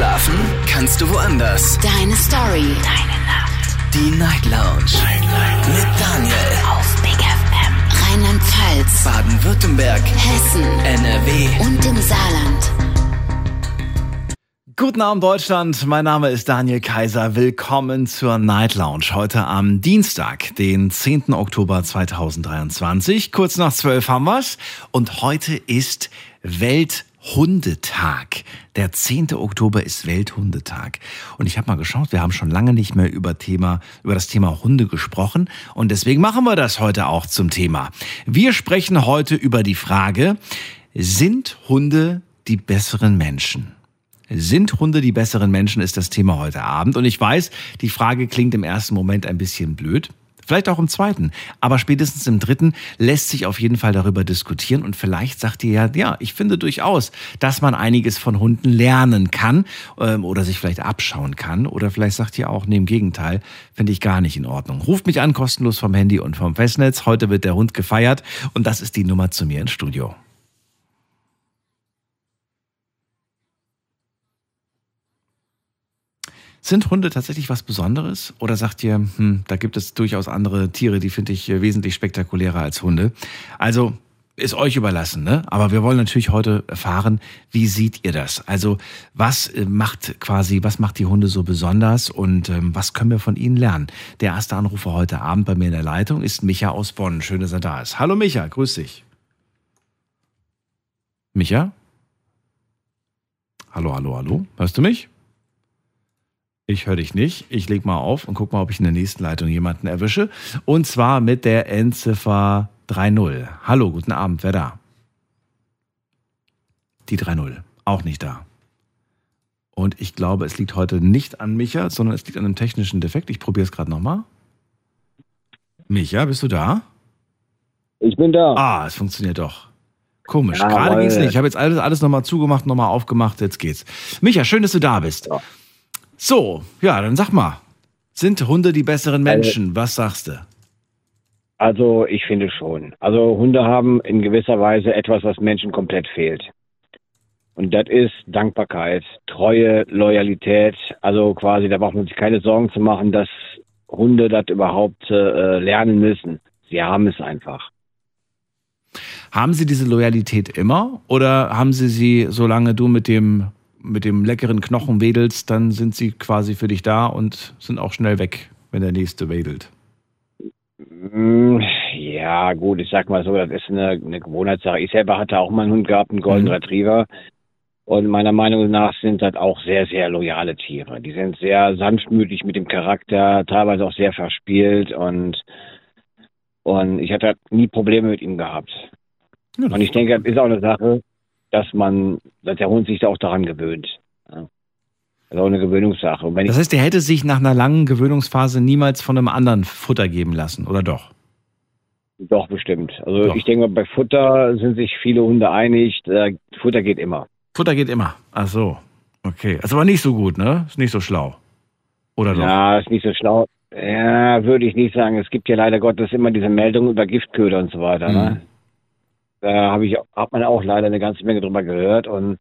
Schlafen kannst du woanders. Deine Story. Deine Nacht. Die Night Lounge. Night, Night. Mit Daniel. Auf Big FM. Rheinland-Pfalz. Baden-Württemberg. Hessen. NRW. Und im Saarland. Guten Abend Deutschland, mein Name ist Daniel Kaiser. Willkommen zur Night Lounge. Heute am Dienstag, den 10. Oktober 2023. Kurz nach 12 haben wir's. Und heute ist Welthundetag. Der 10. Oktober ist Welthundetag. Und ich habe mal geschaut, wir haben schon lange nicht mehr über, Thema, über das Thema Hunde gesprochen. Und deswegen machen wir das heute auch zum Thema. Wir sprechen heute über die Frage, sind Hunde die besseren Menschen? Sind Hunde die besseren Menschen, ist das Thema heute Abend. Und ich weiß, die Frage klingt im ersten Moment ein bisschen blöd. Vielleicht auch im zweiten. Aber spätestens im dritten lässt sich auf jeden Fall darüber diskutieren. Und vielleicht sagt ihr ja, ja, ich finde durchaus, dass man einiges von Hunden lernen kann ähm, oder sich vielleicht abschauen kann. Oder vielleicht sagt ihr auch, nee, im Gegenteil, finde ich gar nicht in Ordnung. Ruft mich an, kostenlos vom Handy und vom Festnetz. Heute wird der Hund gefeiert. Und das ist die Nummer zu mir ins Studio. Sind Hunde tatsächlich was Besonderes? Oder sagt ihr, hm, da gibt es durchaus andere Tiere, die finde ich äh, wesentlich spektakulärer als Hunde? Also ist euch überlassen, ne? Aber wir wollen natürlich heute erfahren, wie seht ihr das? Also was äh, macht quasi, was macht die Hunde so besonders und ähm, was können wir von ihnen lernen? Der erste Anrufer heute Abend bei mir in der Leitung ist Micha aus Bonn. Schön, dass er da ist. Hallo Micha, grüß dich. Micha? Hallo, hallo, hallo. Hörst du mich? Ich höre dich nicht. Ich leg mal auf und guck mal, ob ich in der nächsten Leitung jemanden erwische. Und zwar mit der Endziffer 3.0. Hallo, guten Abend, wer da? Die 3.0. Auch nicht da. Und ich glaube, es liegt heute nicht an Micha, sondern es liegt an einem technischen Defekt. Ich probiere es gerade nochmal. Micha, bist du da? Ich bin da. Ah, es funktioniert doch. Komisch. Ja, Gerade weil- ging's nicht. Ich habe jetzt alles, alles nochmal zugemacht, nochmal aufgemacht. Jetzt geht's. Micha, schön, dass du da bist. Ja. So, ja, dann sag mal. Sind Hunde die besseren Menschen? Was sagst du? Also ich finde schon. Also Hunde haben in gewisser Weise etwas, was Menschen komplett fehlt. Und das ist Dankbarkeit, Treue, Loyalität. Also quasi, da braucht man sich keine Sorgen zu machen, dass Hunde das überhaupt äh, lernen müssen. Sie haben es einfach. Haben sie diese Loyalität immer oder haben sie sie, solange du mit dem, mit dem leckeren Knochen wedelst, dann sind sie quasi für dich da und sind auch schnell weg, wenn der nächste wedelt? Mm, Ja, gut, ich sag mal so, das ist eine, eine Gewohnheitssache. Ich selber hatte auch mal einen Hund gehabt, einen Golden Mhm. Retriever. Und meiner Meinung nach sind das auch sehr, sehr loyale Tiere. Die sind sehr sanftmütig mit dem Charakter, teilweise auch sehr verspielt und, und ich hatte nie Probleme mit ihm gehabt. Ja, Und ich denke, das ist auch eine Sache, dass man, dass der Hund sich da auch daran gewöhnt. Ja. Das ist auch eine Gewöhnungssache. Das heißt, er hätte sich nach einer langen Gewöhnungsphase niemals von einem anderen Futter geben lassen, oder doch? Doch, bestimmt. Also Doch. ich denke mal, bei Futter sind sich viele Hunde einig, äh, Futter geht immer. Futter geht immer. Ach so. Okay. Ist aber nicht so gut, ne? Ist nicht so schlau. Oder doch? Ja, ist nicht so schlau. Ja, würde ich nicht sagen. Es gibt ja leider Gottes immer diese Meldungen über Giftköder und so weiter. Mhm. Ne? Da habe ich, hat man auch leider eine ganze Menge drüber gehört und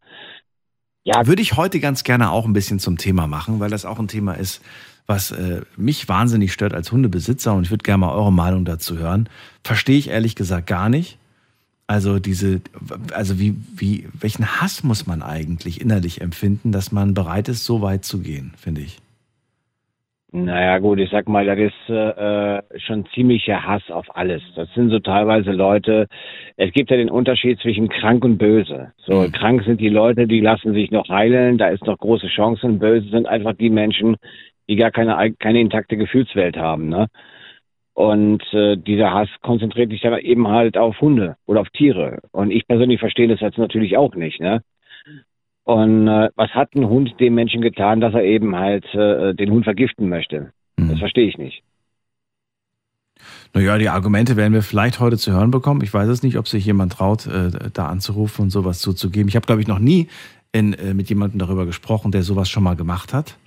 ja, Würde ich heute ganz gerne auch ein bisschen zum Thema machen, weil das auch ein Thema ist, was äh, mich wahnsinnig stört als Hundebesitzer und ich würde gerne mal eure Meinung dazu hören. Verstehe ich ehrlich gesagt gar nicht. Also diese, also wie, wie, welchen Hass muss man eigentlich innerlich empfinden, dass man bereit ist, so weit zu gehen, finde ich. Naja, gut, ich sag mal, das ist äh, schon ziemlicher Hass auf alles. Das sind so teilweise Leute, es gibt ja den Unterschied zwischen krank und böse. So, Mhm. krank sind die Leute, die lassen sich noch heilen, da ist noch große Chancen. Böse sind einfach die Menschen, die gar keine, keine intakte Gefühlswelt haben, ne? Und äh, dieser Hass konzentriert sich dann eben halt auf Hunde oder auf Tiere. Und ich persönlich verstehe das jetzt natürlich auch nicht, ne? Und äh, was hat ein Hund dem Menschen getan, dass er eben halt äh, den Hund vergiften möchte? Das Mhm. verstehe ich nicht. Naja, die Argumente werden wir vielleicht heute zu hören bekommen. Ich weiß es nicht, ob sich jemand traut, äh, da anzurufen und sowas zuzugeben. Ich habe, glaube ich, noch nie in, äh, mit jemandem darüber gesprochen, der sowas schon mal gemacht hat.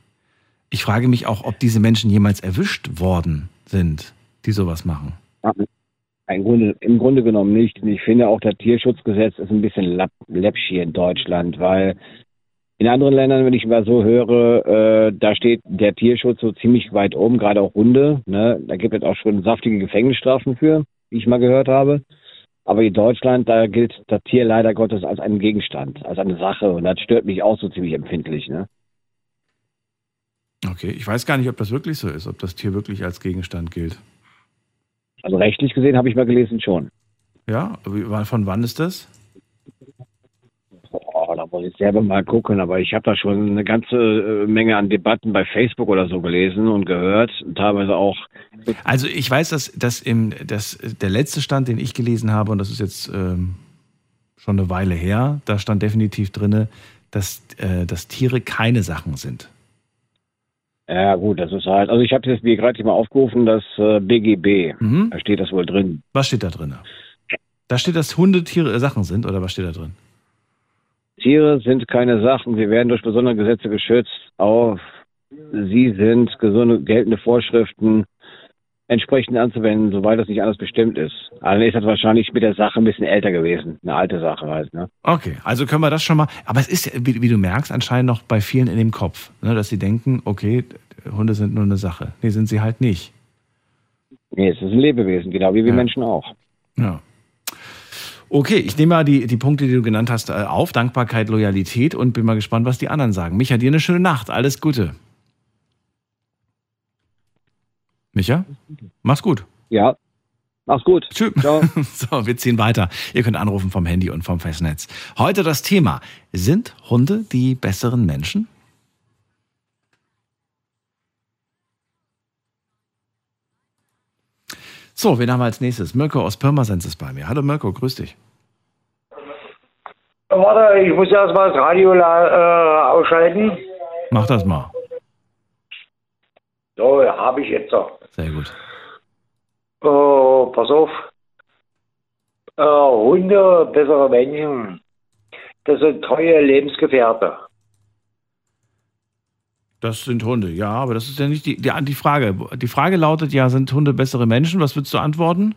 Ich frage mich auch, ob diese Menschen jemals erwischt worden sind, die sowas machen. Im Grunde, Im Grunde genommen nicht. Ich finde auch, das Tierschutzgesetz ist ein bisschen lapp- läppsch hier in Deutschland, weil In anderen Ländern, wenn ich mal so höre, äh, da steht der Tierschutz so ziemlich weit oben, gerade auch Hunde. Ne? Da gibt es auch schon saftige Gefängnisstrafen für, wie ich mal gehört habe. Aber in Deutschland, da gilt das Tier leider Gottes als ein Gegenstand, als eine Sache. Und das stört mich auch so ziemlich empfindlich. Ne? Okay, ich weiß gar nicht, ob das wirklich so ist, ob das Tier wirklich als Gegenstand gilt. Also rechtlich gesehen habe ich mal gelesen schon. Ja, von wann ist das? Oh, da muss ich selber mal gucken, aber ich habe da schon eine ganze äh, Menge an Debatten bei Facebook oder so gelesen und gehört, teilweise auch. Also ich weiß, dass, dass, im, dass der letzte Stand, den ich gelesen habe, und das ist jetzt ähm, schon eine Weile her, da stand definitiv drin, dass, äh, dass Tiere keine Sachen sind. Ja, gut, das ist halt. Also ich habe jetzt mir gerade mal aufgerufen, das äh, BGB. Mhm. Da steht das wohl drin. Was steht da drin? Da steht, dass Hunde Tiere äh, Sachen sind, oder was steht da drin? Tiere sind keine Sachen. Sie werden durch besondere Gesetze geschützt. Auch sie sind gesunde, geltende Vorschriften entsprechend anzuwenden, soweit das nicht anders bestimmt ist. Also ist das wahrscheinlich mit der Sache ein bisschen älter gewesen. Eine alte Sache halt. Ne? Okay, also können wir das schon mal. Aber es ist, wie, wie du merkst, anscheinend noch bei vielen in dem Kopf, ne, dass sie denken, okay, Hunde sind nur eine Sache. Nee, sind sie halt nicht. Nee, es ist ein Lebewesen, genau wie wir ja. Menschen auch. Ja. Okay, ich nehme mal die, die Punkte, die du genannt hast, äh, auf. Dankbarkeit, Loyalität und bin mal gespannt, was die anderen sagen. Micha, dir eine schöne Nacht. Alles Gute. Micha, mach's gut. Ja, mach's gut. Tschüss. So, wir ziehen weiter. Ihr könnt anrufen vom Handy und vom Festnetz. Heute das Thema: Sind Hunde die besseren Menschen? So, wen haben wir als nächstes? Mirko aus Pirmasens ist bei mir. Hallo Mirko, grüß dich. Warte, ich muss erst mal das Radio äh, ausschalten. Mach das mal. So, habe ich jetzt doch. Sehr gut. Oh, pass auf. Äh, Hunde, bessere Menschen. Das sind treue Lebensgefährte. Das sind Hunde, ja, aber das ist ja nicht die, die, die Frage. Die Frage lautet ja, sind Hunde bessere Menschen? Was würdest du antworten?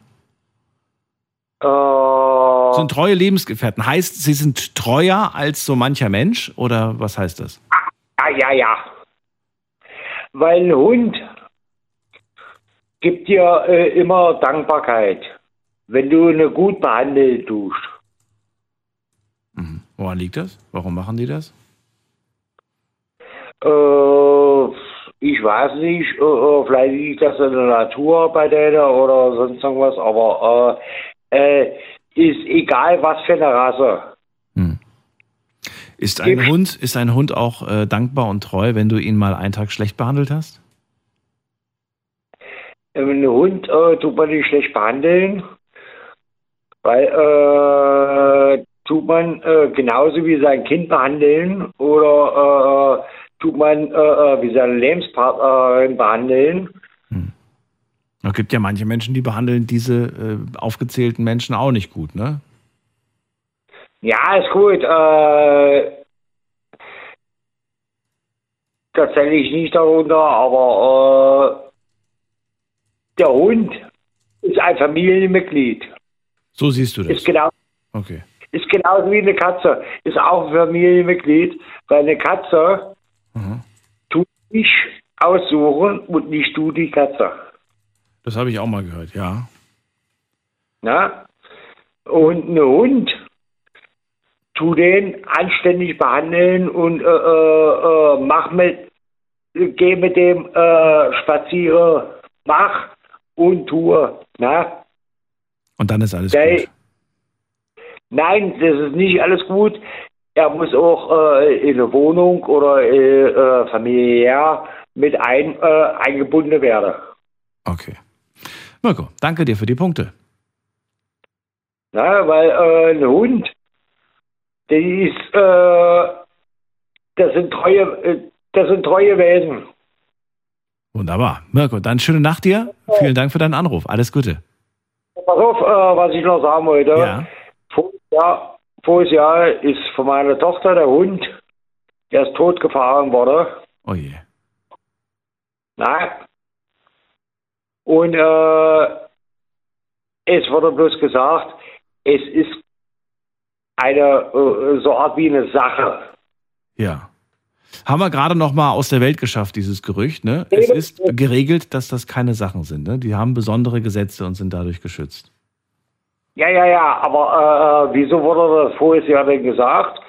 Äh, sind treue Lebensgefährten. Heißt, sie sind treuer als so mancher Mensch? Oder was heißt das? Ja, ja, ja. Weil ein Hund gibt dir äh, immer Dankbarkeit, wenn du ihn gut behandelt tust. Mhm. Woran liegt das? Warum machen die das? Äh, ich weiß nicht, äh, äh, vielleicht liegt das in der Natur bei denen oder sonst irgendwas, aber äh, äh, ist egal, was für eine Rasse. Ist ein Hund, ist ein Hund auch äh, dankbar und treu, wenn du ihn mal einen Tag schlecht behandelt hast? Ein Hund äh, tut man nicht schlecht behandeln, weil äh, tut man äh, genauso wie sein Kind behandeln oder äh, tut man äh, wie seine Lebenspartnerin behandeln. Hm. Es gibt ja manche Menschen, die behandeln diese äh, aufgezählten Menschen auch nicht gut, ne? Ja, ist gut. Äh, das zähle ich nicht darunter, aber äh, der Hund ist ein Familienmitglied. So siehst du das. Ist genau, okay. ist genauso wie eine Katze. Ist auch ein Familienmitglied, weil eine Katze Mhm. Tu dich aussuchen und nicht du die Katze. Das habe ich auch mal gehört, ja. Na? Und ein Hund, tu den anständig behandeln und äh, äh, äh mach mit, geh mit dem äh, spazieren, mach und tue. Na? Und dann ist alles Der, gut. Nein, das ist nicht alles gut er muss auch äh, in eine Wohnung oder äh, äh, familiär mit ein, äh, eingebunden werden. Okay. Mirko, danke dir für die Punkte. Na, weil äh, ein Hund, der ist, äh, das sind treue, das sind treue Wesen. Wunderbar. Mirko, dann schöne Nacht dir. Vielen Dank für deinen Anruf. Alles Gute. Pass auf, was ich noch sagen wollte. Ja. Ja, voriges Jahr ist von meiner Tochter der Hund, der ist tot gefahren worden. Oh je. Nein. Und äh, es wurde bloß gesagt, es ist eine äh, so Art wie eine Sache. Ja. Haben wir gerade noch mal aus der Welt geschafft, dieses Gerücht. Ne? Es ist geregelt, dass das keine Sachen sind. Ne? Die haben besondere Gesetze und sind dadurch geschützt. Ja, ja, ja, aber äh, wieso wurde das voriges Jahr denn gesagt?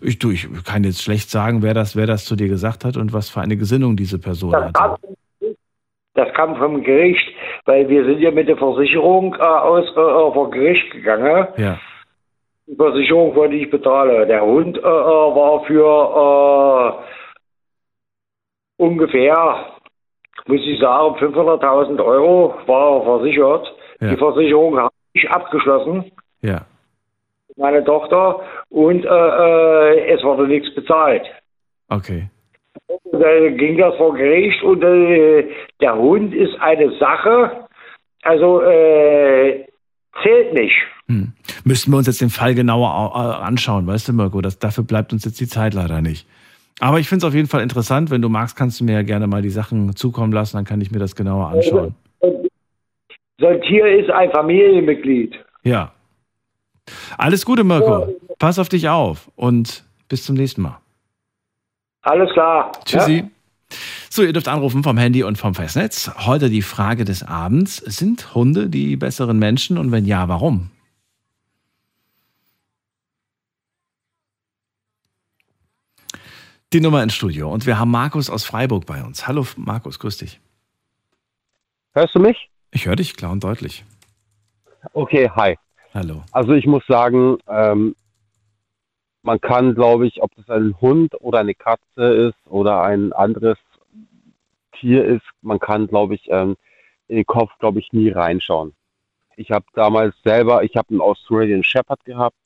Ich, du, ich kann jetzt schlecht sagen, wer das, wer das zu dir gesagt hat und was für eine Gesinnung diese Person Das hatte. Das kam vom Gericht, weil wir sind ja mit der Versicherung äh, aus äh, vor Gericht gegangen. Ja. Die Versicherung wollte ich bezahlen. Der Hund äh, äh, war für äh, ungefähr, muss ich sagen, 500.000 Euro war er versichert. Ja. Die Versicherung habe ich abgeschlossen, Ja. meine Tochter, und äh, äh, es wurde nichts bezahlt. Okay. Dann ging das vor Gericht und äh, der Hund ist eine Sache, also äh, zählt nicht. Hm. Müssten wir uns jetzt den Fall genauer au- anschauen, weißt du, Mirko? Das, dafür bleibt uns jetzt die Zeit leider nicht. Aber ich finde es auf jeden Fall interessant. Wenn du magst, kannst du mir ja gerne mal die Sachen zukommen lassen, dann kann ich mir das genauer anschauen. So ein Tier ist ein Familienmitglied. Ja. Alles Gute, Mirko. Pass auf dich auf und bis zum nächsten Mal. Alles klar. Tschüssi. Ja? So, ihr dürft anrufen vom Handy und vom Festnetz. Heute die Frage des Abends. Sind Hunde die besseren Menschen und wenn ja, warum? Die Nummer ins Studio. Und wir haben Markus aus Freiburg bei uns. Hallo Markus, grüß dich. Hörst du mich? Ich höre dich klar und deutlich. Okay, hi. Hallo. Also ich muss sagen, ähm, man kann, glaube ich, ob das ein Hund oder eine Katze ist oder ein anderes Tier ist, man kann, glaube ich, ähm, in den Kopf, glaube ich, nie reinschauen. Ich habe damals selber, ich habe einen Australian Shepherd gehabt,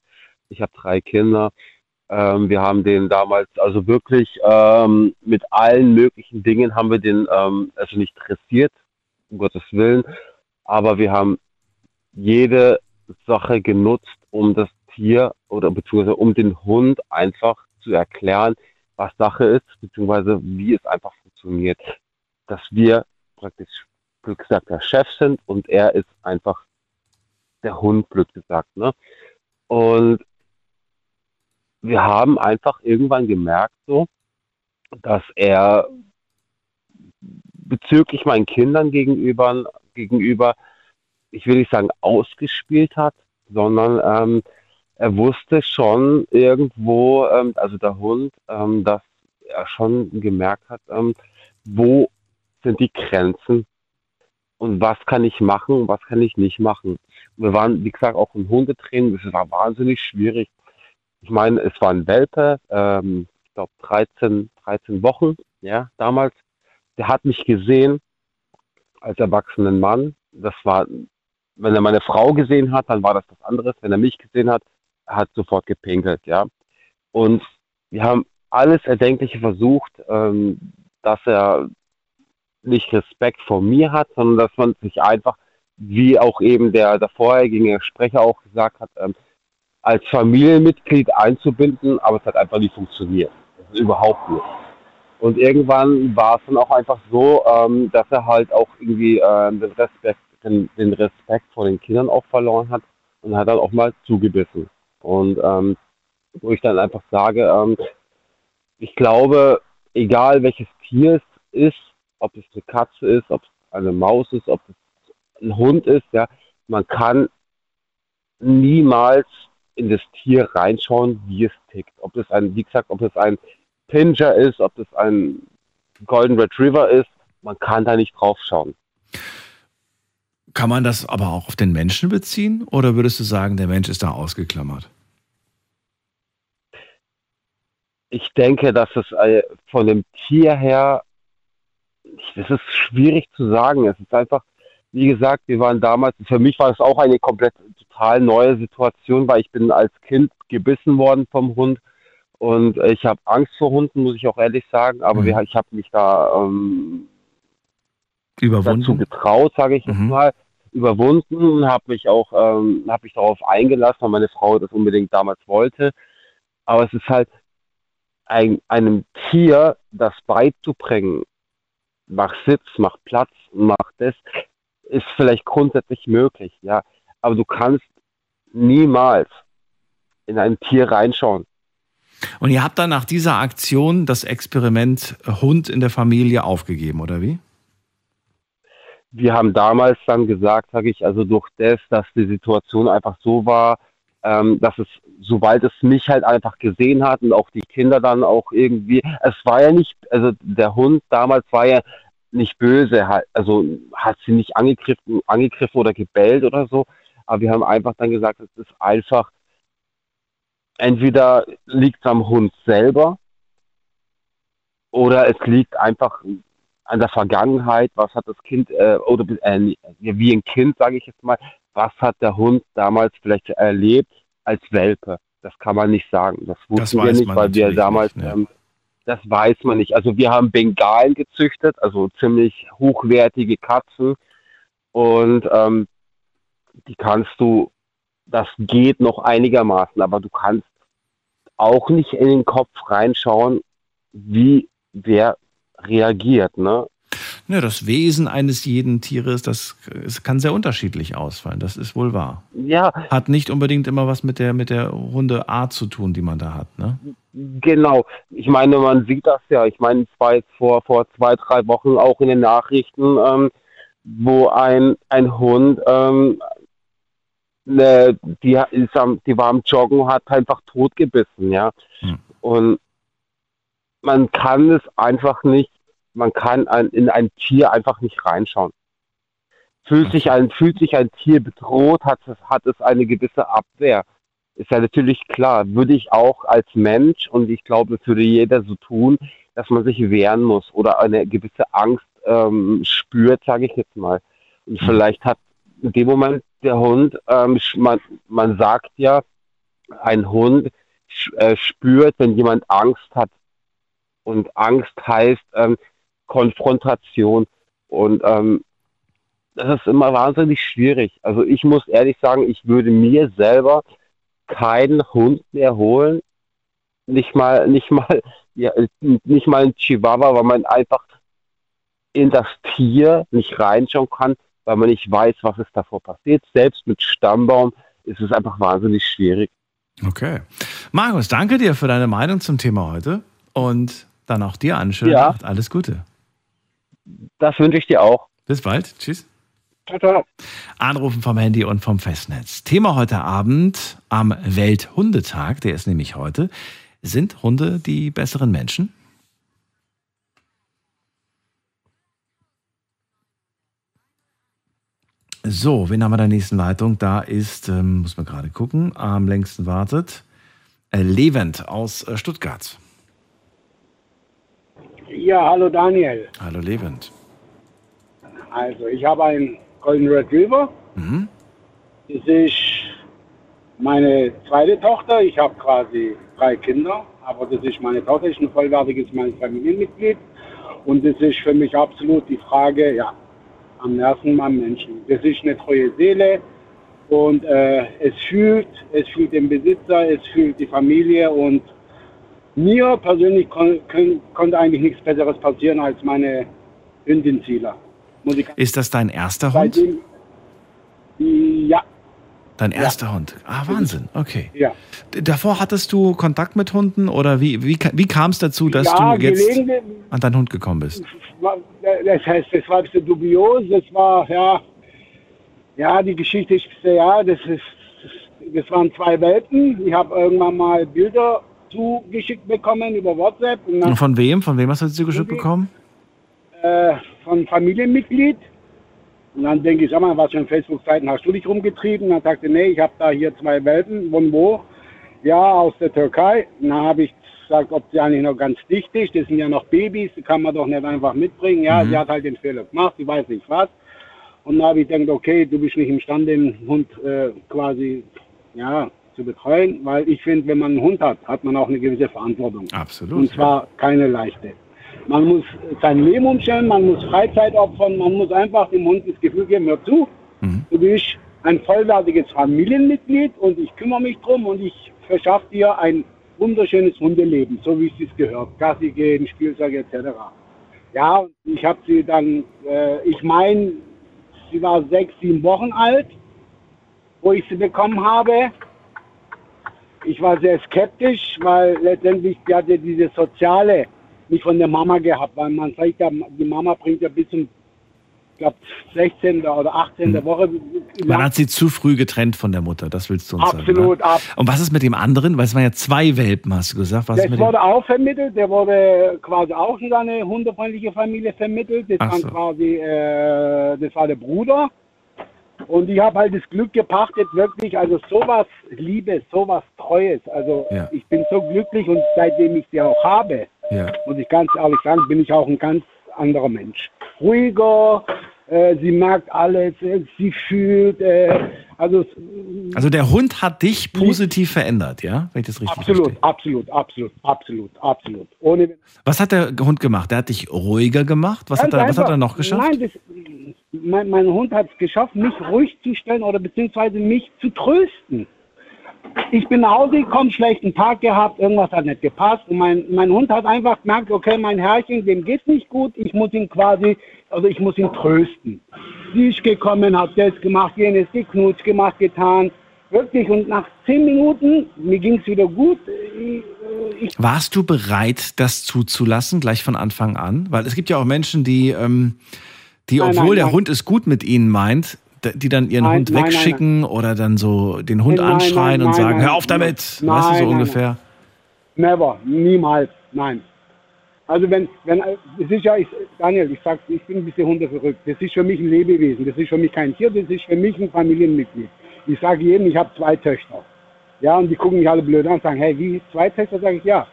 ich habe drei Kinder. Ähm, wir haben den damals, also wirklich ähm, mit allen möglichen Dingen haben wir den, ähm, also nicht dressiert, um Gottes Willen, aber wir haben jede Sache genutzt, um das Tier oder beziehungsweise um den Hund einfach zu erklären, was Sache ist, beziehungsweise wie es einfach funktioniert. Dass wir praktisch, blöd gesagt, der Chef sind und er ist einfach der Hund, blöd gesagt. Ne? Und wir haben einfach irgendwann gemerkt, so, dass er bezüglich meinen Kindern gegenüber, gegenüber ich will nicht sagen ausgespielt hat, sondern ähm, er wusste schon irgendwo, ähm, also der Hund, ähm, dass er schon gemerkt hat, ähm, wo sind die Grenzen und was kann ich machen und was kann ich nicht machen. Wir waren, wie gesagt, auch im Hundetraining, das war wahnsinnig schwierig. Ich meine, es war ein Welpe, ähm, ich glaube 13, 13 Wochen, ja, damals. Der hat mich gesehen als erwachsenen Mann. Das war wenn er meine Frau gesehen hat, dann war das was anderes. Wenn er mich gesehen hat, hat sofort gepinkelt, ja. Und wir haben alles Erdenkliche versucht, ähm, dass er nicht Respekt vor mir hat, sondern dass man sich einfach, wie auch eben der, der vorhergehende Sprecher auch gesagt hat, ähm, als Familienmitglied einzubinden, aber es hat einfach nicht funktioniert. Überhaupt nicht. Und irgendwann war es dann auch einfach so, ähm, dass er halt auch irgendwie ähm, den Respekt den, den Respekt vor den Kindern auch verloren hat und hat dann auch mal zugebissen. Und ähm, wo ich dann einfach sage, ähm, ich glaube, egal welches Tier es ist, ob es eine Katze ist, ob es eine Maus ist, ob es ein Hund ist, ja, man kann niemals in das Tier reinschauen, wie es tickt. Ob es ein, wie gesagt, ob es ein Pinscher ist, ob es ein Golden Retriever ist, man kann da nicht drauf schauen. Kann man das aber auch auf den Menschen beziehen oder würdest du sagen, der Mensch ist da ausgeklammert? Ich denke, dass es äh, von dem Tier her, das ist schwierig zu sagen. Es ist einfach, wie gesagt, wir waren damals, für mich war es auch eine komplett total neue Situation, weil ich bin als Kind gebissen worden vom Hund und ich habe Angst vor Hunden, muss ich auch ehrlich sagen, aber Mhm. ich habe mich da ähm, dazu Überwunden? getraut, sage ich jetzt Mhm. mal, überwunden, habe mich auch, ähm, habe mich darauf eingelassen, weil meine Frau das unbedingt damals wollte. Aber es ist halt ein, einem Tier das beizubringen, mach Sitz, mach Platz, mach das, ist vielleicht grundsätzlich möglich, ja. Aber du kannst niemals in ein Tier reinschauen. Und ihr habt dann nach dieser Aktion das Experiment Hund in der Familie aufgegeben, oder wie? Wir haben damals dann gesagt, sage ich, also durch das, dass die Situation einfach so war, ähm, dass es, sobald es mich halt einfach gesehen hat und auch die Kinder dann auch irgendwie, es war ja nicht, also der Hund damals war ja nicht böse, also hat sie nicht angegriffen, angegriffen oder gebellt oder so, aber wir haben einfach dann gesagt, es ist einfach, entweder liegt es am Hund selber oder es liegt einfach an der Vergangenheit, was hat das Kind, äh, oder äh, wie ein Kind, sage ich jetzt mal, was hat der Hund damals vielleicht erlebt als Welpe? Das kann man nicht sagen. Das wussten das wir nicht, weil wir damals, nicht, ne? ähm, das weiß man nicht. Also wir haben Bengalen gezüchtet, also ziemlich hochwertige Katzen und ähm, die kannst du, das geht noch einigermaßen, aber du kannst auch nicht in den Kopf reinschauen, wie wer reagiert. Ne? Ja, das Wesen eines jeden Tieres, das, das kann sehr unterschiedlich ausfallen. Das ist wohl wahr. Ja. Hat nicht unbedingt immer was mit der, mit der Hundeart zu tun, die man da hat, ne? Genau. Ich meine, man sieht das ja. Ich meine, es war jetzt vor, vor zwei, drei Wochen auch in den Nachrichten, ähm, wo ein, ein Hund, ähm, ne, die, ist am, die war am Joggen, hat einfach totgebissen, ja. Hm. Und man kann es einfach nicht man kann ein, in ein Tier einfach nicht reinschauen. Fühlt sich ein, fühlt sich ein Tier bedroht, hat es, hat es eine gewisse Abwehr. Ist ja natürlich klar, würde ich auch als Mensch und ich glaube, es würde jeder so tun, dass man sich wehren muss oder eine gewisse Angst ähm, spürt, sage ich jetzt mal. Und mhm. vielleicht hat in dem Moment der Hund, ähm, man, man sagt ja, ein Hund äh, spürt, wenn jemand Angst hat. Und Angst heißt, ähm, Konfrontation. Und ähm, das ist immer wahnsinnig schwierig. Also ich muss ehrlich sagen, ich würde mir selber keinen Hund mehr holen. Nicht mal, nicht mal, ja, nicht mal ein Chihuahua, weil man einfach in das Tier nicht reinschauen kann, weil man nicht weiß, was ist davor passiert. Selbst mit Stammbaum ist es einfach wahnsinnig schwierig. Okay. Markus, danke dir für deine Meinung zum Thema heute und dann auch dir eine schöne ja. Nacht. Alles Gute. Das wünsche ich dir auch. Bis bald. Tschüss. Ciao, ciao. Anrufen vom Handy und vom Festnetz. Thema heute Abend am Welthundetag, der ist nämlich heute. Sind Hunde die besseren Menschen? So, wen haben wir in der nächsten Leitung? Da ist, ähm, muss man gerade gucken, am längsten wartet, äh, Levent aus äh, Stuttgart. Ja, hallo Daniel. Hallo Lebend. Also, ich habe einen Golden Retriever. Mhm. Das ist meine zweite Tochter. Ich habe quasi drei Kinder, aber das ist meine Tochter, ist ein vollwertiges mein Familienmitglied. Und das ist für mich absolut die Frage, ja, am Nerven beim Menschen. Das ist eine treue Seele und äh, es fühlt, es fühlt den Besitzer, es fühlt die Familie und mir persönlich kon konnte eigentlich nichts Besseres passieren als meine Hündin Zieler. Ist das dein erster Hund? Seitdem, ja. Dein erster ja. Hund? Ah, Wahnsinn, okay. Ja. Davor hattest du Kontakt mit Hunden oder wie, wie, wie kam es dazu, dass ja, du jetzt an deinen Hund gekommen bist? Das heißt, das war ein bisschen dubios, das war, ja, ja, die Geschichte ist, ja, das ist, das waren zwei Welten. Ich habe irgendwann mal Bilder zugeschickt bekommen über WhatsApp. Und von wem? Von wem hast du das zugeschickt bekommen? Äh, von Familienmitglied. Und dann denke ich, sag mal, was für Facebook-Seiten hast du dich rumgetrieben? Und dann sagte, nee, ich habe da hier zwei Welpen. Von wo? Ja, aus der Türkei. Und dann habe ich gesagt, ob sie eigentlich noch ganz dicht ist. Das sind ja noch Babys, die kann man doch nicht einfach mitbringen. Ja, mhm. sie hat halt den Fehler gemacht, sie weiß nicht was. Und dann habe ich gedacht, okay, du bist nicht imstande, den Hund äh, quasi, ja, zu betreuen, weil ich finde, wenn man einen Hund hat, hat man auch eine gewisse Verantwortung. Absolut. Und zwar keine leichte. Man muss sein Leben umstellen, man muss Freizeit opfern, man muss einfach dem Hund das Gefühl geben, hör zu, mhm. du bist ein vollwertiges Familienmitglied und ich kümmere mich drum und ich verschaffe dir ein wunderschönes Hundeleben, so wie es gehört. Gassi gehen, Spielzeug etc. Ja, ich habe sie dann, äh, ich meine, sie war sechs, sieben Wochen alt, wo ich sie bekommen habe. Ich war sehr skeptisch, weil letztendlich die hatte diese soziale nicht von der Mama gehabt, weil man sagt ja, die Mama bringt ja bis zum ich glaube 16. oder 18. Hm. Woche. Man hat sie zu früh getrennt von der Mutter, das willst du uns sagen. Absolut, ne? ab. Und was ist mit dem anderen? Weil es waren ja zwei Welpen, hast du gesagt. Was ist Das wurde auch vermittelt, der wurde quasi auch in seine hundefreundliche Familie vermittelt. Das, so. quasi, äh, das war der Bruder. Und ich habe halt das Glück gepachtet, wirklich, also sowas Liebes, sowas Treues. Also Ja. ich bin so glücklich und seitdem ich die auch habe, Ja. muss ich ganz ehrlich sagen, bin ich auch ein ganz anderer Mensch. Ruhiger, äh, sie merkt alles, äh, sie fühlt, äh, also Also der Hund hat dich positiv verändert, ja? Wenn ich das richtig absolut, verstehe. absolut, absolut, absolut, absolut. Ohne Was hat der Hund gemacht? Der hat dich ruhiger gemacht? Was, hat er, was hat er noch geschafft? Nein, das, mein, mein Hund hat es geschafft, mich ruhig zu stellen oder beziehungsweise mich zu trösten. Ich bin nach Hause gekommen, schlechten Tag gehabt, irgendwas hat nicht gepasst und mein, mein Hund hat einfach gemerkt, okay, mein Herrchen, dem geht's nicht gut, ich muss ihn quasi, also ich muss ihn trösten. Sie ist gekommen, hat das gemacht, jenes, geknutscht, gemacht, getan. Wirklich, und nach zehn Minuten, mir ging's wieder gut. Ich, Warst du bereit, das zuzulassen, gleich von Anfang an? Weil es gibt ja auch Menschen, die, ähm, die Nein, obwohl nein, der nein. Hund es gut mit ihnen meint, die dann ihren Nein, Hund nein, nein, wegschicken oder dann so den Hund Nein, nein, anschreien und nein, sagen, nein. hör auf damit, weißt du, Nein, so nein, ungefähr. Never, niemals, nein. Also wenn, wenn, es ist ja, ich, Daniel, ich sag, ich bin ein bisschen hundeverrückt. Das ist für mich ein Lebewesen. Das ist für mich kein Tier, das ist für mich ein Familienmitglied. Ich sage jedem, ich habe zwei Töchter. Ja, und die gucken mich alle blöd an und sagen, hey, wie zwei Töchter? Sage ich, ja.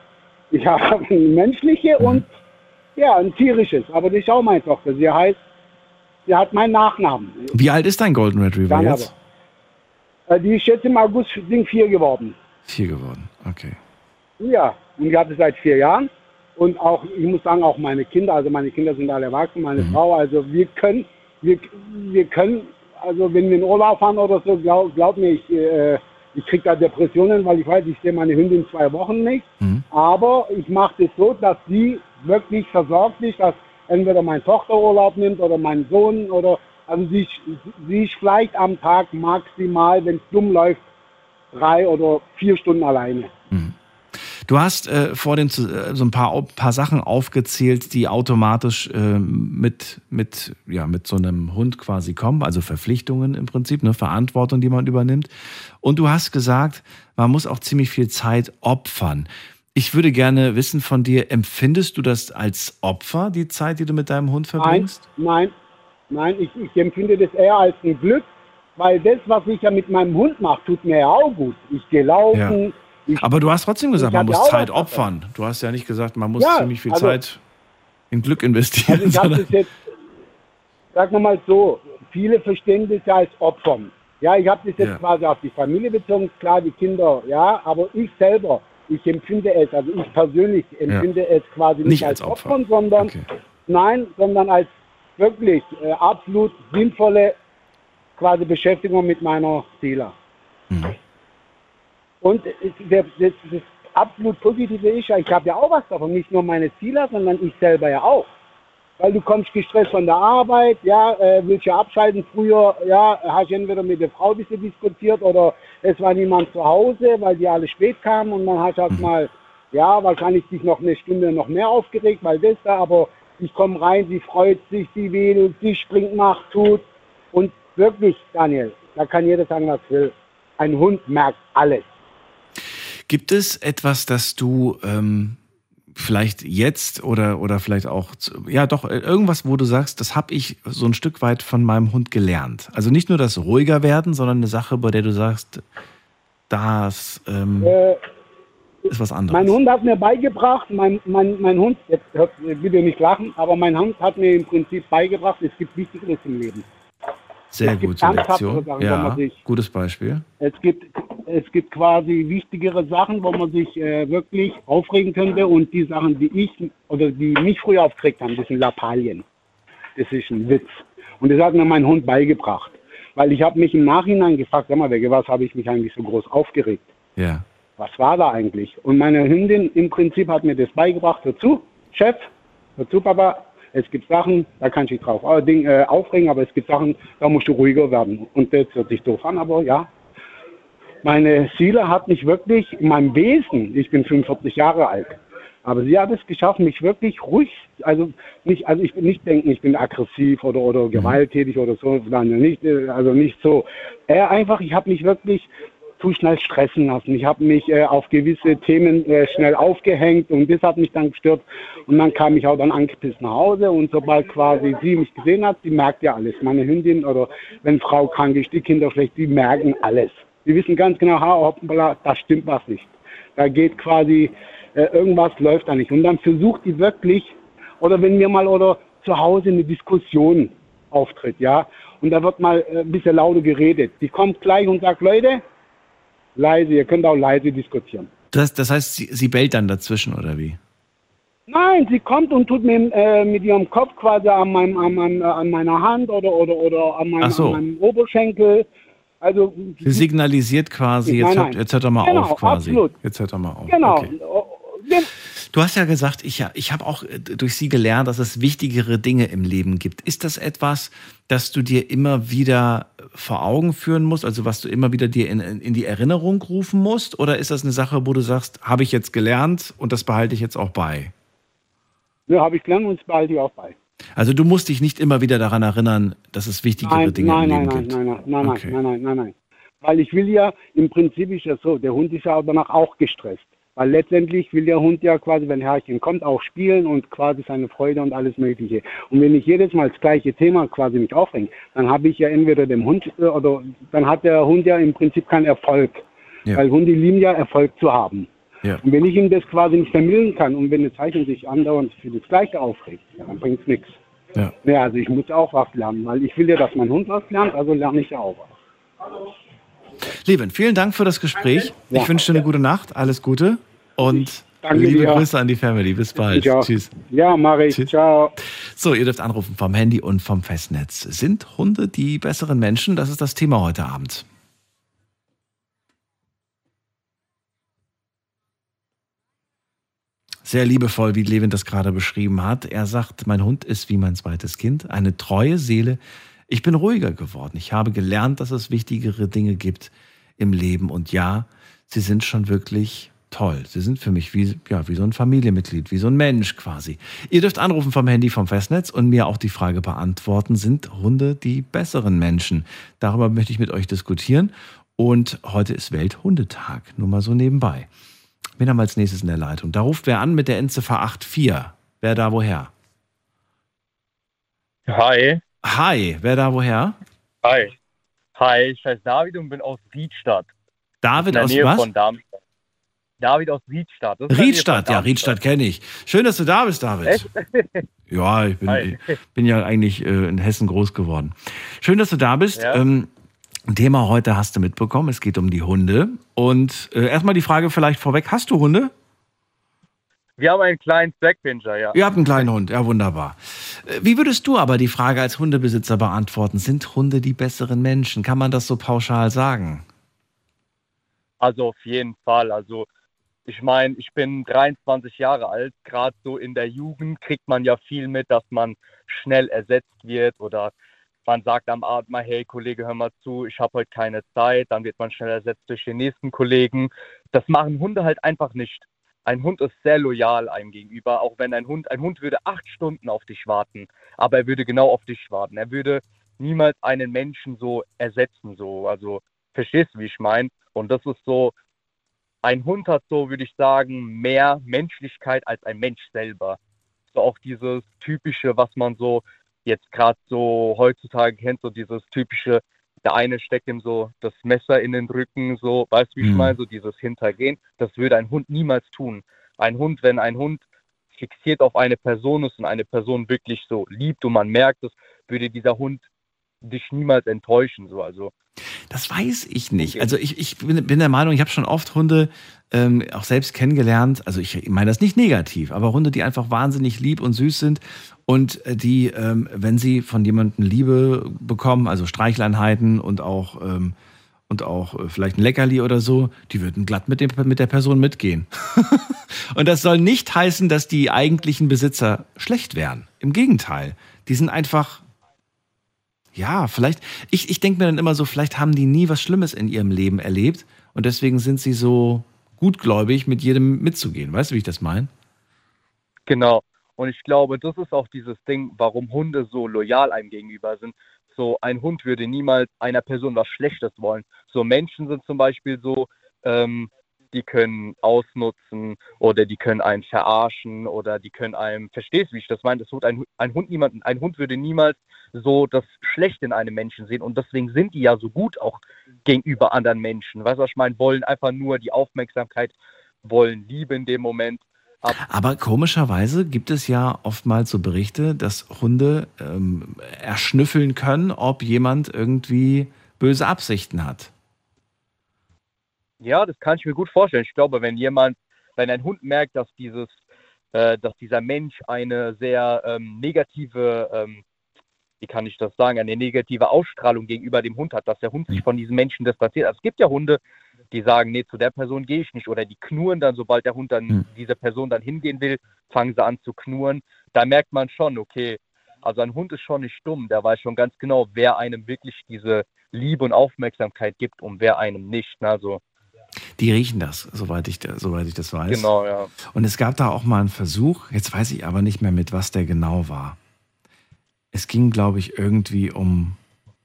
Ich habe ein menschliche und ja, ein tierisches. Aber das ist auch meine Tochter. Sie heißt, sie hat meinen Nachnamen. Wie alt ist dein Golden Retriever Dann jetzt? Äh, Die ist jetzt im August sind vier geworden. Vier geworden, okay. Ja, und ich hatte seit vier Jahren. Und auch, ich muss sagen, auch meine Kinder, also meine Kinder sind alle erwachsen, meine Frau, also wir können, wir, wir können, also wenn wir in Urlaub fahren oder so, glaub, glaub mir, ich, äh, ich kriege da Depressionen, weil ich weiß, ich sehe meine Hündin zwei Wochen nicht. Aber ich mache das so, dass sie wirklich versorgt ist, dass entweder meine Tochter Urlaub nimmt oder mein Sohn oder, also sie, sie ist vielleicht am Tag maximal, wenn es dumm läuft, drei oder vier Stunden alleine. Du hast äh, vor äh, so ein paar, paar Sachen aufgezählt, die automatisch äh, mit, mit, ja, mit so einem Hund quasi kommen, also Verpflichtungen im Prinzip, eine Verantwortung, die man übernimmt. Und du hast gesagt, man muss auch ziemlich viel Zeit opfern. Ich würde gerne wissen von dir, empfindest du das als Opfer, die Zeit, die du mit deinem Hund Nein, verbringst? nein, nein, ich, ich empfinde das eher als ein Glück, weil das, was ich ja mit meinem Hund mache, tut mir ja auch gut. Ich gehe laufen. Ich, Aber du hast trotzdem gesagt, man ja muss Zeit opfern. Du hast ja nicht gesagt, man muss Ja, ziemlich viel also- Zeit in Glück investieren. also ich habe das jetzt, sagen wir mal so, viele verstehen das ja als Opfern. Ja, ich habe das jetzt Ja. quasi auf die Familie bezogen, klar, die Kinder, ja, aber ich selber, ich empfinde es, also ich persönlich empfinde es quasi nicht, Nicht als, als Opfer. Opfern, sondern Okay. nein, sondern als wirklich äh, absolut sinnvolle quasi Beschäftigung mit meiner Seele. Mhm. Und der, das, das absolut Positive ist ja, ich habe ja auch was davon, nicht nur meine Ziele, sondern ich selber ja auch. Weil du kommst gestresst von der Arbeit, ja, äh, willst ja abschalten. Früher, ja, hast entweder mit der Frau ein bisschen diskutiert oder es war niemand zu Hause, weil die alle spät kamen und dann hast du halt mal, ja, wahrscheinlich dich noch eine Stunde noch mehr aufgeregt, weil das da, aber ich komme rein, sie freut sich, sie wedelt, sie springt, macht, tut. Und wirklich, Daniel, da kann jeder sagen, was will. Ein Hund merkt alles. Gibt es etwas, das du ähm, vielleicht jetzt oder, oder vielleicht auch, ja doch, äh, irgendwas, wo du sagst, das habe ich so ein Stück weit von meinem Hund gelernt? Also nicht nur das ruhiger werden, sondern eine Sache, bei der du sagst, das ähm, Äh, ist was anderes. Mein Hund hat mir beigebracht, mein, mein, mein Hund, jetzt hört, bitte nicht lachen, aber mein Hund hat mir im Prinzip beigebracht, es gibt Wichtigeres im Leben. Sehr es gute Lektion. Sachen, Ja, sich- gutes Beispiel. Es gibt, es gibt quasi wichtigere Sachen, wo man sich äh, wirklich aufregen könnte und die Sachen, die ich oder die mich früher aufgeregt haben, das sind Lappalien. Das ist ein Witz. Und das hat mir mein Hund beigebracht. Weil ich habe mich im Nachhinein gefragt, sag mal, wegen was habe ich mich eigentlich so groß aufgeregt? Ja. was war da eigentlich? Und meine Hündin im Prinzip hat mir das beigebracht. Hör zu, Chef, hör zu, Papa, es gibt Sachen, da kann ich dich drauf äh, äh, aufregen, aber es gibt Sachen, da musst du ruhiger werden. Und das hört sich doof an, aber ja. meine Seele hat mich wirklich in meinem Wesen, ich bin 45 Jahre alt, aber sie hat es geschafft, mich wirklich ruhig, also nicht, also ich bin nicht denken, ich bin aggressiv oder oder Mhm. gewalttätig oder so, nein, nicht, äh, also nicht so. Eher einfach, ich habe mich wirklich zu schnell stressen lassen. Ich habe mich äh, auf gewisse Themen äh, schnell aufgehängt und das hat mich dann gestört. Und dann kam ich auch dann angepisst nach Hause und sobald quasi sie mich gesehen hat, die merkt ja alles. Meine Hündin oder wenn Frau krank ist, die Kinder schlecht, die merken alles. Die wissen ganz genau, ha, hoppala, da stimmt was nicht. Da geht quasi, äh, irgendwas läuft da nicht. Und dann versucht die wirklich, oder wenn mir mal oder zu Hause eine Diskussion auftritt, ja, und da wird mal äh, ein bisschen lauter geredet. Die kommt gleich und sagt, Leute, leise, ihr könnt auch leise diskutieren. Das, das heißt, sie, sie bellt dann dazwischen, oder wie? Nein, sie kommt und tut mir äh, mit ihrem Kopf quasi an, meinem, an, äh, an meiner Hand oder, oder, oder an, meinem, so. an meinem Oberschenkel. Also, Sie signalisiert quasi, jetzt, Nein, hört, nein. jetzt hört er mal Genau, auf quasi. absolut. Jetzt hört er mal auf. genau. Okay. Du hast ja gesagt, ich, ich habe auch äh, durch sie gelernt, dass es wichtigere Dinge im Leben gibt. Ist das etwas, das du dir immer wieder vor Augen führen musst, also was du immer wieder dir in, in die Erinnerung rufen musst? Oder ist das eine Sache, wo du sagst, habe ich jetzt gelernt und das behalte ich jetzt auch bei? Ja, habe ich gelernt und das behalte ich auch bei. Also du musst dich nicht immer wieder daran erinnern, dass es wichtigere Nein, Dinge nein, im nein, Leben nein, gibt. nein, nein, nein, Okay. nein, nein, nein, nein. Weil ich will ja, im Prinzip ist ja so, der Hund ist ja danach auch gestresst. Weil letztendlich will der Hund ja quasi, wenn Herrchen kommt, auch spielen und quasi seine Freude und alles Mögliche. Und wenn ich jedes Mal das gleiche Thema quasi mich aufhänge, dann habe ich ja entweder dem Hund äh, oder dann hat der Hund ja im Prinzip keinen Erfolg. Ja. Weil Hunde lieben ja Erfolg zu haben. Ja. Und wenn ich ihm das quasi nicht vermitteln kann und wenn das Zeichen sich andauernd für das Gleiche aufregt, ja, dann bringt es nichts. Ja. Ja, also ich muss auch was lernen, weil ich will ja, dass mein Hund was lernt, also lerne ich ja auch was. Leben, vielen Dank für das Gespräch. Ich wünsche dir eine gute Nacht, alles Gute und Danke liebe dir. Grüße an die Family. Bis bald. Tschüss. Ja, mache ich. Tschüss. Ciao. So, ihr dürft anrufen vom Handy und vom Festnetz. Sind Hunde die besseren Menschen? Das ist das Thema heute Abend. Sehr liebevoll, wie Levin das gerade beschrieben hat. Er sagt, mein Hund ist wie mein zweites Kind, eine treue Seele. Ich bin ruhiger geworden. Ich habe gelernt, dass es wichtigere Dinge gibt im Leben. Und ja, sie sind schon wirklich toll. Sie sind für mich wie, ja, wie so ein Familienmitglied, wie so ein Mensch quasi. Ihr dürft anrufen vom Handy vom Festnetz und mir auch die Frage beantworten, sind Hunde die besseren Menschen? Darüber möchte ich mit euch diskutieren. Und heute ist Welthundetag, nur mal so nebenbei. Wen haben wir als nächstes in der Leitung? Da ruft wer an mit der Endziffer 84. Wer da woher? Hi. Hi, wer da woher? Hi. Hi, ich heiße David und bin aus Riedstadt. David aus Nähe was? von Darmstadt. David aus Riedstadt. Riedstadt, ja. Riedstadt kenne ich. Schön, dass du da bist, David. Echt? Ja, ich bin, bin ja eigentlich äh, in Hessen groß geworden. Schön, dass du da bist. Ja. Ähm, Thema heute hast du mitbekommen. Es geht um die Hunde. Und äh, erstmal die Frage vielleicht vorweg: Hast du Hunde? Wir haben einen kleinen Backpinscher, ja. Ihr habt einen kleinen Hund, ja wunderbar. Äh, Wie würdest du aber die Frage als Hundebesitzer beantworten? Sind Hunde die besseren Menschen? Kann man das so pauschal sagen? Also auf jeden Fall. Also ich meine, ich bin 23 Jahre alt. Gerade so in der Jugend kriegt man ja viel mit, dass man schnell ersetzt wird oder man sagt am Abend mal, hey Kollege, hör mal zu, ich habe heute keine Zeit. Dann wird man schnell ersetzt durch den nächsten Kollegen. Das machen Hunde halt einfach nicht. Ein Hund ist sehr loyal einem gegenüber, auch wenn ein Hund, ein Hund würde acht Stunden auf dich warten, aber er würde genau auf dich warten. Er würde niemals einen Menschen so ersetzen, so. Also, verstehst du, wie ich meine? Und das ist so, ein Hund hat so, würde ich sagen, mehr Menschlichkeit als ein Mensch selber. So auch dieses typische, was man so jetzt gerade so heutzutage kennt, so dieses typische, der eine steckt ihm so das Messer in den Rücken, so, weißt du, wie ich Mhm. meine, so dieses Hintergehen. Das würde ein Hund niemals tun. Ein Hund, wenn ein Hund fixiert auf eine Person ist und eine Person wirklich so liebt und man merkt es, würde dieser Hund dich niemals enttäuschen, so, also. Das weiß ich nicht. Also ich, ich bin, bin der Meinung, ich habe schon oft Hunde ähm, auch selbst kennengelernt. Also ich meine das nicht negativ, aber Hunde, die einfach wahnsinnig lieb und süß sind und äh, die, ähm, wenn sie von jemandem Liebe bekommen, also Streichleinheiten und auch ähm, und auch äh, vielleicht ein Leckerli oder so, die würden glatt mit, dem, mit der Person mitgehen. und das soll nicht heißen, dass die eigentlichen Besitzer schlecht wären. Im Gegenteil, die sind einfach ja, vielleicht, ich, ich denke mir dann immer so, vielleicht haben die nie was Schlimmes in ihrem Leben erlebt und deswegen sind sie so gutgläubig, mit jedem mitzugehen. Weißt du, wie ich das meine? Genau. Und ich glaube, das ist auch dieses Ding, warum Hunde so loyal einem gegenüber sind. So ein Hund würde niemals einer Person was Schlechtes wollen. So Menschen sind zum Beispiel so, ähm, die können ausnutzen oder die können einen verarschen oder die können einem, verstehst du, wie ich das meine? Das tut ein, ein Hund niemanden, ein Hund würde niemals so das Schlechte in einem Menschen sehen und deswegen sind die ja so gut auch gegenüber anderen Menschen. Weißt du, was ich meine? Wollen einfach nur die Aufmerksamkeit, wollen Liebe in dem Moment. Ab Aber komischerweise gibt es ja oftmals so Berichte, dass Hunde ähm, erschnüffeln können, ob jemand irgendwie böse Absichten hat. Ja, das kann ich mir gut vorstellen. Ich glaube, wenn jemand, wenn ein Hund merkt, dass dieses, äh, dass dieser Mensch eine sehr ähm, negative, ähm, wie kann ich das sagen, eine negative Ausstrahlung gegenüber dem Hund hat, dass der Hund sich von diesem Menschen distanziert. Also es gibt ja Hunde, die sagen, nee, zu der Person gehe ich nicht oder die knurren dann, sobald der Hund dann mhm. diese Person dann hingehen will, fangen sie an zu knurren. Da merkt man schon, okay, also ein Hund ist schon nicht dumm, der weiß schon ganz genau, wer einem wirklich diese Liebe und Aufmerksamkeit gibt und wer einem nicht. Also die riechen das, soweit ich, soweit ich das weiß. Genau, ja. Und es gab da auch mal einen Versuch, jetzt weiß ich aber nicht mehr, mit was der genau war. Es ging, glaube ich, irgendwie um,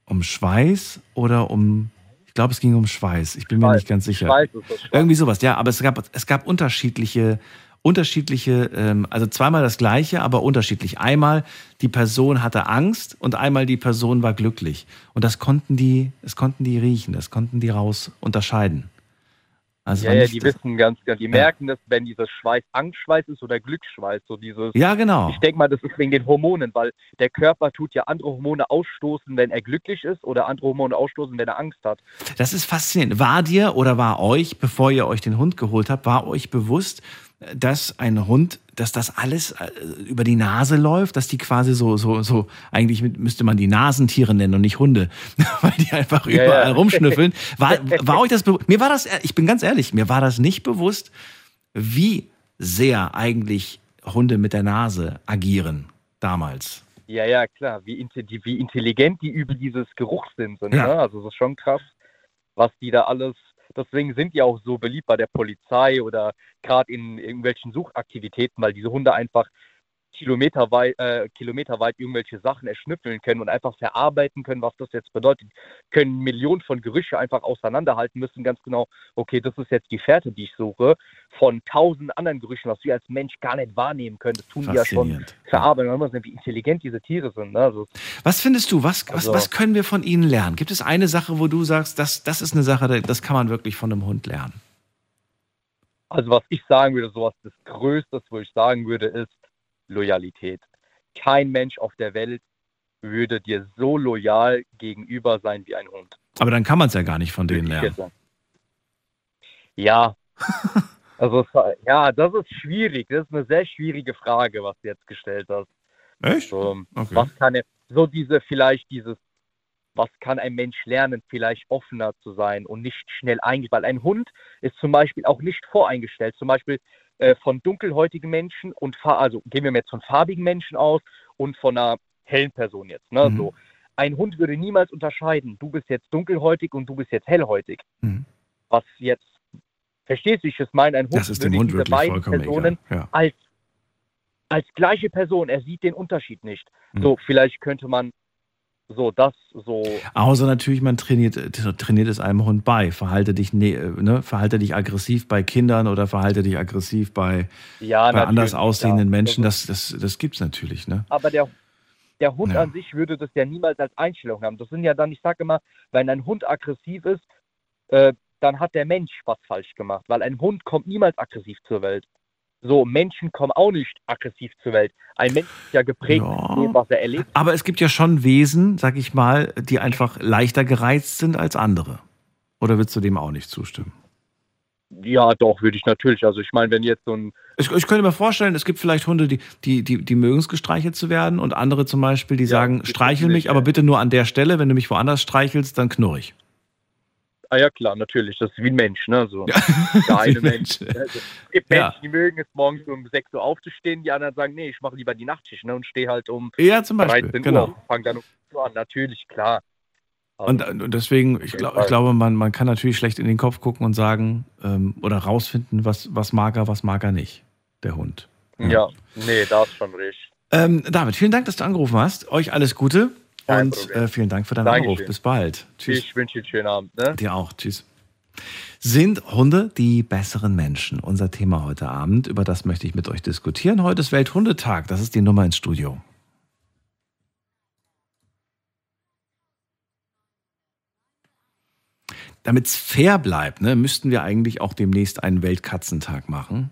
um Schweiß oder um, ich glaube, es ging um Schweiß. Ich bin Schweiß. mir nicht ganz sicher. Schweiß ist das Schweiß. Irgendwie sowas, ja, aber es gab, es gab unterschiedliche, unterschiedliche, ähm, also zweimal das gleiche, aber unterschiedlich. Einmal die Person hatte Angst und einmal die Person war glücklich. Und das konnten die, das konnten die riechen, das konnten die raus unterscheiden. Also ja, ja, die wissen ganz genau, die ja. merken das, wenn dieses Schweiß Angstschweiß ist oder Glücksschweiß, so dieses. Ja, genau. Ich denke mal, das ist wegen den Hormonen, weil der Körper tut ja andere Hormone ausstoßen, wenn er glücklich ist oder andere Hormone ausstoßen, wenn er Angst hat. Das ist faszinierend. War dir oder war euch, bevor ihr euch den Hund geholt habt, war euch bewusst, dass ein Hund, dass das alles äh, über die Nase läuft, dass die quasi so, so, so, eigentlich müsste man die Nasentiere nennen und nicht Hunde, weil die einfach ja, überall ja. rumschnüffeln. War, war euch das, mir war das, ich bin ganz ehrlich, mir war das nicht bewusst, wie sehr eigentlich Hunde mit der Nase agieren damals. Ja, ja, klar, wie, wie intelligent die über dieses Geruchssinn sind. Ja. Ne? Also das ist schon krass, was die da alles Deswegen sind die auch so beliebt bei der Polizei oder gerade in irgendwelchen Suchaktivitäten, weil diese Hunde einfach kilometerweit, äh, kilometerweit irgendwelche Sachen erschnüffeln können und einfach verarbeiten können, was das jetzt bedeutet. Können Millionen von Gerüche einfach auseinanderhalten, müssen ganz genau, okay, das ist jetzt die Fährte, die ich suche, von tausend anderen Gerüchen, was wir als Mensch gar nicht wahrnehmen können. Das tun die ja schon verarbeiten. Man muss sehen, wie intelligent diese Tiere sind. Ne? Also, was findest du, was, also, was, was können wir von ihnen lernen? Gibt es eine Sache, wo du sagst, das, das ist eine Sache, das kann man wirklich von einem Hund lernen? Also was ich sagen würde, sowas das Größte, wo ich sagen würde, ist, Loyalität. Kein Mensch auf der Welt würde dir so loyal gegenüber sein wie ein Hund. Aber dann kann man es ja gar nicht von denen lernen. Ja. also ja, das ist schwierig. Das ist eine sehr schwierige Frage, was du jetzt gestellt hast. Echt? So, okay. Was kann er, so diese vielleicht dieses, was kann ein Mensch lernen, vielleicht offener zu sein und nicht schnell eingestellt. Weil ein Hund ist zum Beispiel auch nicht voreingestellt. Zum Beispiel, äh, von dunkelhäutigen Menschen und also gehen wir jetzt von farbigen Menschen aus und von einer hellen Person jetzt. Ne? Mhm. So. Ein Hund würde niemals unterscheiden, du bist jetzt dunkelhäutig und du bist jetzt hellhäutig. Mhm. Was jetzt, verstehst du, ich das meine, ein Hund das ist dem Hund diese beiden Personen ja. als, als gleiche Person, er sieht den Unterschied nicht. Mhm. So, vielleicht könnte man so, das so. Außer natürlich, man trainiert, trainiert es einem Hund bei. Verhalte dich, ne, ne, verhalte dich aggressiv bei Kindern oder verhalte dich aggressiv bei, ja, bei anders aussehenden ja. Menschen. Das, das, das gibt es natürlich. Ne? Aber der, der Hund ja. an sich würde das ja niemals als Einstellung haben. Das sind ja dann, ich sage immer, wenn ein Hund aggressiv ist, äh, dann hat der Mensch was falsch gemacht, weil ein Hund kommt niemals aggressiv zur Welt. So, Menschen kommen auch nicht aggressiv zur Welt. Ein Mensch ist ja geprägt ja. dem, was er erlebt. Aber es gibt ja schon Wesen, sag ich mal, die einfach leichter gereizt sind als andere. Oder würdest du dem auch nicht zustimmen? Ja, doch, würde ich natürlich. Also ich meine, wenn jetzt so ein. Ich, ich, könnte mir vorstellen, es gibt vielleicht Hunde, die, die, die, die mögen es gestreichelt zu werden und andere zum Beispiel, die ja, sagen, streichel mich, aber bitte nur an der Stelle, wenn du mich woanders streichelst, dann knurr ich. Ah ja, klar, natürlich. Das ist wie ein Mensch, ne? So. Ja. Der eine Mensch. Also, es gibt ja. Menschen, die mögen es morgens um 6 Uhr aufzustehen, die anderen sagen, nee, ich mache lieber die Nachtschicht ne? und stehe halt um ja, zum Beispiel. 13 genau. Uhr. Fang dann um Uhr an. Natürlich, klar. Und, und deswegen, ich, glaub, ich glaube, man, man kann natürlich schlecht in den Kopf gucken und sagen ähm, oder rausfinden, was, was mag er, was mag er nicht, der Hund. Ja, nee, das ist schon richtig. Ähm, David, vielen Dank, dass du angerufen hast. Euch alles Gute Kein und äh, vielen Dank für deinen Dankeschön. Anruf. Bis bald. Tschüss. Ich wünsche dir einen schönen Abend. Ne? Dir auch. Tschüss. Sind Hunde die besseren Menschen? Unser Thema heute Abend. Über das möchte ich mit euch diskutieren. Heute ist Welthundetag. Das ist die Nummer ins Studio. Damit es fair bleibt, ne, müssten wir eigentlich auch demnächst einen Weltkatzentag machen.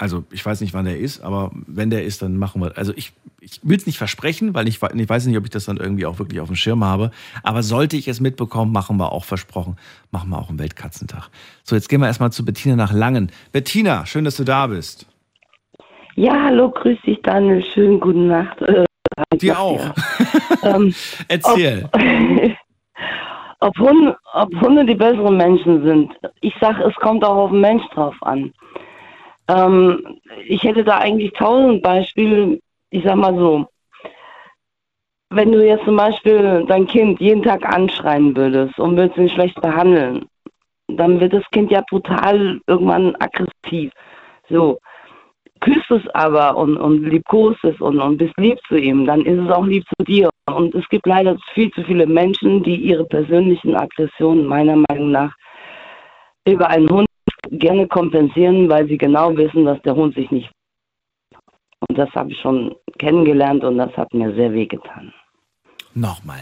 Also ich weiß nicht, wann der ist, aber wenn der ist, dann machen wir. Also ich, ich will es nicht versprechen, weil ich, ich weiß nicht, ob ich das dann irgendwie auch wirklich auf dem Schirm habe. Aber sollte ich es mitbekommen, machen wir auch versprochen, machen wir auch einen Weltkatzentag. So, jetzt gehen wir erstmal zu Bettina nach Langen. Bettina, schön, dass du da bist. Ja, hallo, grüß dich, Daniel. Schönen guten Nacht. Äh, Dir auch. ähm, Erzähl. ob, Hunde, ob Hunde die besseren Menschen sind. Ich sag, es kommt auch auf den Mensch drauf an. Ähm, ich hätte da eigentlich tausend Beispiele. Ich sag mal so, wenn du jetzt zum Beispiel dein Kind jeden Tag anschreien würdest und würdest ihn schlecht behandeln, dann wird das Kind ja brutal irgendwann aggressiv. So. Küsst es aber und, und liebkost es und, und bist lieb zu ihm, dann ist es auch lieb zu dir. Und es gibt leider viel zu viele Menschen, die ihre persönlichen Aggressionen meiner Meinung nach über einen Hund gerne kompensieren, weil sie genau wissen, dass der Hund sich nicht. Und das habe ich schon kennengelernt und das hat mir sehr wehgetan. Nochmal,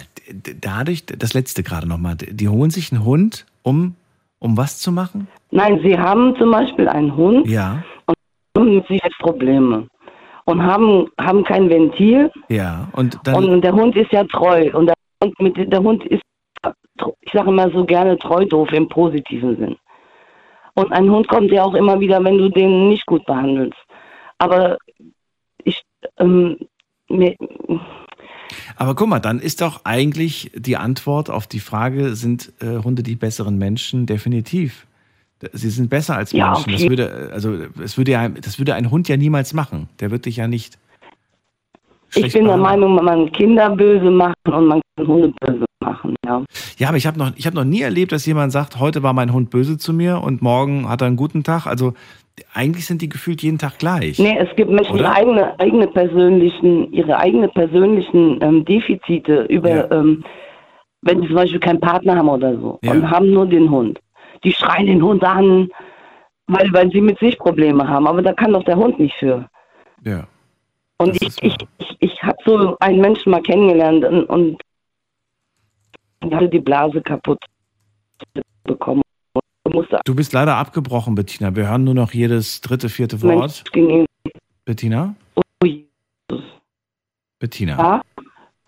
dadurch, das letzte gerade nochmal, die holen sich einen Hund, um, um was zu machen? Nein, sie haben zum Beispiel einen Hund Ja, und haben mit Sicherheitsprobleme und haben, haben kein Ventil ja. Und dann, und der Hund ist ja treu und der Hund, mit, der Hund ist, ich sage immer so gerne treu doof im positiven Sinn. Und ein Hund kommt ja auch immer wieder, wenn du den nicht gut behandelst. Aber ich, ähm, mir, aber guck mal, dann ist doch eigentlich die Antwort auf die Frage, sind äh, Hunde die besseren Menschen? Definitiv. Sie sind besser als Ja, Menschen. Das okay. würde, also, es würde ja, das würde ein Hund ja niemals machen. Der wird dich ja nicht. ich bin der. Meinung, man kann Kinder böse machen und man kann Hunde böse machen, ja. Ja, aber ich habe noch, ich hab noch nie erlebt, dass jemand sagt, heute war mein Hund böse zu mir und morgen hat er einen guten Tag. Also eigentlich sind die gefühlt jeden Tag gleich. Nee, es gibt Menschen, die eigene, eigene persönlichen, ihre eigene persönlichen ähm, Defizite über, Ja. ähm, wenn sie zum Beispiel keinen Partner haben oder so Ja. und haben nur den Hund. Die schreien den Hund an, weil, weil sie mit sich Probleme haben. Aber da kann doch der Hund nicht für. Ja. Und ich, ich, ich, ich habe so einen Menschen mal kennengelernt und, und der hatte die Blase kaputt bekommen. Und Du bist leider abgebrochen, Bettina. Wir hören nur noch jedes dritte, vierte Wort. Bettina? Oh, Jesus. Bettina. Ja?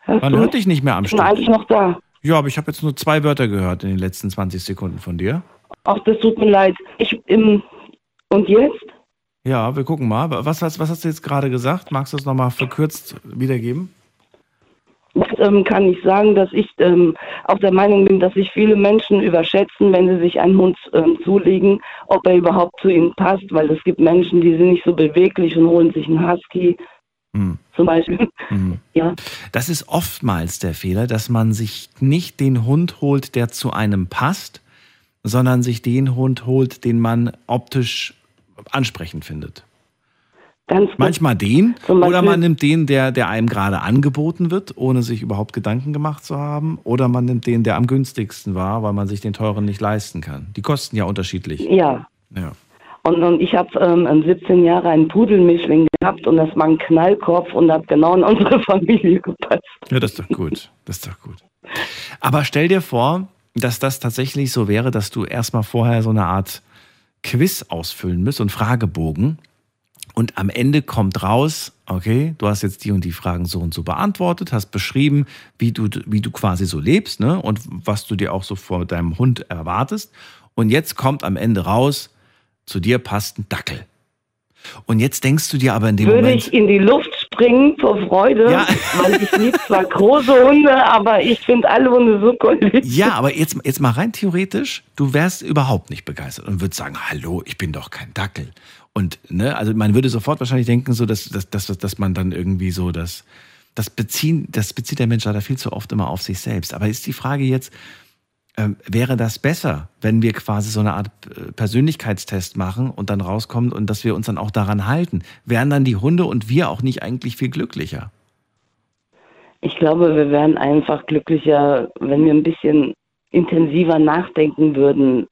Hörst Man hört dich nicht mehr am Ich bin Stück. eigentlich noch da. Ja, aber ich habe jetzt nur zwei Wörter gehört in den letzten 20 Sekunden von dir. Ach, das tut mir leid. Ich, ähm, und jetzt? Ja, wir gucken mal. Was, hast- was hast du jetzt gerade gesagt? Magst du es nochmal verkürzt wiedergeben? Jetzt ähm, kann ich sagen, dass ich ähm, auch der Meinung bin, dass sich viele Menschen überschätzen, wenn sie sich einen Hund ähm, zulegen, ob er überhaupt zu ihnen passt, weil es gibt Menschen, die sind nicht so beweglich und holen sich einen Husky Hm. zum Beispiel. Hm. Ja, Das ist oftmals der Fehler, dass man sich nicht den Hund holt, der zu einem passt, sondern sich den Hund holt, den man optisch ansprechend findet. Ganz gut. Manchmal den Zum oder Beispiel- man nimmt den, der, der einem gerade angeboten wird, ohne sich überhaupt Gedanken gemacht zu haben. Oder man nimmt den, der am günstigsten war, weil man sich den teuren nicht leisten kann. Die kosten ja unterschiedlich. Ja. Ja. Und, und ich habe ähm, an 17 Jahre einen Pudelmischling gehabt und das war ein Knallkopf und hat genau in unsere Familie gepasst. Ja, das ist doch gut. Das ist doch gut. Aber stell dir vor, dass das tatsächlich so wäre, dass du erstmal vorher so eine Art Quiz ausfüllen müsst und Fragebogen. Und am Ende kommt raus, okay, du hast jetzt die und die Fragen so und so beantwortet, hast beschrieben, wie du, wie du quasi so lebst, ne? Und was du dir auch so vor deinem Hund erwartest. Und jetzt kommt am Ende raus, zu dir passt ein Dackel. Und jetzt denkst du dir aber in dem Würde Moment. ich in die Luft springen vor Freude, Ja. weil ich liebe zwar große Hunde, aber ich finde alle Hunde so goldig. Ja, aber jetzt, jetzt mal rein theoretisch, du wärst überhaupt nicht begeistert und würdest sagen, hallo, ich bin doch kein Dackel. Und, ne, also man würde sofort wahrscheinlich denken, so, dass, dass, dass, dass man dann irgendwie so das, das, beziehen, das bezieht der Mensch leider viel zu oft immer auf sich selbst. Aber ist die Frage jetzt, ähm, wäre das besser, wenn wir quasi so eine Art äh, Persönlichkeitstest machen und dann rauskommt und dass wir uns dann auch daran halten? Wären dann die Hunde und wir auch nicht eigentlich viel glücklicher? Ich glaube, wir wären einfach glücklicher, wenn wir ein bisschen intensiver nachdenken würden,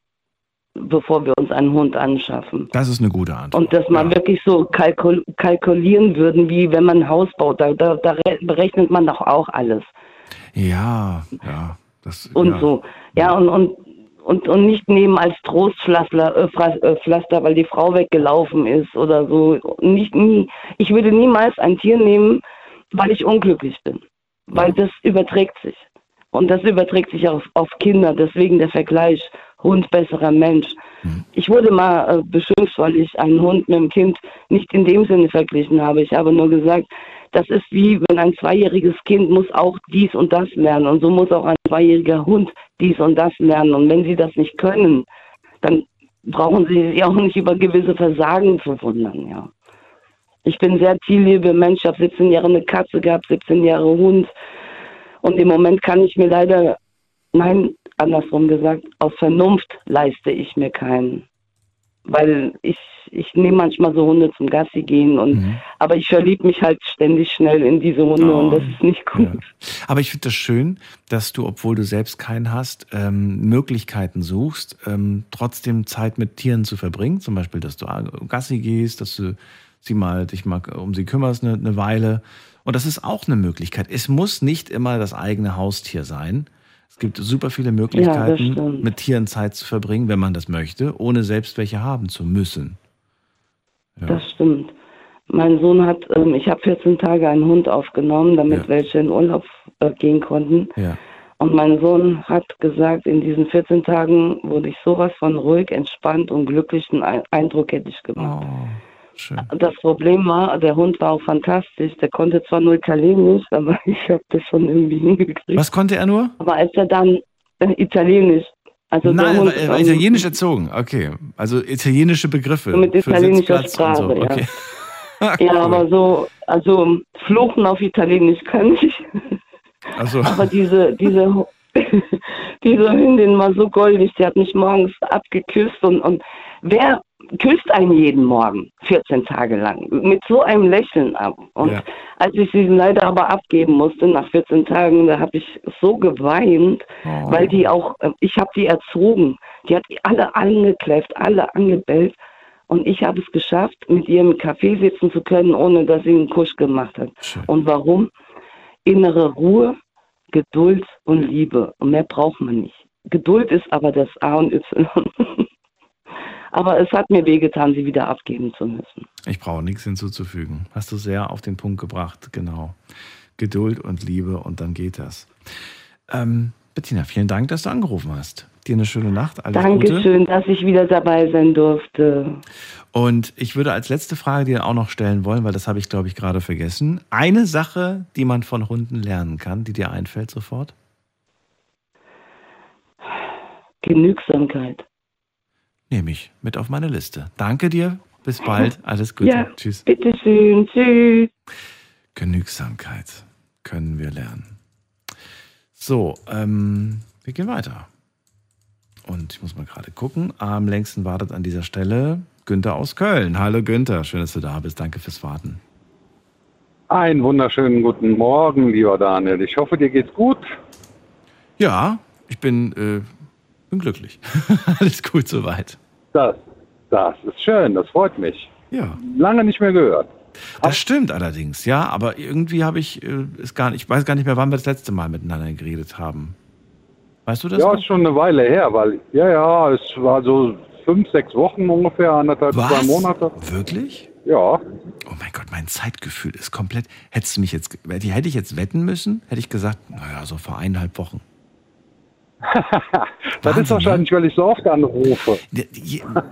bevor wir uns einen Hund anschaffen. Das ist eine gute Antwort. Und dass man ja. wirklich so kalkul kalkulieren würden, wie wenn man ein Haus baut. Da, da, da berechnet man doch auch alles. Ja, ja. Das, und ja. so. Ja, und, und, und, und nicht nehmen als Trostpflaster, äh, äh, Pflaster, weil die Frau weggelaufen ist oder so. Nicht, nie. Ich würde niemals ein Tier nehmen, weil ich unglücklich bin. Weil das überträgt sich. Und das überträgt sich auf, auf Kinder. Deswegen der Vergleich Hund besserer Mensch. Mhm. Ich wurde mal äh, beschimpft, weil ich einen Hund mit einem Kind nicht in dem Sinne verglichen habe. Ich habe nur gesagt, das ist wie wenn ein zweijähriges Kind muss auch dies und das lernen und so muss auch ein zweijähriger Hund dies und das lernen. Und wenn sie das nicht können, dann brauchen sie sich auch nicht über gewisse Versagen zu wundern, ja. Ich bin sehr zielliebe Mensch, ich habe 17 Jahre eine Katze gehabt, 17 Jahre Hund. Und im Moment kann ich mir leider, nein, andersrum gesagt, aus Vernunft leiste ich mir keinen. Weil ich, ich nehme manchmal so Hunde zum Gassi gehen und mhm. aber ich verliebe mich halt ständig schnell in diese Hunde oh, und das ist nicht gut. Ja. Aber ich finde das schön, dass du, obwohl du selbst keinen hast, ähm, Möglichkeiten suchst, ähm, trotzdem Zeit mit Tieren zu verbringen. Zum Beispiel, dass du Gassi gehst, dass du sie mal dich mal um sie kümmerst eine, eine Weile. Und das ist auch eine Möglichkeit. Es muss nicht immer das eigene Haustier sein. Es gibt super viele Möglichkeiten, ja, mit Tieren Zeit zu verbringen, wenn man das möchte, ohne selbst welche haben zu müssen. Ja. Das stimmt. Mein Sohn hat, ähm, ich habe 14 Tage einen Hund aufgenommen, damit ja. welche in Urlaub äh, gehen konnten. Ja. Und mein Sohn hat gesagt, in diesen 14 Tagen wurde ich sowas von ruhig, entspannt und glücklichen Eindruck hätte ich gemacht. Oh. Schön. Das Problem war, der Hund war auch fantastisch. Der konnte zwar nur Italienisch, aber ich habe das schon irgendwie hingekriegt. Was konnte er nur? Aber als er dann äh, Italienisch. Also Nein, Hund, er war italienisch erzogen. Okay, also italienische Begriffe. Mit italienischer Sprache, so. okay. ja. ja, cool. aber so, also Fluchen auf Italienisch kann ich. Also. Aber diese, diese, diese Hündin war so goldig, sie hat mich morgens abgeküsst und, und wer küsst einen jeden Morgen, 14 Tage lang, mit so einem Lächeln ab. Und ja. als ich sie leider aber abgeben musste, nach 14 Tagen, da habe ich so geweint, oh. weil die auch, äh, ich habe die erzogen. Die hat alle angekläfft, alle angebellt. Und ich habe es geschafft, mit ihr im Café sitzen zu können, ohne dass sie einen Kusch gemacht hat. Schön. Und warum? Innere Ruhe, Geduld und Liebe. Und mehr braucht man nicht. Geduld ist aber das A und Y. Aber es hat mir wehgetan, sie wieder abgeben zu müssen. Ich brauche nichts hinzuzufügen. Hast du sehr auf den Punkt gebracht, genau. Geduld und Liebe und dann geht das. Ähm, Bettina, vielen Dank, dass du angerufen hast. Dir eine schöne Nacht. Alles Dankeschön, Gute. dass ich wieder dabei sein durfte. Und ich würde als letzte Frage dir auch noch stellen wollen, weil das habe ich, glaube ich, gerade vergessen. Eine Sache, die man von Hunden lernen kann, die dir einfällt sofort? Genügsamkeit nehme ich mit auf meine Liste. Danke dir. Bis bald. Alles Gute. Ja, Tschüss. Bitteschön. Tschüss. Genügsamkeit können wir lernen. So, ähm, wir gehen weiter. Und ich muss mal gerade gucken. Am längsten wartet an dieser Stelle Günther aus Köln. Hallo Günther, schön, dass du da bist. Danke fürs Warten. Einen wunderschönen guten Morgen, lieber Daniel. Ich hoffe, dir geht's gut. Ja, ich bin äh, bin glücklich. Alles gut soweit. Das, das ist schön, das freut mich. Ja. Lange nicht mehr gehört. Das stimmt allerdings, ja, aber irgendwie habe ich äh, es gar nicht, ich weiß gar nicht mehr, wann wir das letzte Mal miteinander geredet haben. Weißt du das? Ja, noch? ist schon eine Weile her, weil, ja, ja, es war so fünf, sechs Wochen ungefähr, anderthalb, Was? zwei Monate. Wirklich? Ja. Oh mein Gott, mein Zeitgefühl ist komplett. Hättest du mich jetzt, hätte ich jetzt wetten müssen, hätte ich gesagt, naja, so vor eineinhalb Wochen. Das Wahnsinn, ist wahrscheinlich, ne? weil ich so oft anrufe.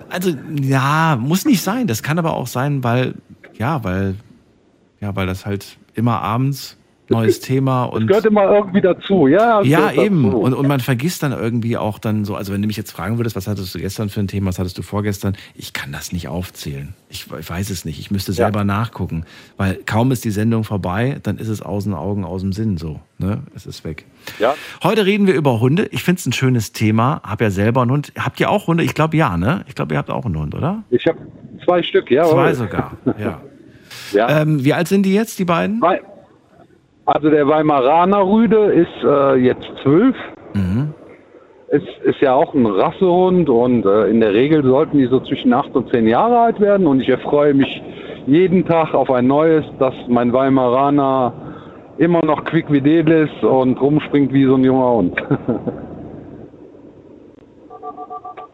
Also, ja, muss nicht sein. Das kann aber auch sein, weil, ja, weil, ja, weil das halt immer abends neues Thema und. Das gehört immer irgendwie dazu, ja. Ja, eben. dazu. Und, und man vergisst dann irgendwie auch dann so, also wenn du mich jetzt fragen würdest, was hattest du gestern für ein Thema, was hattest du vorgestern, ich kann das nicht aufzählen. Ich, ich weiß es nicht. Ich müsste selber nachgucken. Weil kaum ist die Sendung vorbei, dann ist es aus den Augen, aus dem Sinn so. Ne? Es ist weg. Ja. Heute reden wir über Hunde. Ich finde es ein schönes Thema. Hab ja selber einen Hund. Habt ihr auch Hunde? Ich glaube ja, ne? Ich glaube, ihr habt auch einen Hund, oder? Ich habe zwei Stück, ja. Zwei sogar, ja. ja. Ähm, wie alt sind die jetzt, die beiden? Wei- Also der Weimaraner Rüde ist äh, jetzt zwölf. Mhm. Ist, ist ja auch ein Rassehund und äh, in der Regel sollten die so zwischen acht und zehn Jahre alt werden. Und ich erfreue mich jeden Tag auf ein neues, dass mein Weimaraner immer noch quick wie Del ist und rumspringt wie so ein junger Hund.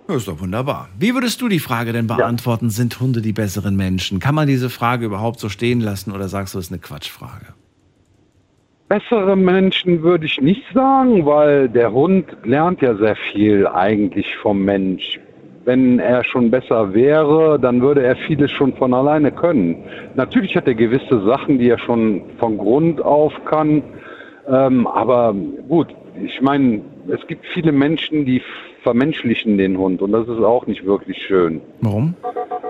Das ist doch wunderbar. Wie würdest du die Frage denn beantworten, sind Hunde die besseren Menschen? Kann man diese Frage überhaupt so stehen lassen oder sagst du, es ist eine Quatschfrage? Bessere Menschen würde ich nicht sagen, weil der Hund lernt ja sehr viel eigentlich vom Mensch. Wenn er schon besser wäre, dann würde er vieles schon von alleine können. Natürlich hat er gewisse Sachen, die er schon von Grund auf kann. Ähm, aber gut, ich meine, es gibt viele Menschen, die vermenschlichen den Hund und das ist auch nicht wirklich schön. Warum?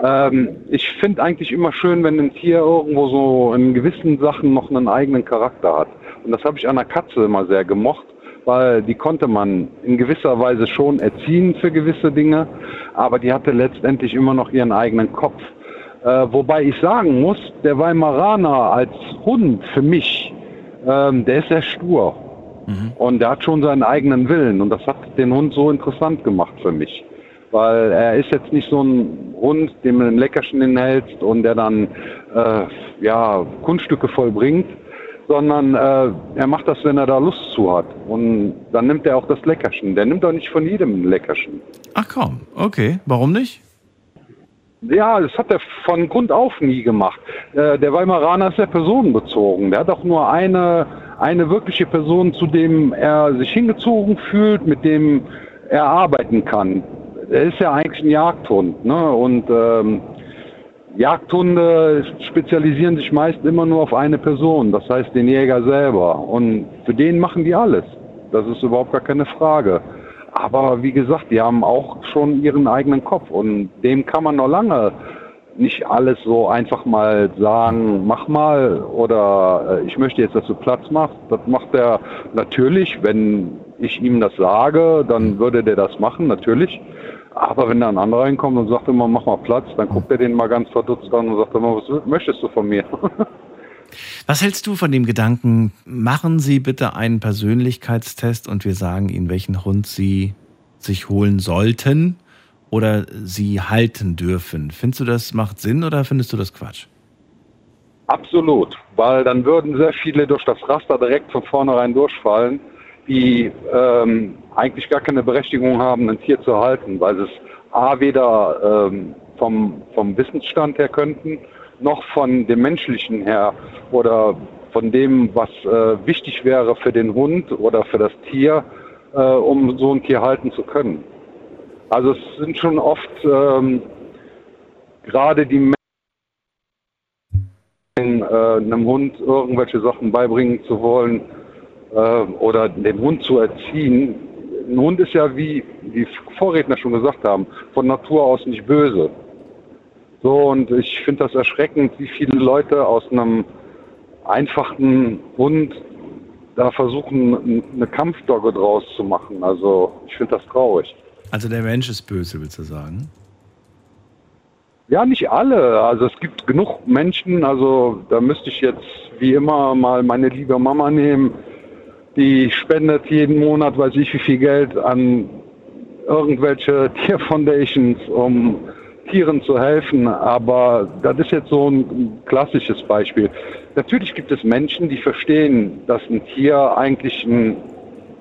Ähm, ich finde eigentlich immer schön, wenn ein Tier irgendwo so in gewissen Sachen noch einen eigenen Charakter hat. Und das habe ich an der Katze immer sehr gemocht, weil die konnte man in gewisser Weise schon erziehen für gewisse Dinge, aber die hatte letztendlich immer noch ihren eigenen Kopf. Äh, wobei ich sagen muss, der Weimaraner als Hund für mich, ähm, der ist sehr stur. Und der hat schon seinen eigenen Willen. Und das hat den Hund so interessant gemacht für mich. Weil er ist jetzt nicht so ein Hund, dem du ein Leckerchen hinhältst und der dann äh, ja, Kunststücke vollbringt, sondern äh, er macht das, wenn er da Lust zu hat. Und dann nimmt er auch das Leckerchen. Der nimmt doch nicht von jedem ein Leckerchen. Ach komm, okay. Warum nicht? Ja, das hat er von Grund auf nie gemacht. Äh, der Weimaraner ist ja personenbezogen. Der hat auch nur eine, eine wirkliche Person, zu dem er sich hingezogen fühlt, mit dem er arbeiten kann. Er ist ja eigentlich ein Jagdhund. Ne? Und ähm, Jagdhunde spezialisieren sich meist immer nur auf eine Person, das heißt den Jäger selber. Und für den machen die alles. Das ist überhaupt gar keine Frage. Aber wie gesagt, die haben auch schon ihren eigenen Kopf und dem kann man noch lange nicht alles so einfach mal sagen, mach mal oder äh, ich möchte jetzt, dass du Platz machst. Das macht er natürlich, wenn ich ihm das sage, dann würde der das machen, natürlich. Aber wenn da ein anderer reinkommt und sagt immer, mach mal Platz, dann guckt er den mal ganz verdutzt an und sagt immer, was möchtest du von mir? Was hältst du von dem Gedanken, machen Sie bitte einen Persönlichkeitstest und wir sagen Ihnen, welchen Hund Sie sich holen sollten oder Sie halten dürfen? Findest du, das macht Sinn oder findest du das Quatsch? Absolut, weil dann würden sehr viele durch das Raster direkt von vornherein durchfallen, die ähm, eigentlich gar keine Berechtigung haben, ein Tier zu halten, weil sie es A weder ähm, vom, vom Wissensstand her könnten, noch von dem menschlichen her oder von dem, was äh, wichtig wäre für den Hund oder für das Tier, äh, um so ein Tier halten zu können. Also es sind schon oft ähm, gerade die Menschen, äh, einem Hund irgendwelche Sachen beibringen zu wollen äh, oder den Hund zu erziehen. Ein Hund ist ja, wie die Vorredner schon gesagt haben, von Natur aus nicht böse. So, und ich finde das erschreckend, wie viele Leute aus einem einfachen Hund da versuchen, eine Kampfdogge draus zu machen. Also ich finde das traurig. Also der Mensch ist böse, willst du sagen? Ja, nicht alle. Also es gibt genug Menschen, also da müsste ich jetzt wie immer mal meine liebe Mama nehmen, die spendet jeden Monat, weiß ich wie viel Geld an irgendwelche Tierfoundations, um Tieren zu helfen. Aber das ist jetzt so ein klassisches Beispiel. Natürlich gibt es Menschen, die verstehen, dass ein Tier eigentlich ein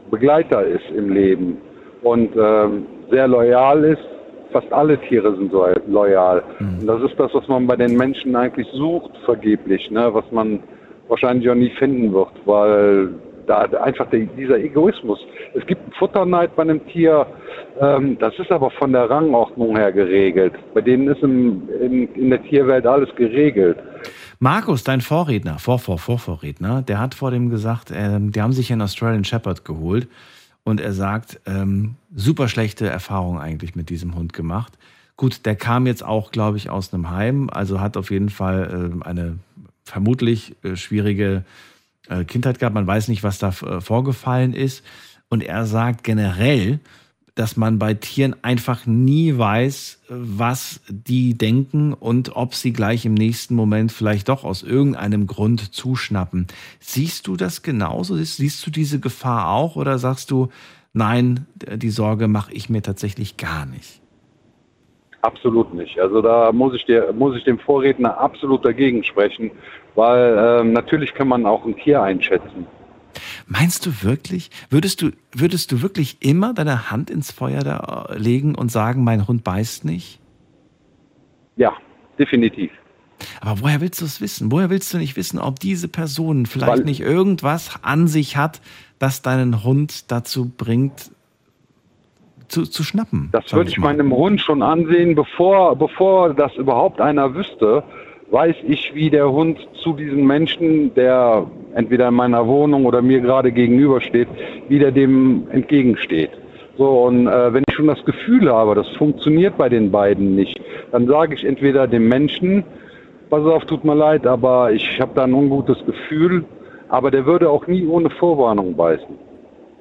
Begleiter ist im Leben und ähm, sehr loyal ist. Fast alle Tiere sind so loyal. Und das ist das, was man bei den Menschen eigentlich sucht, vergeblich, ne? was man wahrscheinlich auch nie finden wird, weil da einfach dieser Egoismus. Es gibt einen Futterneid bei einem Tier, ähm, das ist aber von der Rangordnung her geregelt. Bei denen ist im, in, in der Tierwelt alles geregelt. Markus, dein Vorredner, Vorvor, Vorvorredner, der hat vor dem gesagt, ähm, die haben sich einen Australian Shepherd geholt und er sagt, ähm, super schlechte Erfahrung eigentlich mit diesem Hund gemacht. Gut, der kam jetzt auch, glaube ich, aus einem Heim, also hat auf jeden Fall äh, eine vermutlich äh, schwierige äh, Kindheit gehabt. Man weiß nicht, was da äh, vorgefallen ist. Und er sagt generell, dass man bei Tieren einfach nie weiß, was die denken und ob sie gleich im nächsten Moment vielleicht doch aus irgendeinem Grund zuschnappen. Siehst du das genauso? Siehst du diese Gefahr auch oder sagst du, nein, die Sorge mache ich mir tatsächlich gar nicht? Absolut nicht. Also da muss ich dir, muss ich dem Vorredner absolut dagegen sprechen, weil äh, natürlich kann man auch ein Tier einschätzen. Meinst du wirklich, würdest du, würdest du wirklich immer deine Hand ins Feuer äh, legen und sagen, mein Hund beißt nicht? Ja, definitiv. Aber woher willst du es wissen? Woher willst du nicht wissen, ob diese Person vielleicht Weil, nicht irgendwas an sich hat, das deinen Hund dazu bringt, zu, zu schnappen? Das würde ich meinem Hund schon ansehen, bevor, bevor das überhaupt einer wüsste weiß ich, wie der Hund zu diesem Menschen, der entweder in meiner Wohnung oder mir gerade gegenübersteht, wie der dem entgegensteht. So, und äh, wenn ich schon das Gefühl habe, das funktioniert bei den beiden nicht, dann sage ich entweder dem Menschen, pass auf, tut mir leid, aber ich habe da ein ungutes Gefühl, aber der würde auch nie ohne Vorwarnung beißen.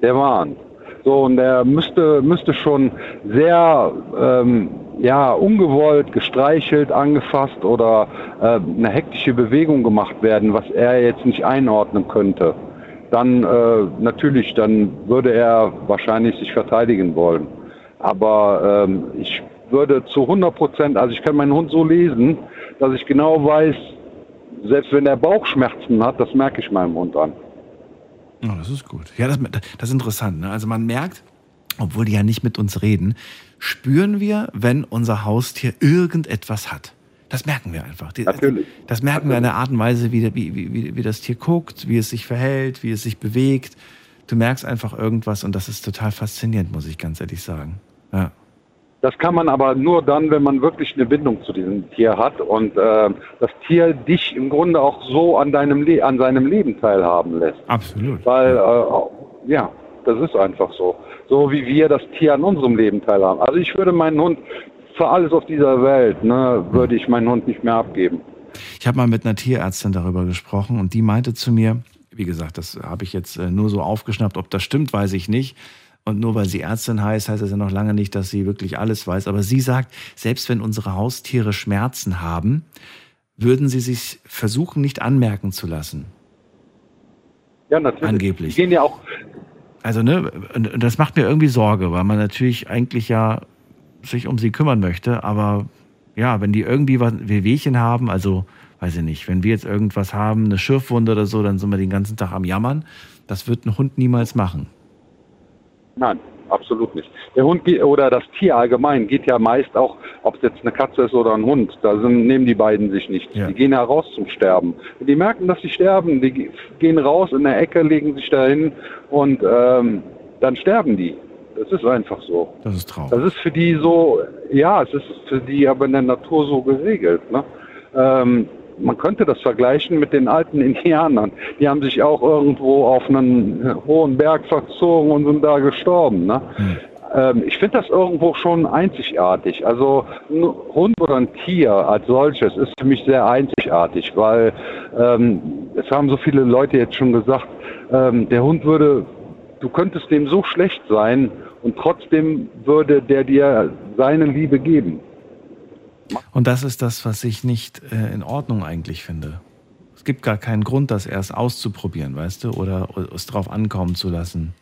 Der warnt. So, und der müsste, müsste schon sehr ähm, ja, ungewollt gestreichelt, angefasst oder äh, eine hektische Bewegung gemacht werden, was er jetzt nicht einordnen könnte, dann äh, natürlich, dann würde er wahrscheinlich sich verteidigen wollen. Aber ähm, ich würde zu 100 Prozent, also ich kann meinen Hund so lesen, dass ich genau weiß, selbst wenn er Bauchschmerzen hat, das merke ich meinem Hund an. Oh, das ist gut. Ja, das, das ist interessant. Ne? Also man merkt, obwohl die ja nicht mit uns reden, spüren wir, wenn unser Haustier irgendetwas hat. Das merken wir einfach. Natürlich. Das merken wir in der Art und Weise, wie, wie, wie, wie das Tier guckt, wie es sich verhält, wie es sich bewegt. Du merkst einfach irgendwas und das ist total faszinierend, muss ich ganz ehrlich sagen. Ja. Das kann man aber nur dann, wenn man wirklich eine Bindung zu diesem Tier hat und äh, das Tier dich im Grunde auch so an deinem Le an seinem Leben teilhaben lässt. Absolut. Weil äh, ja, das ist einfach so so wie wir das Tier an unserem Leben teilhaben. Also ich würde meinen Hund für alles auf dieser Welt, ne, würde ich meinen Hund nicht mehr abgeben. Ich habe mal mit einer Tierärztin darüber gesprochen und die meinte zu mir, wie gesagt, das habe ich jetzt äh, nur so aufgeschnappt, ob das stimmt, weiß ich nicht. Und nur weil sie Ärztin heißt, heißt das ja noch lange nicht, dass sie wirklich alles weiß. Aber sie sagt, selbst wenn unsere Haustiere Schmerzen haben, würden sie sich versuchen, nicht anmerken zu lassen. Ja, natürlich. Angeblich. Die gehen ja auch, also, ne, das macht mir irgendwie Sorge, weil man natürlich eigentlich ja sich um sie kümmern möchte, aber ja, wenn die irgendwie was, Wehwehchen haben, also, weiß ich nicht, wenn wir jetzt irgendwas haben, eine Schürfwunde oder so, dann sind wir den ganzen Tag am Jammern. Das wird ein Hund niemals machen. Nein, absolut nicht. Der Hund oder das Tier allgemein geht ja meist auch, ob es jetzt eine Katze ist oder ein Hund, da sind, nehmen die beiden sich nicht. Ja. Die gehen heraus zum Sterben. Die merken, dass sie sterben, die gehen raus in der Ecke, legen sich dahin und ähm, dann sterben die. Das ist einfach so. Das ist traurig. Das ist für die so, ja, es ist für die aber in der Natur so geregelt. Ne? Ähm, man könnte das vergleichen mit den alten Indianern. Die haben sich auch irgendwo auf einen hohen Berg verzogen und sind da gestorben. Ne? Hm. Ähm, ich finde das irgendwo schon einzigartig. Also ein Hund oder ein Tier als solches ist für mich sehr einzigartig, weil ähm, es haben so viele Leute jetzt schon gesagt, ähm, der Hund würde, du könntest dem so schlecht sein und trotzdem würde der dir seine Liebe geben. Und das ist das, was ich nicht äh, in Ordnung eigentlich finde. Es gibt gar keinen Grund, das erst auszuprobieren, weißt du, oder es darauf ankommen zu lassen,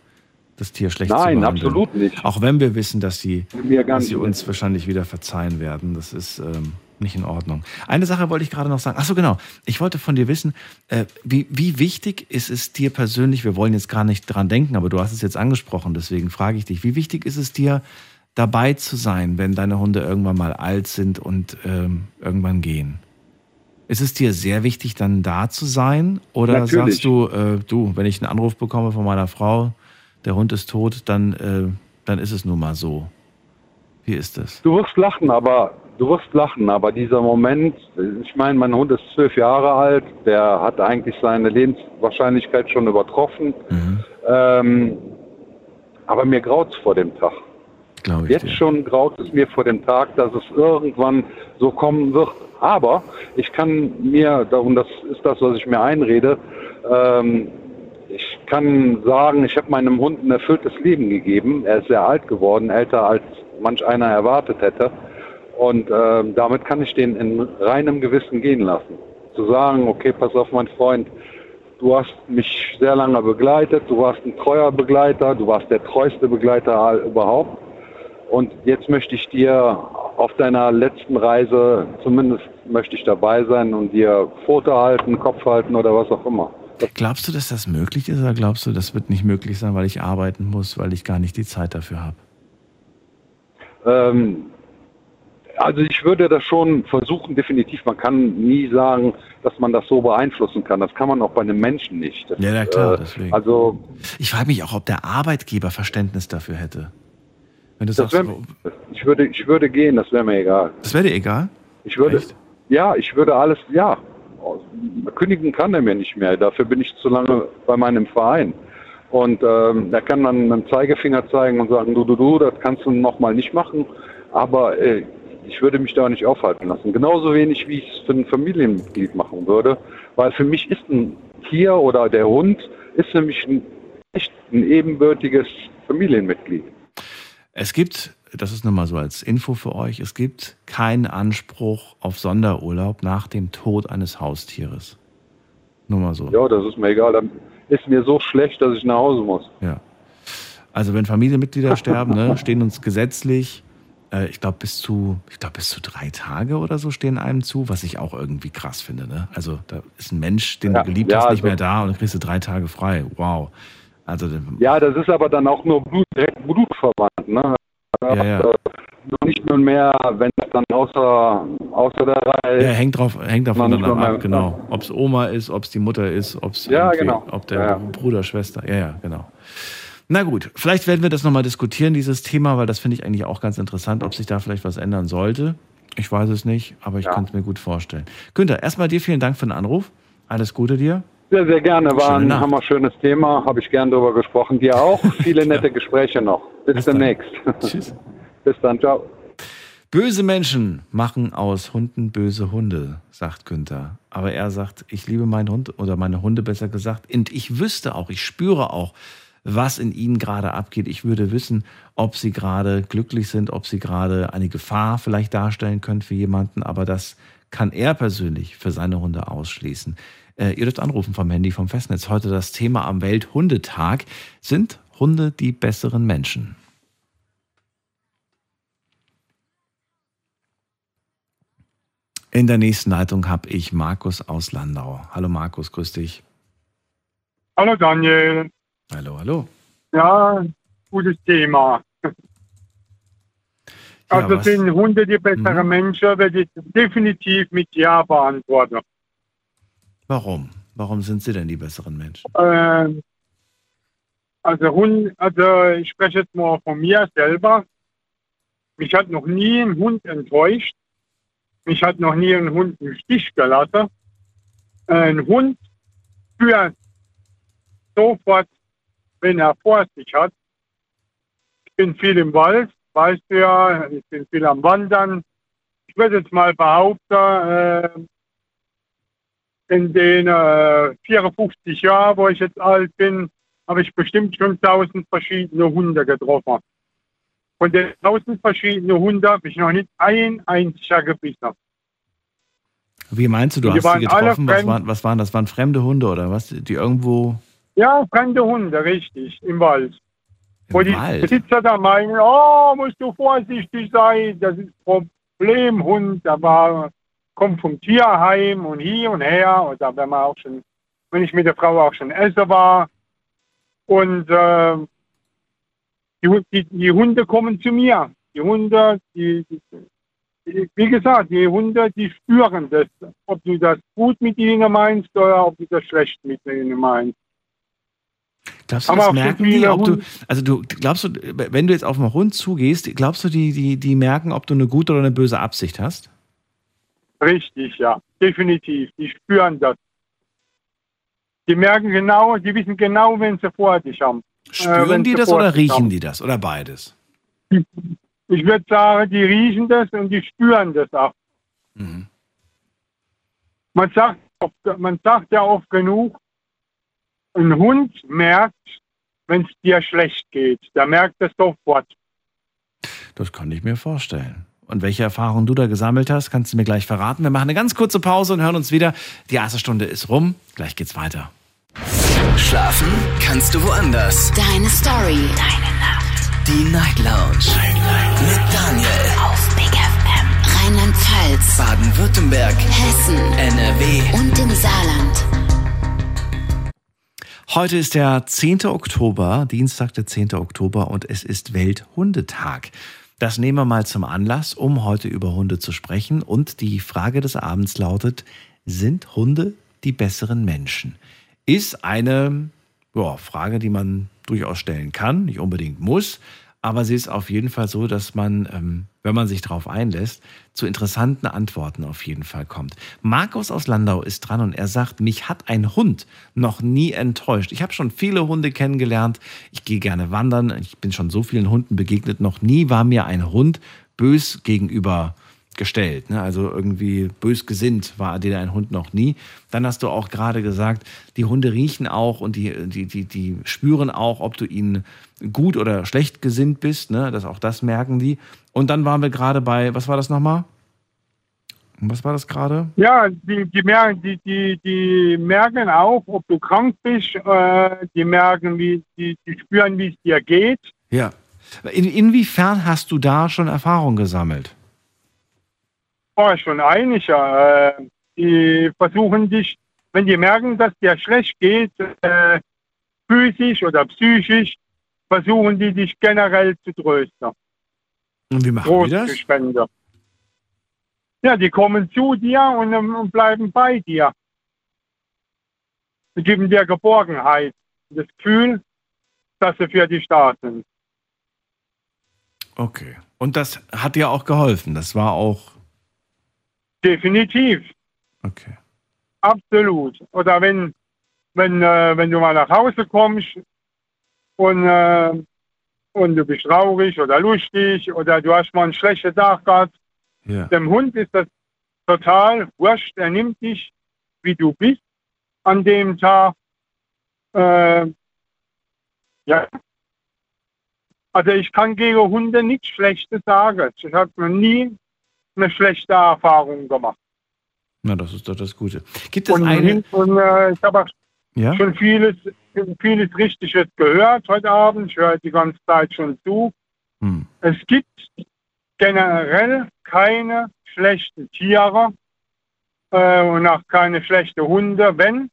das Tier schlecht Nein, zu behandeln. Nein, absolut nicht. Auch wenn wir wissen, dass sie, dass sie uns wahrscheinlich wieder verzeihen werden. Das ist ähm, nicht in Ordnung. Eine Sache wollte ich gerade noch sagen. Ach so, genau. Ich wollte von dir wissen, äh, wie, wie wichtig ist es dir persönlich, wir wollen jetzt gar nicht dran denken, aber du hast es jetzt angesprochen, deswegen frage ich dich, wie wichtig ist es dir, dabei zu sein, wenn deine Hunde irgendwann mal alt sind und ähm, irgendwann gehen? Ist es dir sehr wichtig, dann da zu sein? Oder Natürlich. sagst du, äh, du, wenn ich einen Anruf bekomme von meiner Frau, der Hund ist tot, dann, äh, dann ist es nun mal so. Wie ist das? Du wirst lachen, aber du wirst lachen, aber dieser Moment, ich meine, mein Hund ist zwölf Jahre alt, der hat eigentlich seine Lebenswahrscheinlichkeit schon übertroffen. Ähm, aber mir graut es vor dem Tag. Glaube Jetzt dir. schon graut es mir vor dem Tag, dass es irgendwann so kommen wird. Aber ich kann mir, und das ist das, was ich mir einrede, ähm, ich kann sagen, ich habe meinem Hund ein erfülltes Leben gegeben. Er ist sehr alt geworden, älter als manch einer erwartet hätte. Und ähm, damit kann ich den in reinem Gewissen gehen lassen. Zu sagen, okay, pass auf, mein Freund, du hast mich sehr lange begleitet, du warst ein treuer Begleiter, du warst der treueste Begleiter überhaupt. Und jetzt möchte ich dir auf deiner letzten Reise, zumindest möchte ich dabei sein und dir Foto halten, Kopf halten oder was auch immer. Glaubst du, dass das möglich ist oder glaubst du, das wird nicht möglich sein, weil ich arbeiten muss, weil ich gar nicht die Zeit dafür habe? Ähm, also ich würde das schon versuchen, definitiv. Man kann nie sagen, dass man das so beeinflussen kann. Das kann man auch bei einem Menschen nicht. Das, Ja, ja, klar, äh, deswegen. Also Ich frage mich auch, ob der Arbeitgeber Verständnis dafür hätte. Wenn du das sagst, wär, ich, würde, ich würde gehen, das wäre mir egal. das wäre dir egal? Ich würde, ja, ich würde alles, ja, kündigen kann er mir nicht mehr. Dafür bin ich zu lange bei meinem Verein. Und ähm, er kann dann mit dem Zeigefinger zeigen und sagen, du, du, du, das kannst du nochmal nicht machen. Aber äh, ich würde mich da nicht aufhalten lassen. Genauso wenig, wie ich es für ein Familienmitglied machen würde. Weil für mich ist ein Tier oder der Hund ist für mich ein, echt ein ebenbürtiges Familienmitglied. Es gibt, das ist nur mal so als Info für euch, es gibt keinen Anspruch auf Sonderurlaub nach dem Tod eines Haustieres. Nur mal so. Ja, das ist mir egal. Dann ist mir so schlecht, dass ich nach Hause muss. Ja. Also wenn Familienmitglieder sterben, ne, stehen uns gesetzlich, äh, ich glaube bis zu, ich glaube bis zu drei Tage oder so stehen einem zu, was ich auch irgendwie krass finde. Ne? Also da ist ein Mensch, den Ja, du geliebt ja, hast, nicht also- mehr da und dann kriegst du drei Tage frei. Wow. Also Ja, das ist aber dann auch nur Blut, direkt blutverwandt. Ne? Ja, ja. Äh, Nicht nur mehr, wenn es dann außer, außer der Reihe Ja, hängt drauf, hängt davon dann ab, genau. Ob es Oma ist, ob es die Mutter ist, ob es Ja, genau. ob der Ja. Bruder, Schwester. Ja, ja, genau. Na gut, vielleicht werden wir das nochmal diskutieren, dieses Thema, weil das finde ich eigentlich auch ganz interessant, ob sich da vielleicht was ändern sollte. Ich weiß es nicht, aber ich kann es mir gut vorstellen. Günther, erstmal dir vielen Dank für den Anruf. Alles Gute dir. Sehr, sehr gerne. War Schöne ein Nacht. hammerschönes Thema. Habe ich gern drüber gesprochen. Dir auch. Viele nette Gespräche noch. Bis, demnächst. Tschüss. Bis dann. Ciao. Böse Menschen machen aus Hunden böse Hunde, sagt Günther. Aber er sagt, ich liebe meinen Hund oder meine Hunde besser gesagt. Und ich wüsste auch, ich spüre auch, was in ihnen gerade abgeht. Ich würde wissen, ob sie gerade glücklich sind, ob sie gerade eine Gefahr vielleicht darstellen können für jemanden. Aber das kann er persönlich für seine Hunde ausschließen. Äh, ihr dürft anrufen vom Handy vom Festnetz. Heute das Thema am Welthundetag sind Hunde die besseren Menschen. In der nächsten Leitung habe ich Markus aus Landau. Hallo Markus, grüß dich. Hallo Daniel. Hallo, hallo. Ja, gutes Thema. also was- sind Hunde die besseren Menschen, werde ich definitiv mit Ja beantworten. Warum? Warum sind sie denn die besseren Menschen? Ähm, also Hund, also ich spreche jetzt mal von mir selber. Mich hat noch nie ein Hund enttäuscht. Mich hat noch nie ein Hund im Stich gelassen. Ein Hund führt sofort, wenn er vor sich hat. Ich bin viel im Wald, weißt du ja, ich bin viel am Wandern. Ich würde jetzt mal behaupten, äh, in den äh, 54 Jahren, wo ich jetzt alt bin, habe ich bestimmt schon 1000 verschiedene Hunde getroffen. Von den 1000 verschiedenen Hunden habe ich noch nicht ein einziger gebissen. Wie meinst du, du Die hast sie getroffen? Was waren, was waren das? Waren fremde Hunde oder was? Die irgendwo. Ja, fremde Hunde, richtig, im Wald. Wo die Wald? Besitzer da meinen, oh, musst du vorsichtig sein, das ist Problemhund, war, kommt vom Tierheim und hier und her, oder wenn man auch schon, wenn ich mit der Frau auch schon essen war. Und äh, die, die, die Hunde kommen zu mir. Die Hunde, die, die, wie gesagt, die Hunde, die spüren das, ob du das gut mit ihnen meinst oder ob du das schlecht mit ihnen meinst. Glaubst du, Haben das merken die, ob du, also du, glaubst du, wenn du jetzt auf einen Hund zugehst, glaubst du, die, die, die merken, ob du eine gute oder eine böse Absicht hast? Richtig, ja, definitiv. Die spüren das. Die merken genau, die wissen genau, wenn sie vor dich haben. Äh, Spüren wenn die das oder riechen haben. die das oder beides? Ich würde sagen, die riechen das und die spüren das auch. Mhm. Man sagt, man sagt ja oft genug, ein Hund merkt, wenn es dir schlecht geht. Der merkt das sofort. Das kann ich mir vorstellen. Und welche Erfahrungen du da gesammelt hast, kannst du mir gleich verraten. Wir machen eine ganz kurze Pause und hören uns wieder. Die erste Stunde ist rum. Gleich geht's weiter. Schlafen kannst du woanders. Deine Story. Deine Nacht. Die Night Lounge. Mit Daniel. Auf Big FM. Rheinland-Pfalz. Baden-Württemberg. Hessen. NRW. Und im Saarland. Heute ist der 10. Oktober, Dienstag der 10. Oktober und es ist Welthundetag. Das nehmen wir mal zum Anlass, um heute über Hunde zu sprechen. Und die Frage des Abends lautet, sind Hunde die besseren Menschen? Ist eine ja, Frage, die man durchaus stellen kann, nicht unbedingt muss, aber sie ist auf jeden Fall so, dass man, ähm, wenn man sich darauf einlässt, zu interessanten Antworten auf jeden Fall kommt. Markus aus Landau ist dran und er sagt, mich hat ein Hund noch nie enttäuscht. Ich habe schon viele Hunde kennengelernt. Ich gehe gerne wandern. Ich bin schon so vielen Hunden begegnet. Noch nie war mir ein Hund bös gegenüber gestellt. Ne? Also irgendwie bös gesinnt war dir ein Hund noch nie. Dann hast du auch gerade gesagt, die Hunde riechen auch und die, die, die, die spüren auch, ob du ihnen gut oder schlecht gesinnt bist. Ne? Das, auch das merken die. Und dann waren wir gerade bei, was war das nochmal? Was war das gerade? Ja, die, die, merken, die, die, die merken auch, ob du krank bist. Äh, die merken, wie, die, die spüren, wie es dir geht. Ja. In, inwiefern hast du da schon Erfahrung gesammelt? Oh, schon einige. Äh, die versuchen dich, wenn die merken, dass dir schlecht geht, äh, physisch oder psychisch, versuchen die dich generell zu trösten. Und wie machen die das? Trostgespender. Ja, die kommen zu dir und, ähm, und bleiben bei dir. Sie geben dir Geborgenheit, das Gefühl, dass sie für dich da sind. Okay. Und das hat dir auch geholfen. Das war auch. Definitiv. Okay. Absolut. Oder wenn, wenn, äh, wenn du mal nach Hause kommst und, äh, und du bist traurig oder lustig oder du hast mal einen schlechten Tag gehabt, Ja. dem Hund ist das total wurscht. Er nimmt dich, wie du bist an dem Tag. Äh, ja. Also ich kann gegen Hunde nichts Schlechtes sagen. Ich habe noch nie eine schlechte Erfahrung gemacht. Na, das ist doch das Gute. Gibt es Und, eine. und äh, ich habe auch Ja? schon vieles, vieles Richtiges gehört heute Abend. Ich höre die ganze Zeit schon zu. Hm. Es gibt generell keine schlechten Tiere äh, und auch keine schlechten Hunde. Wenn,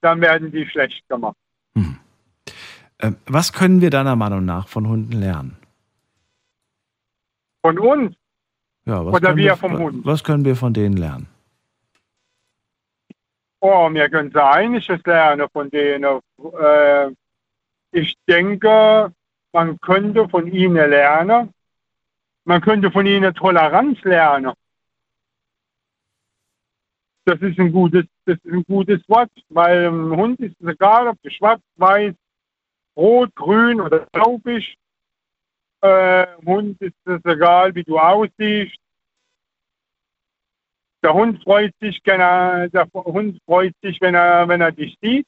dann werden die schlecht gemacht. Ähm, was können wir deiner Meinung nach von Hunden lernen? Von uns Ja, was Oder können wir vom Hund? Was können wir von denen lernen? Oh, wir können einiges lernen von denen. Äh, ich denke, man könnte von ihnen lernen. Man könnte von ihnen Toleranz lernen. Das ist ein gutes, das ist ein gutes Wort, weil ein Hund ist es egal, ob du schwarz, weiß, rot, grün oder blau bist. Äh, Hund ist es egal, wie du aussiehst. Der Hund freut sich, wenn er, der Hund freut sich, wenn er, wenn er dich sieht.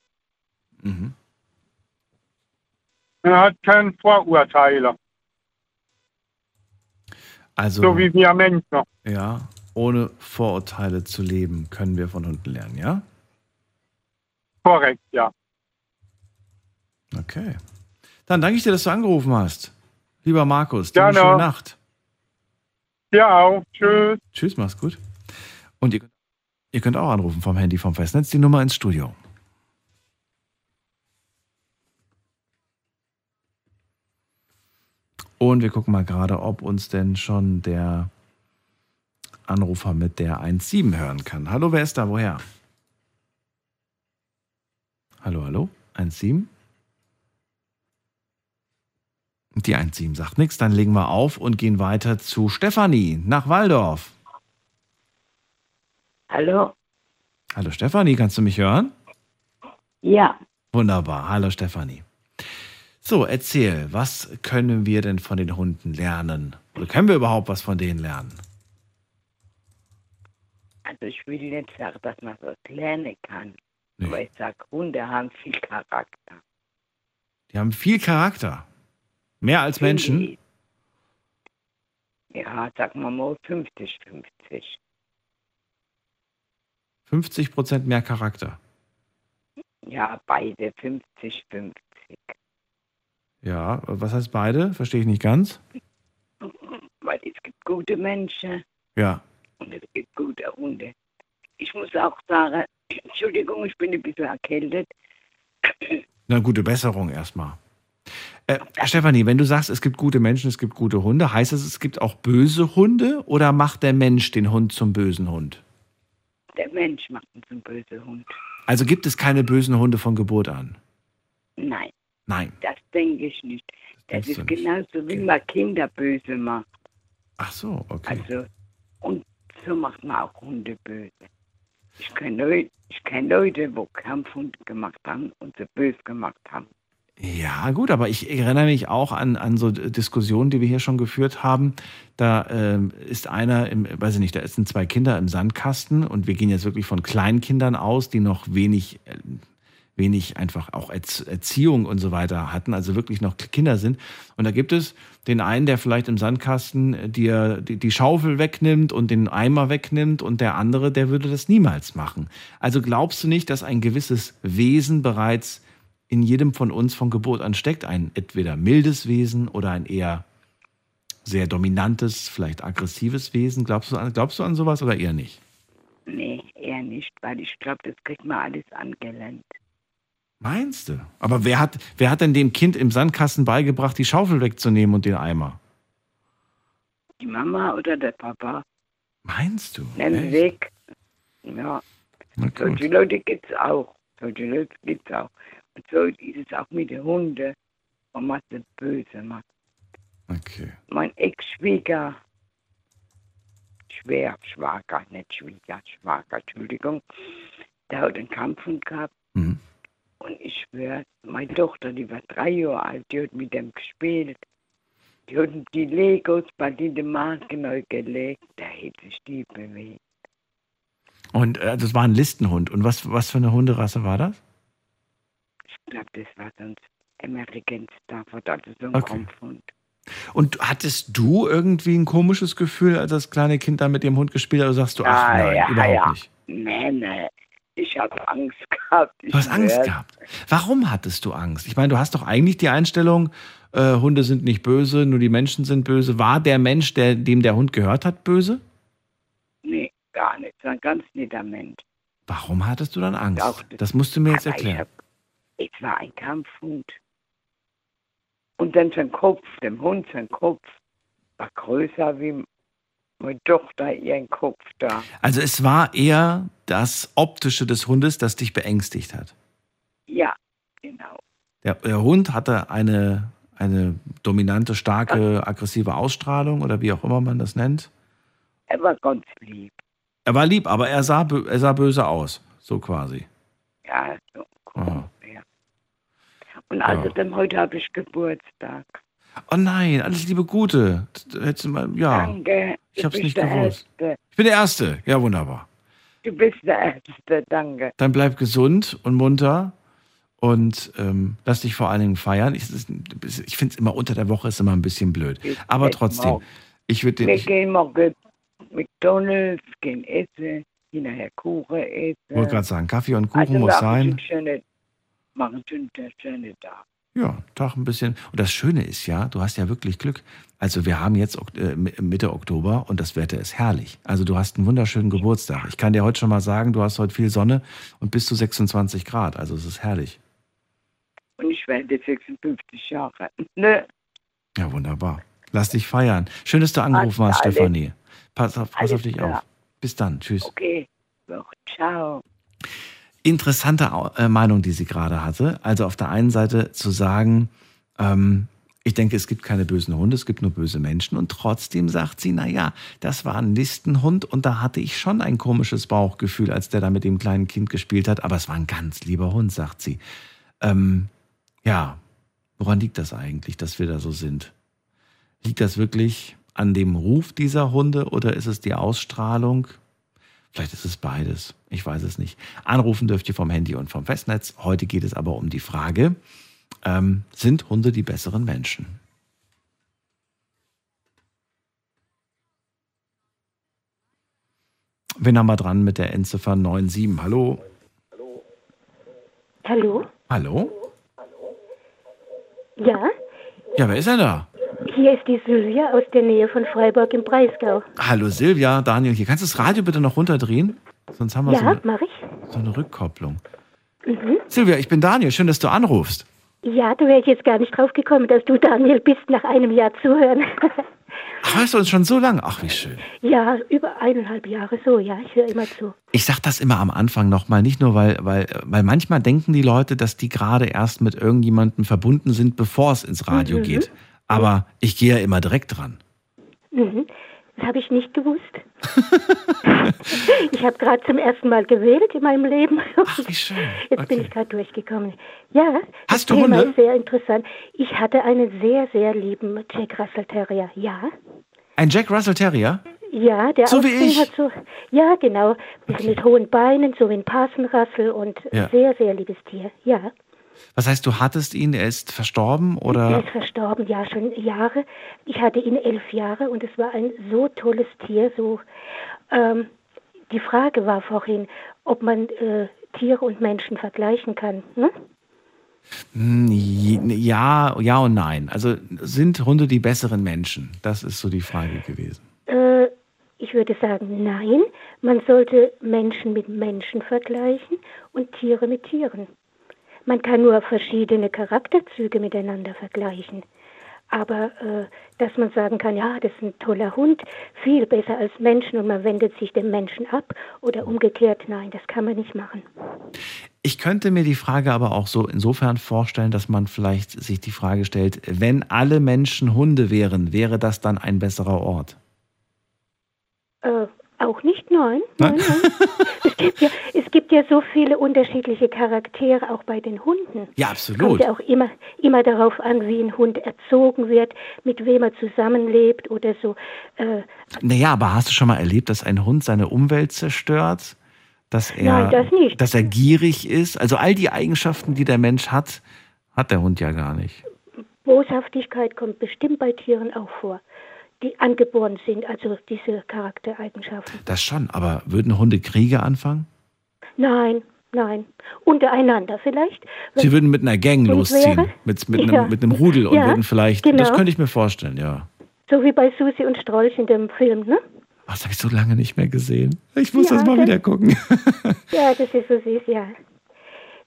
Mhm. Er hat keine Vorurteile, Also, so wie wir Menschen. ja, ohne Vorurteile zu leben, können wir von Hunden lernen, ja? Korrekt, ja. Okay. Dann danke ich dir, dass du angerufen hast. Lieber Markus, dir eine schöne Nacht. Ja auch. Tschüss. Tschüss, mach's gut. Und ihr, ihr könnt auch anrufen vom Handy vom Festnetz, die Nummer ins Studio. Und wir gucken mal gerade, ob uns denn schon der Anrufer mit der 1.7 hören kann. Hallo, wer ist da? Woher? Hallo, hallo? 1.7? Die 17 sagt nichts, dann legen wir auf und gehen weiter zu Stefanie nach Waldorf. Hallo? Hallo Stefanie, kannst du mich hören? Ja, Wunderbar. Hallo Stefanie. So, erzähl, was können wir denn von den Hunden lernen? Oder können wir überhaupt was von denen lernen? also ich will nicht sagen, dass man was lernen kann. Aber ich sage, Hunde haben viel Charakter. Die haben viel Charakter. Mehr als Menschen. Ja, sagen wir mal 50, 50. 50 Prozent mehr Charakter. Ja, beide 50, 50. Ja, was heißt beide? Verstehe ich nicht ganz. Weil es gibt gute Menschen Ja. und es gibt gute Hunde. Ich muss auch sagen, Entschuldigung, ich bin ein bisschen erkältet. Na, gute Besserung erstmal. Äh, Stefanie, wenn du sagst, es gibt gute Menschen, es gibt gute Hunde, heißt das, es gibt auch böse Hunde oder macht der Mensch den Hund zum bösen Hund? Der Mensch macht uns einen bösen Hund. Also gibt es keine bösen Hunde von Geburt an? Nein, Nein. das denke ich nicht. Das, denkst ist du nicht. genauso, wie man Kinder böse macht. Ach so, okay. Also, und so macht man auch Hunde böse. Ich kenne Leute, ich kenn Leute, die Kampfhunde gemacht haben und sie böse gemacht haben. Ja, gut, aber ich erinnere mich auch an, an so Diskussionen, die wir hier schon geführt haben. Da ähm, ist einer, im, weiß ich nicht, da sind zwei Kinder im Sandkasten und wir gehen jetzt wirklich von Kleinkindern aus, die noch wenig, äh, wenig einfach auch Erz Erziehung und so weiter hatten, also wirklich noch Kinder sind. Und da gibt es den einen, der vielleicht im Sandkasten äh, dir die, die Schaufel wegnimmt und den Eimer wegnimmt und der andere, der würde das niemals machen. Also glaubst du nicht, dass ein gewisses Wesen bereits in jedem von uns von Geburt an steckt. Ein entweder mildes Wesen oder ein eher sehr dominantes, vielleicht aggressives Wesen. Glaubst du an, glaubst du an sowas oder eher nicht? Nee, eher nicht, weil ich glaube, das kriegt man alles angelernt. Meinst du? Aber wer hat, wer hat denn dem Kind im Sandkasten beigebracht, die Schaufel wegzunehmen und den Eimer? Die Mama oder der Papa. Meinst du? Nimm weg. Ja, solche Leute gibt es auch. Solche Leute gibt es auch. Und so ist es auch mit den Hunden, man sie böse macht. Okay. Mein Ex-Schwieger, Schwer, Schwager, nicht Schwieger, Schwager, Entschuldigung, der hat einen Kampfhund gehabt. Mhm. Und ich schwöre, meine Tochter, die war drei Jahre alt, die hat mit dem gespielt. Die hat die Legos bei den Marken neu gelegt, da hätte sich die bewegt. Und äh, das war ein Listenhund. Und was, was für eine Hunderasse war das? Ich glaube, das war sonst American Stafford, also so ein Okay. Kampfhund. Und hattest du irgendwie ein komisches Gefühl, als das kleine Kind da mit dem Hund gespielt hat? Oder sagst du, ach Ah, nein, ja, überhaupt ja. nicht? Nee, nee. Ich habe Angst gehabt. Ich Du hast Angst schwör. gehabt. Warum hattest du Angst? Ich meine, du hast doch eigentlich die Einstellung, äh, Hunde sind nicht böse, nur die Menschen sind böse. War der Mensch, der, dem der Hund gehört hat, böse? Nee, gar nicht. Ein ganz netter Mensch. Warum hattest du dann Angst? Doch, das musst du mir jetzt ich erklären. Es war ein Kampfhund. Und dann sein Kopf, dem Hund sein Kopf, war größer wie meine Tochter ihren Kopf da. Also es war eher das Optische des Hundes, das dich beängstigt hat. Ja, genau. Der, der Hund hatte eine, eine dominante, starke, aggressive Ausstrahlung oder wie auch immer man das nennt. Er war ganz lieb. Er war lieb, aber er sah, er sah böse aus, so quasi. Ja, so. Aha. Und außerdem heute habe ich Geburtstag. Oh nein, alles Liebe Gute. Hättest mal, ja. Danke. Ich hab's bist nicht gewusst. Erste. Ich bin der Erste. Ja, wunderbar. Du bist der Erste, danke. Dann bleib gesund und munter und ähm, lass dich vor allen Dingen feiern. Ich, es ich finde es immer unter der Woche ist immer ein bisschen blöd. Aber trotzdem, ich würde Wir. Ich gehen morgen McDonalds, gehen essen, hinterher Kuchen essen. wollte gerade sagen, Kaffee und Kuchen also muss sein. einen machen einen schönen, schönen Tag. Ja, Tag ein bisschen. Und das Schöne ist ja, du hast ja wirklich Glück. Also wir haben jetzt äh, Mitte Oktober und das Wetter ist herrlich. Also du hast einen wunderschönen Geburtstag. Ich kann dir heute schon mal sagen, du hast heute viel Sonne und bis zu 26 Grad. Also es ist herrlich. Und ich werde 56 Jahre. Ne? Ja, wunderbar. Lass dich feiern. Schön, dass du angerufen hast, Stefanie. Pass auf, pass auf dich klar. auf. Bis dann. Tschüss. Okay, ciao. Interessante äh, Meinung, die sie gerade hatte. Also auf der einen Seite zu sagen, ähm, Ich denke, es gibt keine bösen Hunde, es gibt nur böse Menschen. Und trotzdem sagt sie, na ja, das war ein Listenhund und da hatte ich schon ein komisches Bauchgefühl, als der da mit dem kleinen Kind gespielt hat. Aber es war ein ganz lieber Hund, sagt sie. Ähm, ja, woran liegt das eigentlich, dass wir da so sind? Liegt das wirklich an dem Ruf dieser Hunde oder ist es die Ausstrahlung? Vielleicht ist es beides. Ich weiß es nicht. Anrufen dürft ihr vom Handy und vom Festnetz. Heute geht es aber um die Frage, ähm, sind Hunde die besseren Menschen? Wen haben wir dran mit der Endziffer 97? Hallo? Hallo? Hallo? Ja, Ja, wer ist denn da? Hier ist die Sylvia aus der Nähe von Freiburg im Breisgau. Hallo Silvia, Daniel hier. Kannst du das Radio bitte noch runterdrehen? Sonst haben wir so, Ja, eine, mach ich. so eine Rückkopplung. Mhm. Silvia, ich bin Daniel. Schön, dass du anrufst. Ja, da wäre ich jetzt gar nicht drauf gekommen, dass du Daniel bist nach einem Jahr zuhören. Ach, hörst du uns schon so lange? Ach, wie schön. ja, über eineinhalb Jahre so, ja, ich höre immer zu. Ich sag das immer am Anfang nochmal, nicht nur, weil, weil, weil manchmal denken die Leute, dass die gerade erst mit irgendjemandem verbunden sind, bevor es ins Radio Mhm. geht. Aber ich gehe ja immer direkt dran. Mhm. Das habe ich nicht gewusst. ich habe gerade zum ersten Mal gewählt in meinem Leben. Ach, wie schön. Jetzt bin ich gerade durchgekommen. Ja, Hast das du Thema Hunde? ist sehr interessant. Ich hatte einen sehr, sehr lieben Jack Russell Terrier. Ja, Ein Jack Russell Terrier? ja, der So wie Aussehen ich. hat so, ja, genau, bisschen mit hohen Beinen, so wie ein Parson Russell und Ja. sehr, sehr liebes Tier. Ja, Was heißt, du hattest ihn, er ist verstorben er oder? ist verstorben, ja, schon Jahre. Ich hatte ihn elf Jahre und es war ein so tolles Tier. So, ähm, die Frage war vorhin, ob man äh, Tiere und Menschen vergleichen kann. Ne? Hm, Ja, ja und nein. Also sind Hunde die besseren Menschen? Das ist so die Frage gewesen. Äh, ich würde sagen, nein. Man sollte Menschen mit Menschen vergleichen und Tiere mit Tieren. Man kann nur verschiedene Charakterzüge miteinander vergleichen. Aber äh, dass man sagen kann, ja, das ist ein toller Hund, viel besser als Menschen und man wendet sich dem Menschen ab oder umgekehrt, nein, das kann man nicht machen. Ich könnte mir die Frage aber auch so insofern vorstellen, dass man vielleicht sich die Frage stellt, wenn alle Menschen Hunde wären, wäre das dann ein besserer Ort? Äh, auch nicht, nein. nein, nein. es, gibt ja, es gibt ja so viele unterschiedliche Charaktere auch bei den Hunden. Ja, Es kommt absolut. ja auch immer, immer darauf an, wie ein Hund erzogen wird, mit wem er zusammenlebt oder so. Äh, Naja, aber hast du schon mal erlebt, dass ein Hund seine Umwelt zerstört? Dass er, Nein, das nicht. dass er gierig ist? Also all die Eigenschaften, die der Mensch hat, hat der Hund ja gar nicht. Boshaftigkeit kommt bestimmt bei Tieren auch vor, die angeboren sind, also diese Charaktereigenschaften. Das schon, aber würden Hunde Kriege anfangen? Nein, nein. Untereinander vielleicht. Sie würden mit einer Gang losziehen, wäre? mit, mit, Ja. einem, mit einem Rudel und Ja, würden vielleicht, das genau. könnte ich mir vorstellen, ja. So wie bei Susi und Strolch in dem Film, ne? Ach, das habe ich so lange nicht mehr gesehen. Ich muss Ja, das mal das- wieder gucken. Ja, das ist so süß, ja.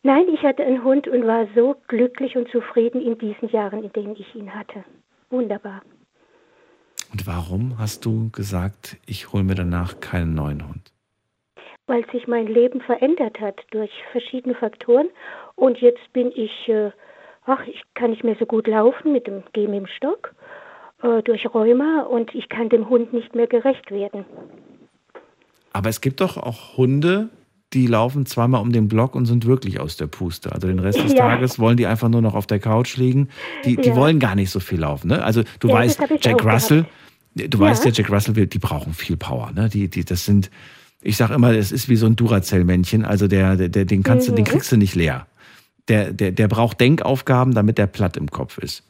Nein, ich hatte einen Hund und war so glücklich und zufrieden in diesen Jahren, in denen ich ihn hatte. Wunderbar. Und warum hast du gesagt, ich hole mir danach keinen neuen Hund? Weil sich mein Leben verändert hat durch verschiedene Faktoren. Und jetzt bin ich, äh, ach, ich kann nicht mehr so gut laufen mit dem Gehen im Stock äh, durch Rheuma und ich kann dem Hund nicht mehr gerecht werden. Aber es gibt doch auch Hunde, die laufen zweimal um den Block und sind wirklich aus der Puste. Also den Rest des Ja. Tages wollen die einfach nur noch auf der Couch liegen. Die, die Ja. wollen gar nicht so viel laufen. Ne? Also du Ja, weißt, Jack Russell, du Ja. weißt ja, Jack Russell, die brauchen viel Power. Ne? Die, die, das sind, ich sag immer, das ist wie so ein Duracell-Männchen. Also der, der, den kannst du, den Mhm. kriegst du nicht leer. Der, der, der braucht Denkaufgaben, damit der platt im Kopf ist.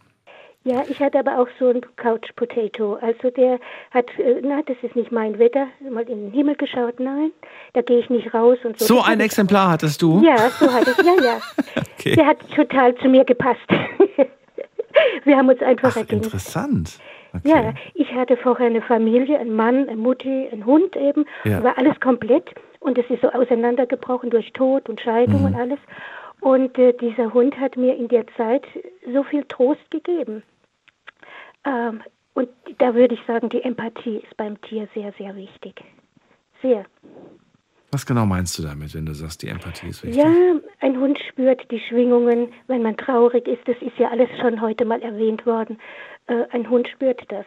Ja, ich hatte aber auch so einen Couch Potato. Also der hat, äh, na, das ist nicht mein Wetter, mal in den Himmel geschaut, nein, da gehe ich nicht raus und so. So Das ein Exemplar hattest du? Ja, so hatte ich, ja, ja. Okay. Der hat total zu mir gepasst. Wir haben uns einfach ergänzt. Interessant. Ja, ich hatte vorher eine Familie, einen Mann, eine Mutti, einen Hund eben, Ja. war alles komplett und es ist so auseinandergebrochen durch Tod und Scheidung Mhm. und alles. Und äh, dieser Hund hat mir in der Zeit so viel Trost gegeben. Ähm, und da würde ich sagen, die Empathie ist beim Tier sehr, sehr wichtig. Sehr. Was genau meinst du damit, wenn du sagst, die Empathie ist wichtig? Ja, ein Hund spürt die Schwingungen, wenn man traurig ist. Das ist ja alles schon heute mal erwähnt worden. Äh, ein Hund spürt das.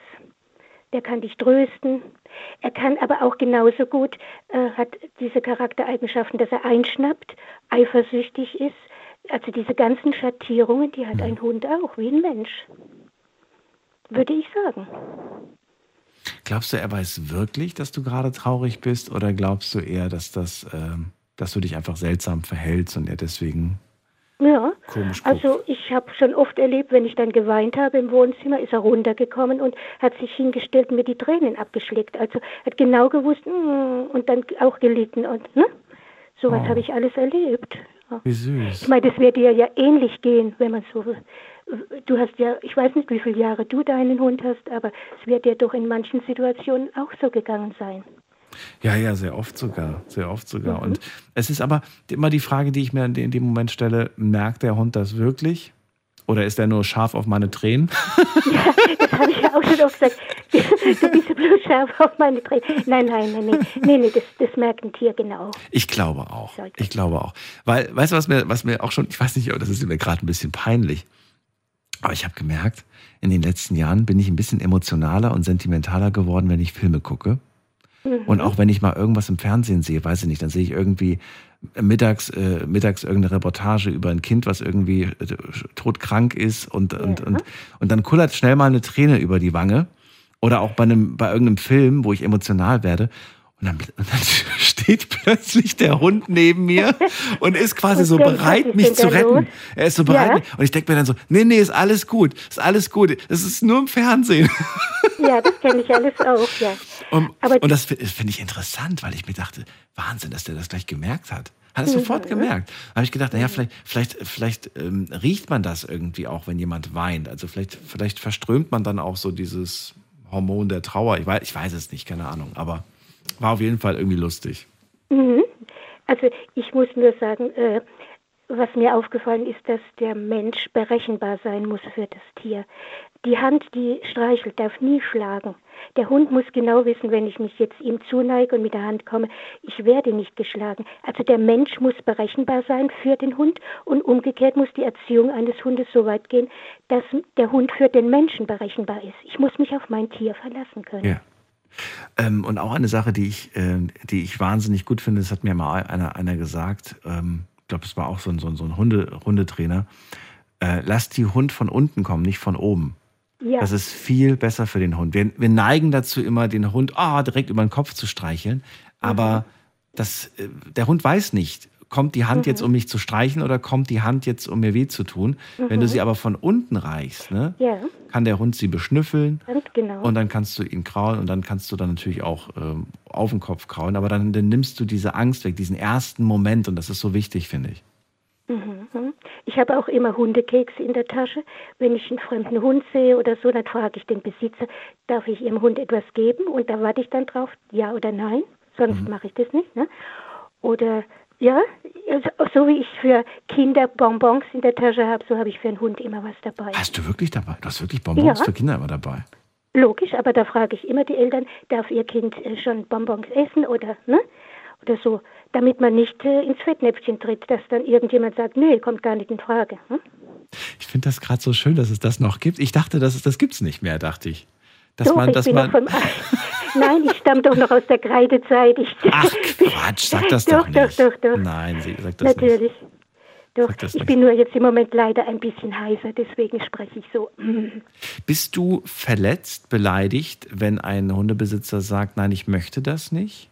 Der kann dich trösten. Er kann aber auch genauso gut, äh, hat diese Charaktereigenschaften, dass er einschnappt, eifersüchtig ist. Also diese ganzen Schattierungen, die hat Mhm. ein Hund auch, wie ein Mensch. Würde ich sagen. Glaubst du, er weiß wirklich, dass du gerade traurig bist, oder glaubst du eher, dass das, ähm, dass du dich einfach seltsam verhältst und er deswegen Ja, komisch also ich habe schon oft erlebt, wenn ich dann geweint habe im Wohnzimmer, ist er runtergekommen und hat sich hingestellt und mir die Tränen abgeschleckt. Also hat genau gewusst mm, und dann auch gelitten und ne? Sowas Oh. habe ich alles erlebt. Wie süß. Ich meine, das wird dir ja ähnlich gehen, wenn man so. Du hast ja, ich weiß nicht, wie viele Jahre du deinen Hund hast, aber es wird dir doch in manchen Situationen auch so gegangen sein. Ja, ja, sehr oft sogar, sehr oft sogar. Mhm. Und es ist aber immer die Frage, die ich mir in dem Moment stelle, merkt der Hund das wirklich? Oder ist er nur scharf auf meine Tränen? Das habe ich ja auch schon oft gesagt. Du bist bloß scharf auf meine Tränen. Nein, nein, nein, nein. Nee, nee, das, das merkt ein Tier genau. Ich glaube auch. Ich glaube auch. Weil, weißt du, was mir, was mir auch schon, ich weiß nicht, das ist mir gerade ein bisschen peinlich. Aber ich habe gemerkt, in den letzten Jahren bin ich ein bisschen emotionaler und sentimentaler geworden, wenn ich Filme gucke. Mhm. Und auch wenn ich mal irgendwas im Fernsehen sehe, weiß ich nicht, dann sehe ich irgendwie mittags, äh, mittags irgendeine Reportage über ein Kind, was irgendwie äh, todkrank ist und, und, und, und dann kullert schnell mal eine Träne über die Wange. Oder auch bei einem, bei irgendeinem Film, wo ich emotional werde. Und dann, und dann steht plötzlich der Hund neben mir und ist quasi so bereit, mich zu retten. Er ist so bereit. Ja. Und ich denke mir dann so, nee, nee, ist alles gut. Ist alles gut. Es ist nur im Fernsehen. Ja, das kenne ich alles auch, ja. Und, Aber- und das fi- finde ich interessant, weil ich mir dachte, Wahnsinn, dass der das gleich gemerkt hat. Hat er sofort Mhm. gemerkt. Da habe ich gedacht, naja, vielleicht, vielleicht, vielleicht ähm, riecht man das irgendwie auch, wenn jemand weint. Also vielleicht, vielleicht verströmt man dann auch so dieses Hormon der Trauer. Ich weiß, ich weiß es nicht, keine Ahnung. Aber war auf jeden Fall irgendwie lustig. Mhm. Also ich muss nur sagen, äh, was mir aufgefallen ist, dass der Mensch berechenbar sein muss für das Tier. Die Hand, die streichelt, darf nie schlagen. Der Hund muss genau wissen, wenn ich mich jetzt ihm zuneige und mit der Hand komme, ich werde nicht geschlagen. Also der Mensch muss berechenbar sein für den Hund und umgekehrt muss die Erziehung eines Hundes so weit gehen, dass der Hund für den Menschen berechenbar ist. Ich muss mich auf mein Tier verlassen können. Ja. Ähm, und auch eine Sache, die ich, äh, die ich wahnsinnig gut finde, das hat mir mal einer, einer gesagt, ähm, ich glaube, es war auch so ein, so ein, so ein Hunde, Hundetrainer, äh, lass die Hund von unten kommen, nicht von oben. Ja. Das ist viel besser für den Hund. Wir, wir neigen dazu immer, den Hund ah, direkt über den Kopf zu streicheln. Aber das, äh, der Hund weiß nicht, kommt die Hand Mhm. jetzt, um mich zu streichen oder kommt die Hand jetzt, um mir weh zu tun. Wenn du Mhm. sie aber von unten reichst, ne, Ja, kann der Hund sie beschnüffeln genau. und dann kannst du ihn kraulen und dann kannst du dann natürlich auch ähm, auf den Kopf kraulen. Aber dann, dann nimmst du diese Angst weg, diesen ersten Moment und das ist so wichtig, finde ich. Mhm. mhm. Ich habe auch immer Hundekekse in der Tasche. Wenn ich einen fremden Hund sehe oder so, dann frage ich den Besitzer, darf ich Ihrem Hund etwas geben? Und da warte ich dann drauf, ja oder nein. Sonst mache ich das nicht. Ne? Oder ja, also, so wie ich für Kinder Bonbons in der Tasche habe, so habe ich für einen Hund immer was dabei. Hast du wirklich dabei? Du hast wirklich Bonbons Ja. für Kinder immer dabei. Logisch, aber da frage ich immer die Eltern, darf ihr Kind äh, schon Bonbons essen oder ne? Oder so, damit man nicht äh, ins Fettnäpfchen tritt, dass dann irgendjemand sagt, nee, kommt gar nicht in Frage. Hm? Ich finde das gerade so schön, dass es das noch gibt. Ich dachte, das, das gibt's nicht mehr, dachte ich. Dass Doch, man, dass man, Nein, ich stamme doch noch aus der Kreidezeit. Ich Ach Quatsch, sag das doch, doch, nicht. doch, doch, doch. Nein, sie- sag das nicht. Natürlich. Doch, ich nicht. bin nur jetzt im Moment leider ein bisschen heiser, deswegen spreche ich so. Bist du verletzt, beleidigt, wenn ein Hundebesitzer sagt, nein, ich möchte das nicht?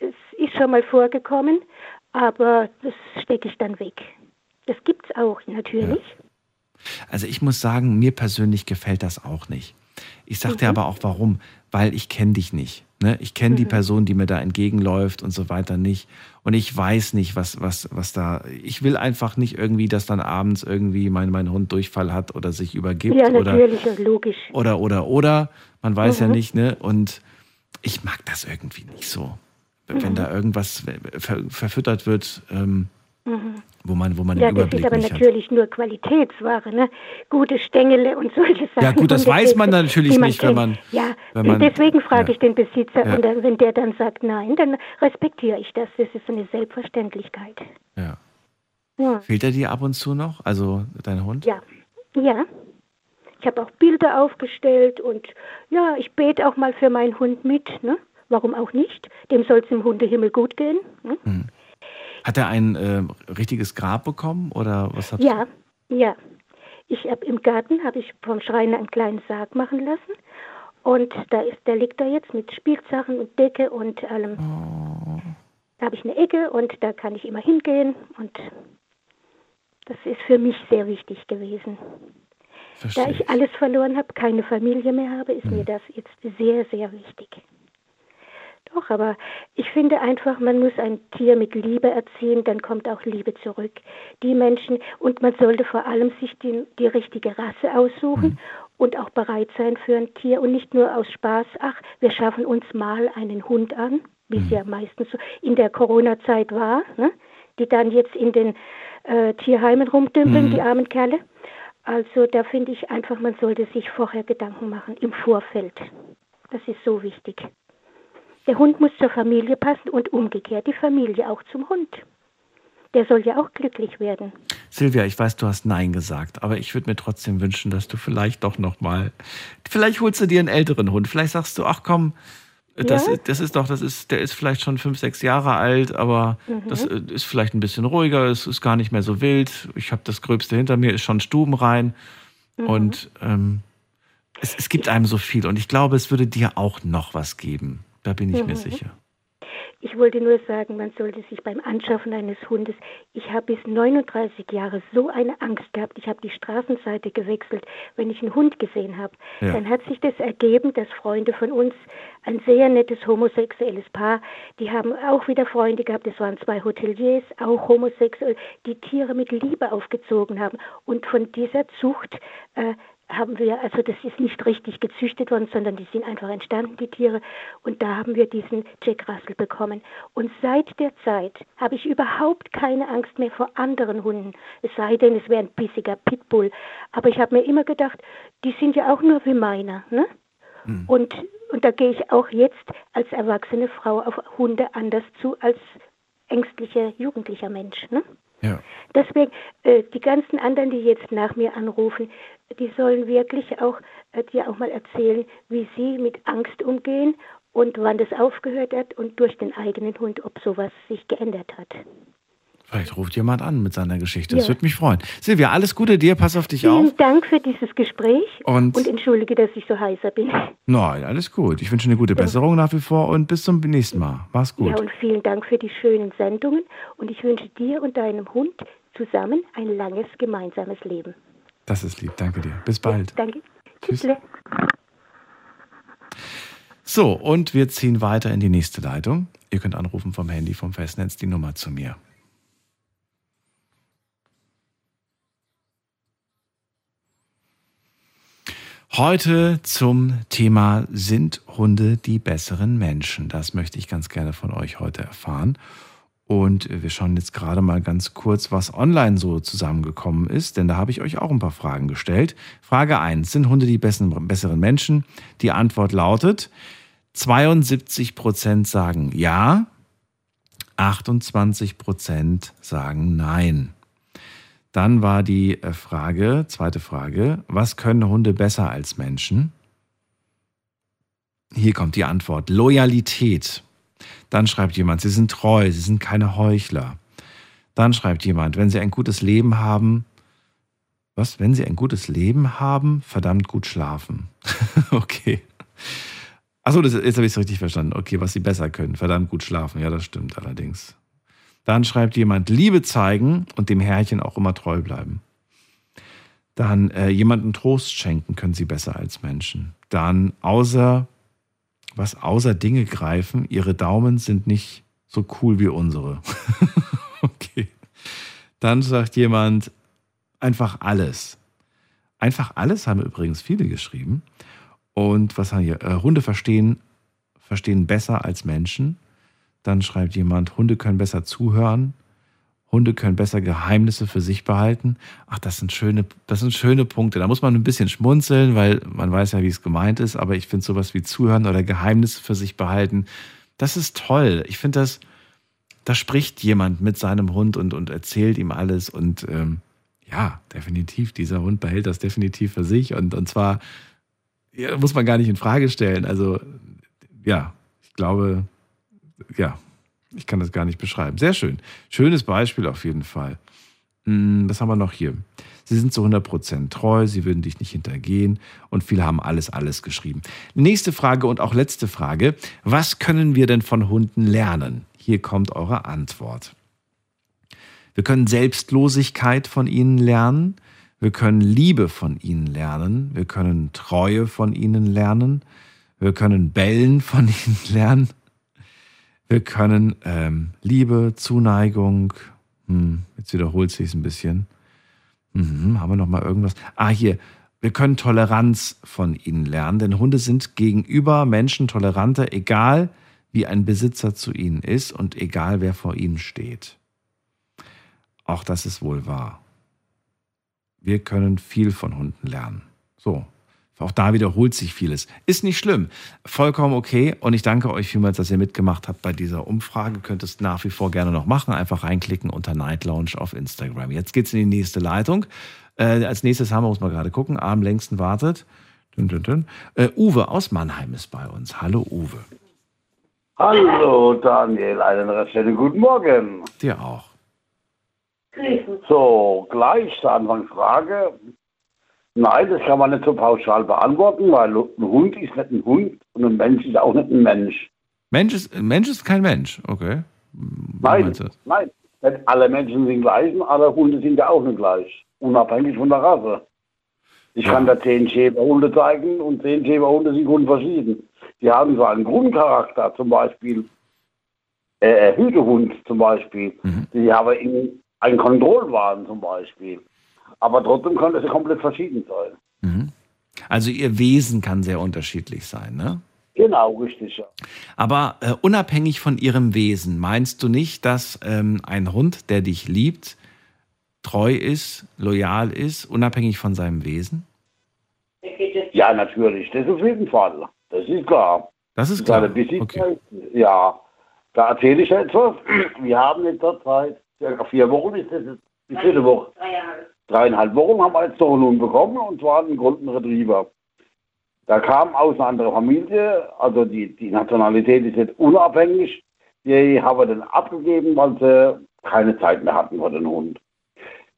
Es ist schon mal vorgekommen, aber das stecke ich dann weg. Das gibt's auch, natürlich. Also ich muss sagen, mir persönlich gefällt das auch nicht. Ich sag dir Mhm. aber auch warum, weil ich kenne dich nicht. Ne? Ich kenne die Mhm. Person, die mir da entgegenläuft und so weiter nicht. Und ich weiß nicht, was, was, was da. Ich will einfach nicht irgendwie, dass dann abends irgendwie mein, mein Hund Durchfall hat oder sich übergibt Ja, oder, natürlich, und logisch. oder, oder, oder. Man weiß ja Mhm. nicht, ne? Und ich mag das irgendwie nicht so. Wenn Mhm. da irgendwas ver verfüttert wird, ähm, Mhm. wo man, wo man Ja, den das Überblick ist aber nicht hat. natürlich nur Qualitätsware, ne? Gute Stängele und solche Sachen. Ja, gut, das weiß man natürlich man nicht, wenn kennt. man- Ja, wenn man- deswegen frage ich den Besitzer Ja. und dann, wenn der dann sagt nein, dann respektiere ich das. Das ist eine Selbstverständlichkeit. Ja. Ja. Fehlt er dir ab und zu noch? Also dein Hund? Ja, ja. Ich habe auch Bilder aufgestellt und ja, ich bete auch mal für meinen Hund mit. Ne? Warum auch nicht? Dem soll es im Hundehimmel gut gehen. Ne? Hm. Hat er ein äh, richtiges Grab bekommen oder was hat Ja, ja. Ich hab, Im Garten habe ich vom Schreiner einen kleinen Sarg machen lassen. Und da ist, der liegt da jetzt mit Spielsachen und Decke und allem. Da habe ich eine Ecke und da kann ich immer hingehen. Und das ist für mich sehr wichtig gewesen. Da ich alles verloren habe, keine Familie mehr habe, ist mir das jetzt sehr, sehr wichtig. Doch, aber ich finde einfach, man muss ein Tier mit Liebe erziehen, dann kommt auch Liebe zurück. Die Menschen, und man sollte vor allem sich die, die richtige Rasse aussuchen und auch bereit sein für ein Tier und nicht nur aus Spaß, ach, wir schaffen uns mal einen Hund an, wie es ja meistens so in der Corona-Zeit war, ne? die dann jetzt in den äh, Tierheimen rumdümpeln, Mhm. die armen Kerle. Also da finde ich einfach, man sollte sich vorher Gedanken machen, im Vorfeld. Das ist so wichtig. Der Hund muss zur Familie passen und umgekehrt die Familie auch zum Hund. Der soll ja auch glücklich werden. Silvia, ich weiß, du hast Nein gesagt, aber ich würde mir trotzdem wünschen, dass du vielleicht doch noch mal, vielleicht holst du dir einen älteren Hund. Vielleicht sagst du, ach komm, das, Ja? ist, das ist doch, das ist, der ist vielleicht schon fünf, sechs Jahre alt, aber Mhm. das äh, ist vielleicht ein bisschen ruhiger, es ist gar nicht mehr so wild. Ich habe das Gröbste hinter mir, ist schon stubenrein Mhm. und ähm, es, es gibt einem so viel und ich glaube, es würde dir auch noch was geben. Da bin ich mir Mhm. sicher. Ich wollte nur sagen, man sollte sich beim Anschaffen eines Hundes, ich habe bis 39 Jahre so eine Angst gehabt, ich habe die Straßenseite gewechselt, wenn ich einen Hund gesehen habe. Ja. Dann hat sich das ergeben, dass Freunde von uns, ein sehr nettes homosexuelles Paar, die haben auch wieder Freunde gehabt, das waren zwei Hoteliers, auch homosexuell, die Tiere mit Liebe aufgezogen haben. Und von dieser Zucht äh, haben wir, also das ist nicht richtig gezüchtet worden, sondern die sind einfach entstanden, die Tiere. Und da haben wir diesen Jack Russell bekommen. Und seit der Zeit habe ich überhaupt keine Angst mehr vor anderen Hunden. Es sei denn, es wäre ein bissiger Pitbull. Aber ich habe mir immer gedacht, die sind ja auch nur wie meiner. Ne? Und, und da gehe ich auch jetzt als erwachsene Frau auf Hunde anders zu als ängstlicher jugendlicher Mensch. Ne? Ja. Deswegen, äh, die ganzen anderen, die jetzt nach mir anrufen, die sollen wirklich auch äh, dir auch mal erzählen, wie sie mit Angst umgehen und wann das aufgehört hat und durch den eigenen Hund, ob sowas sich geändert hat. Vielleicht ruft jemand an mit seiner Geschichte. Das Ja. würde mich freuen. Silvia, alles Gute dir, pass auf dich Vielen auf. Dank für dieses Gespräch Und- und entschuldige, dass ich so heißer bin. Nein, alles gut. Ich wünsche eine gute Besserung nach wie vor und bis zum nächsten Mal. Mach's gut. Ja, und vielen Dank für die schönen Sendungen und ich wünsche dir und deinem Hund zusammen ein langes gemeinsames Leben. Das ist lieb. Danke dir. Bis bald. Danke. Tschüss. So, und wir ziehen weiter in die nächste Leitung. Ihr könnt anrufen vom Handy, vom Festnetz, die Nummer zu mir. Heute zum Thema Sind Hunde die besseren Menschen? Das möchte ich ganz gerne von euch heute erfahren. Und wir schauen jetzt gerade mal ganz kurz, was online so zusammengekommen ist, denn da habe ich euch auch ein paar Fragen gestellt. Frage 1. Sind Hunde die besten, besseren Menschen? Die Antwort lautet, 72 Prozent sagen ja, 28 Prozent sagen nein. Dann war die äh, Frage, zweite Frage, was können Hunde besser als Menschen? Hier kommt die Antwort, Loyalität. Dann schreibt jemand, sie sind treu, sie sind keine Heuchler. Dann schreibt jemand, wenn sie ein gutes Leben haben, was, wenn sie ein gutes Leben haben, verdammt gut schlafen. okay. Achso, jetzt habe ich es richtig verstanden. Okay, was sie besser können, verdammt gut schlafen. Ja, das stimmt allerdings. Dann schreibt jemand, Liebe zeigen und dem Herrchen auch immer treu bleiben. Dann äh, jemanden Trost schenken können sie besser als Menschen. Dann außer, was außer Dinge greifen, ihre Daumen sind nicht so cool wie unsere. okay. Dann sagt jemand, einfach alles. Einfach alles haben übrigens viele geschrieben. Und was haben hier? Äh, Hunde verstehen, verstehen besser als Menschen. Dann schreibt jemand, Hunde können besser zuhören. Hunde können besser Geheimnisse für sich behalten. Ach, das sind schöne, das sind schöne Punkte. Da muss man ein bisschen schmunzeln, weil man weiß ja, wie es gemeint ist. Aber ich finde sowas wie zuhören oder Geheimnisse für sich behalten, das ist toll. Ich finde das, da spricht jemand mit seinem Hund und, und erzählt ihm alles. Und ähm, ja, definitiv, dieser Hund behält das definitiv für sich. Und, und zwar ja, muss man gar nicht in Frage stellen. Also, ja, ich glaube, ja, ich kann das gar nicht beschreiben. Sehr schön. Schönes Beispiel auf jeden Fall. Hm, was haben wir noch hier? Sie sind zu 100% treu, sie würden dich nicht hintergehen und viele haben alles, alles geschrieben. Nächste Frage und auch letzte Frage. Was können wir denn von Hunden lernen? Hier kommt eure Antwort. Wir können Selbstlosigkeit von ihnen lernen. Wir können Liebe von ihnen lernen. Wir können Treue von ihnen lernen. Wir können Bellen von ihnen lernen. Wir können ähm, Liebe, Zuneigung, hm, jetzt wiederholt sich es ein bisschen. Mhm, haben wir noch mal irgendwas? Ah, hier. Wir können Toleranz von ihnen lernen, denn Hunde sind gegenüber Menschen toleranter, egal wie ein Besitzer zu ihnen ist und egal wer vor ihnen steht. Auch das ist wohl wahr. Wir können viel von Hunden lernen. So, auch da wiederholt sich vieles. Ist nicht schlimm. Vollkommen okay. Und ich danke euch vielmals, dass ihr mitgemacht habt bei dieser Umfrage. Könnt es nach wie vor gerne noch machen. Einfach reinklicken unter Night Lounge auf Instagram. Jetzt geht's in die nächste Leitung. Äh, als nächstes haben wir, muss mal gerade gucken, Arm längsten wartet. Dün, dün, dün. Äh, Uwe aus Mannheim ist bei uns. Hallo Uwe. Hallo Daniel, einen recht schönen guten Morgen. Dir auch. So, gleich zur Anfangsfrage. Nein, das kann man nicht so pauschal beantworten, weil ein Hund ist nicht ein Hund und ein Mensch ist auch nicht ein Mensch. Mensch ist, Mensch ist kein Mensch, okay. Nein, nein. Nicht alle Menschen sind gleich und alle Hunde sind ja auch nicht gleich. Unabhängig von der Rasse. Ich kann da zehn Schäferhunde zeigen und zehn Schäferhunde sind grundverschieden. Die haben so einen Grundcharakter, zum Beispiel äh, Hütehund zum Beispiel. Mhm. Die haben in, einen Kontrollwahn zum Beispiel. Aber trotzdem kann es komplett verschieden sein. Mhm. Also ihr Wesen kann sehr unterschiedlich sein, ne? Genau, richtig. Ja. Aber äh, unabhängig von ihrem Wesen, meinst du nicht, dass ähm, ein Hund, der dich liebt, treu ist, loyal ist, unabhängig von seinem Wesen? Ja, natürlich. Das auf jeden Fall. Das ist klar. Das ist klar. Besitztheit, Ja, da erzähle ich etwas. Wir haben in der Zeit, circa vier Wochen ist das jetzt die dritte Woche. Dreieinhalb Wochen haben wir jetzt noch einen Hund bekommen und zwar einen Golden Retriever. Da kam aus einer anderen Familie, also die, die Nationalität ist jetzt unabhängig. Die haben den abgegeben, weil sie keine Zeit mehr hatten für den Hund.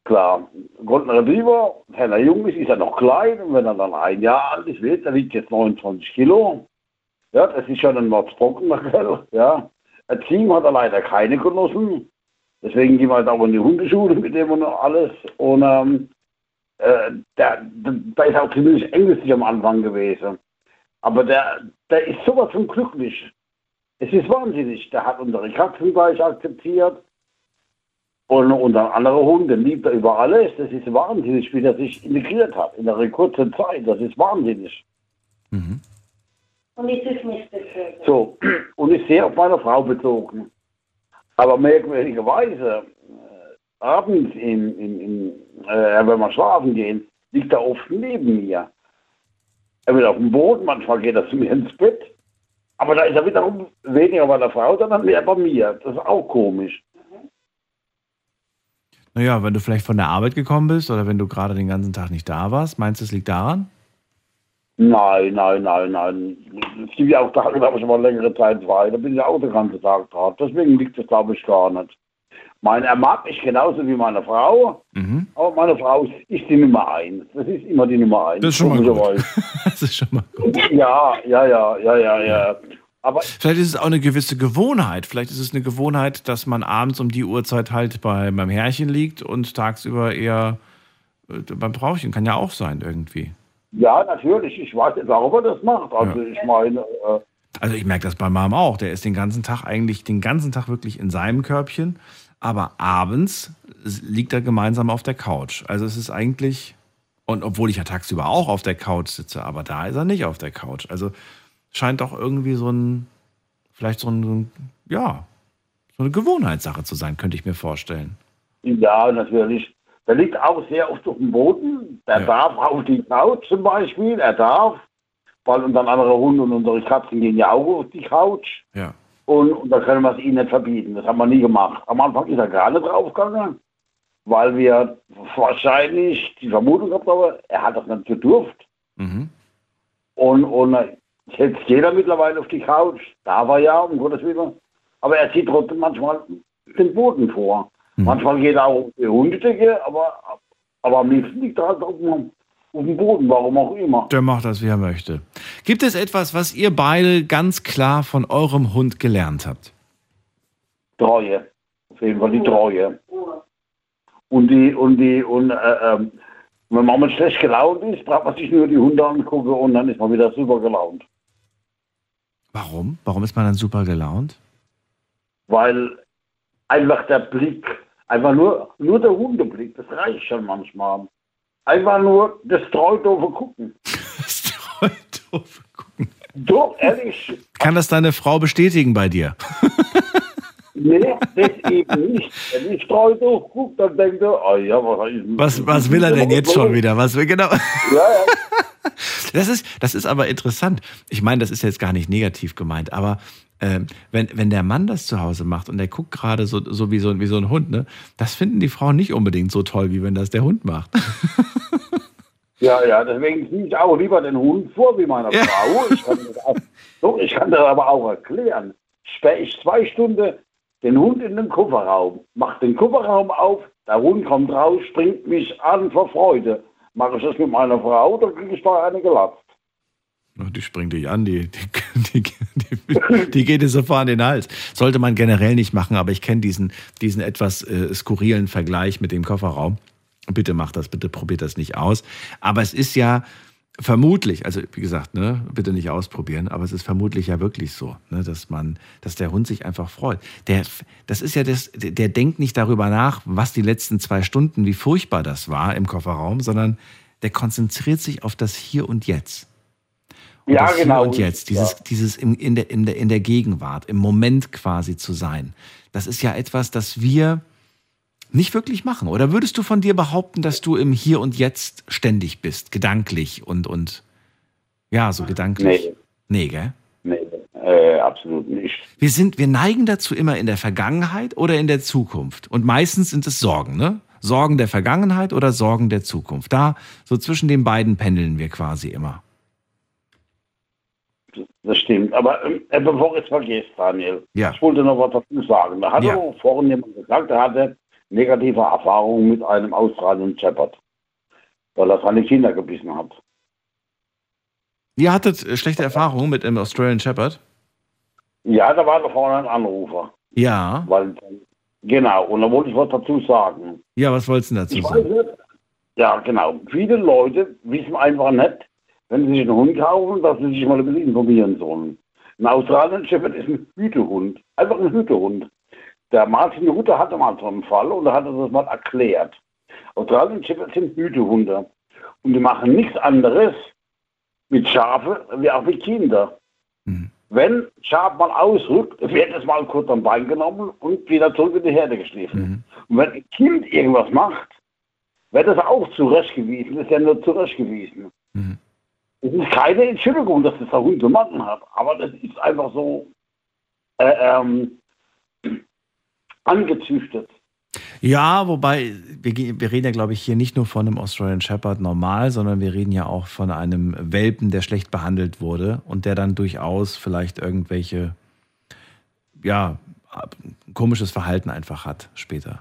Klar, Golden Retriever, wenn er jung ist, ist er noch klein und wenn er dann ein Jahr alt ist, wird, der wiegt jetzt 29 Kilo. Ja, das ist schon ein Mordsbrocken? Ja. Erziehung hat er leider keine genossen. Deswegen gehen wir halt auch in die Hundeschule mit dem und alles. Und ähm, äh, der, der, der ist auch ziemlich ängstlich am Anfang gewesen. Aber der, der ist sowas von glücklich. Es ist wahnsinnig. Der hat unsere Katzen gleich akzeptiert. Und unser anderer Hund, den liebt er über alles. Das ist wahnsinnig, wie der sich integriert hat in einer kurzen Zeit. Das ist wahnsinnig. Und ich ist nicht bezogen. So, und ist sehr auf meine Frau bezogen. Aber merkwürdigerweise, äh, abends, in, in, in, äh, wenn wir schlafen gehen, liegt er oft neben mir. Er wird auf dem Boden, manchmal geht er zu mir ins Bett. Aber da ist er wiederum weniger bei der Frau, sondern mehr bei mir. Das ist auch komisch. Naja, wenn du vielleicht von der Arbeit gekommen bist oder wenn du gerade den ganzen Tag nicht da warst, meinst du, es liegt daran? Nein, nein, nein, nein. Tage, da habe ich mal längere Zeit frei. Da bin ich auch den ganzen Tag da. Deswegen liegt das, glaube ich, gar nicht. Meine, er mag mich genauso wie meine Frau, Mhm. aber meine Frau ist, die Nummer eins. Das ist immer die Nummer eins. Das ist schon mal gut. Das ist schon mal gut. Ja, ja, ja, ja, ja, ja. Aber Vielleicht ist es auch eine gewisse Gewohnheit. Vielleicht ist es eine Gewohnheit, dass man abends um die Uhrzeit halt bei, beim Herrchen liegt und tagsüber eher äh, beim Frauchen. Kann ja auch sein irgendwie. Ja, natürlich. Ich weiß auch, ob er das macht. Also ich meine, äh, Also ich merke das bei Mom auch. Der ist den ganzen Tag eigentlich, den ganzen Tag wirklich in seinem Körbchen. Aber abends liegt er gemeinsam auf der Couch. Also es ist eigentlich, und obwohl ich ja tagsüber auch auf der Couch sitze, aber da ist er nicht auf der Couch. Also scheint doch irgendwie so ein, vielleicht so ein, so ein ja, so eine Gewohnheitssache zu sein, könnte ich mir vorstellen. Ja, natürlich. Der liegt auch sehr oft auf dem Boden. Der darf auf die Couch zum Beispiel. Er darf. Weil unsere andere Hunde und unsere Katzen gehen ja auch auf die Couch. Ja. Und, und da können wir es ihnen nicht verbieten. Das haben wir nie gemacht. Am Anfang ist er gar nicht draufgegangen, weil wir wahrscheinlich die Vermutung gehabt haben, er hat das nicht gedurft. Mhm. Und, und jetzt jeder mittlerweile auf die Couch. Da war ja, um Gottes Willen. Aber er zieht trotzdem manchmal den Boden vor. Manchmal geht er auch auf die Hundedecke, aber, aber am liebsten liegt er halt auf dem, auf dem Boden, warum auch immer. Der macht das, wie er möchte. Gibt es etwas, was ihr beide ganz klar von eurem Hund gelernt habt? Treue. Auf jeden Fall die Treue. Und die, und die, und äh, ähm, wenn man mal schlecht gelaunt ist, braucht man sich nur die Hunde angucken und dann ist man wieder super gelaunt. Warum? Warum ist man dann super gelaunt? Weil einfach der Blick, einfach nur, nur der Hundeblick, das reicht schon manchmal. Einfach nur das treudoofe Gucken. das treudoofe Gucken. Doch, ehrlich. Kann das deine Frau bestätigen bei dir? Nee, das eben nicht. Wenn ich treudoof gucke, dann denkt er, oh ja, was, Was, was will er denn jetzt schon wieder? Was will genau? Ja, ja. Das ist, das ist aber interessant. Ich meine, das ist jetzt gar nicht negativ gemeint, aber ähm, wenn, wenn der Mann das zu Hause macht und der guckt gerade so, so, wie so wie so ein Hund, ne, das finden die Frauen nicht unbedingt so toll, wie wenn das der Hund macht. Ja, ja, deswegen ziehe ich auch lieber den Hund vor wie meine Frau. Ich kann, das auch, so, ich kann das aber auch erklären. Sperre ich zwei Stunden den Hund in den Kofferraum, mach den Kofferraum auf, der Hund kommt raus, springt mich an vor Freude. Mache ich das mit meiner Frau, dann kriege ich da eine gelatzt. Die springt dich an, die, die, die, die, geht dir sofort an den Hals. Sollte man generell nicht machen, aber ich kenne diesen, diesen etwas äh, skurrilen Vergleich mit dem Kofferraum. Bitte macht das, bitte probiert das nicht aus. Aber es ist ja vermutlich, also wie gesagt, ne, bitte nicht ausprobieren, aber es ist vermutlich ja wirklich so, ne, dass man, dass der Hund sich einfach freut. Der, das ist ja das, der denkt nicht darüber nach, was die letzten zwei Stunden, wie furchtbar das war im Kofferraum, sondern der konzentriert sich auf das Hier und Jetzt. Und Ja, das genau. Hier und jetzt, dieses, Ja. dieses im, in, der, in, der, in der Gegenwart, im Moment quasi zu sein. Das ist ja etwas, das wir nicht wirklich machen. Oder würdest du von dir behaupten, dass du im Hier und Jetzt ständig bist, gedanklich und, und ja, so gedanklich? Nee. Nee, gell? Nee, äh, absolut nicht. Wir sind, wir neigen dazu immer in der Vergangenheit oder in der Zukunft. Und meistens sind es Sorgen, ne? Sorgen der Vergangenheit oder Sorgen der Zukunft. Da, so zwischen den beiden pendeln wir quasi immer. Das stimmt. Aber ähm, äh, bevor ich es vergesse, Daniel, Ja. ich wollte noch was dazu sagen. Da hat Ja. vorhin jemand gesagt, er hatte negative Erfahrungen mit einem Australien Shepherd, weil er seine Kinder gebissen hat. Ihr hattet äh, schlechte Erfahrungen mit dem Australian Shepherd? Ja, da war da vorne ein Anrufer. Ja. Weil, genau, und da wollte ich was dazu sagen. Ja, was wolltest du dazu Ich weiß sagen? nicht, ja, genau. Viele Leute wissen einfach nicht, wenn sie sich einen Hund kaufen, dass sie sich mal ein bisschen informieren sollen. Ein Australian Shepherd ist ein Hütehund. Einfach ein Hütehund. Der Martin Luther hatte mal so einen Fall und er hat das mal erklärt. Australian Shepherds sind Hütehunde. Und die machen nichts anderes mit Schafe wie auch mit Kindern. Wenn Schaf mal ausrückt, wird es mal kurz am Bein genommen und wieder zurück in die Herde geschliffen. Und wenn ein Kind irgendwas macht, wird es auch zurechtgewiesen. Das ist ja nur zurechtgewiesen. Es ist keine Entschuldigung, dass das der Hund gemacht hat, aber das ist einfach so äh, ähm, angezüchtet. Ja, wobei, wir, wir reden ja, glaube ich, hier nicht nur von einem Australian Shepherd normal, sondern wir reden ja auch von einem Welpen, der schlecht behandelt wurde und der dann durchaus vielleicht irgendwelche, ja, komisches Verhalten einfach hat später.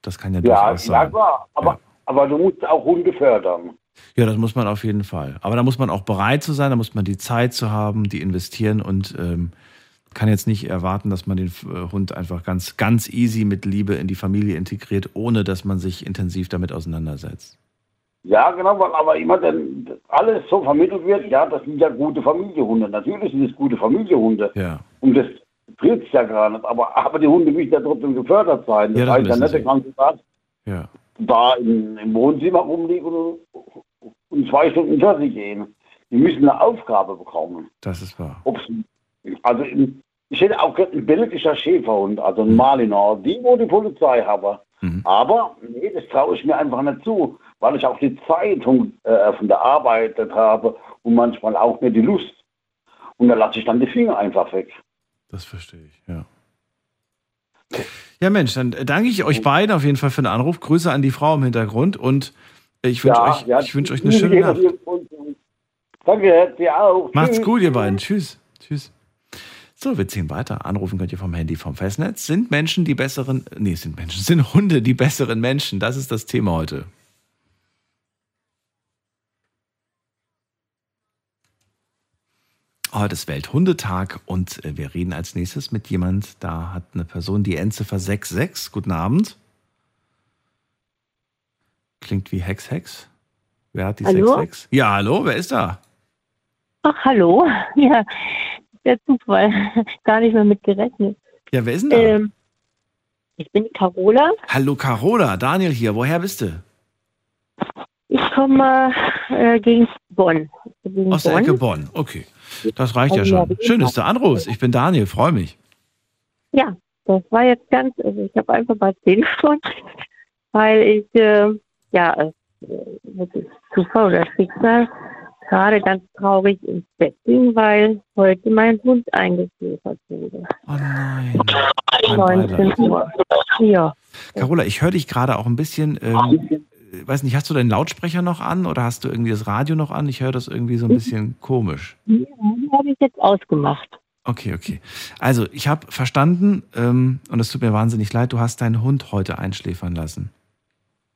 Das kann ja Ja, durchaus ja sein. klar, aber, aber du musst auch Hunde fördern. Ja, das muss man auf jeden Fall. Aber da muss man auch bereit zu sein, da muss man die Zeit zu haben, die investieren und ähm, kann jetzt nicht erwarten, dass man den äh, Hund einfach ganz, ganz easy mit Liebe in die Familie integriert, ohne dass man sich intensiv damit auseinandersetzt. Ja, genau, weil aber immer dann alles so vermittelt wird, ja, das sind ja gute Familienhunde. Natürlich sind es gute Familienhunde. Ja. Und das dreht es ja gar nicht. Aber, aber die Hunde müssen ja trotzdem gefördert sein. Das Ja, das heißt ja nicht, der ganze Tag Ja. da im, im Wohnzimmer rumliegen und zwei Stunden sie gehen. Die müssen eine Aufgabe bekommen. Das ist wahr. Ob's, also ich hätte auch gerne einen belgischer Schäferhund, also einen Malinois. Die, wo die Polizei habe, Mhm. Aber nee, das traue ich mir einfach nicht zu, weil ich auch die Zeit von, äh, von der Arbeit habe und manchmal auch nicht die Lust. Und da lasse ich dann die Finger einfach weg. Das verstehe ich, ja. Ja, Mensch, dann danke ich euch beiden auf jeden Fall für den Anruf. Grüße an die Frau im Hintergrund und ich wünsche Ja, euch, ja, ich wünsche euch eine schöne Nacht. Danke, dir auch. Macht's Tschüss. gut, ihr beiden. Tschüss. Tschüss. So, wir ziehen weiter. Anrufen könnt ihr vom Handy vom Festnetz. Sind Menschen die besseren, nee, sind Menschen, sind Hunde die besseren Menschen? Das ist das Thema heute. Heute ist Welthundetag und äh, wir reden als nächstes mit jemand, da hat eine Person die Endziffer 66. Guten Abend. Klingt wie Hex Hex. Wer hat die Hallo? 66? Ja, hallo, wer ist da? Ach, hallo. Ja, der Zufall. Gar nicht mehr mit gerechnet. Ja, wer ist denn da? Ähm, ich bin Carola. Hallo Carola, Daniel hier. Woher bist du? Ich komme äh, gegen Bonn. Gegen Aus der Ecke Bonn. Okay, das reicht ja ja, schon. sind Schön, dass du anrufst. Ich bin Daniel, freue mich. Ja, das war jetzt ganz, also ich habe einfach mal Telefon, weil ich, äh, ja, wirklich Zufall oder Schicksal gerade ganz traurig ins Bett ging, weil heute mein Hund eingeschläfert wurde. Oh nein. 19 Uhr. Ja. Carola, ich höre dich gerade auch ein bisschen, ähm, äh, weiß nicht, hast du deinen Lautsprecher noch an oder hast du irgendwie das Radio noch an? Ich höre das irgendwie so ein bisschen komisch. Ja, habe ich jetzt ausgemacht. Okay, okay. Also, ich habe verstanden, ähm, und es tut mir wahnsinnig leid, du hast deinen Hund heute einschläfern lassen.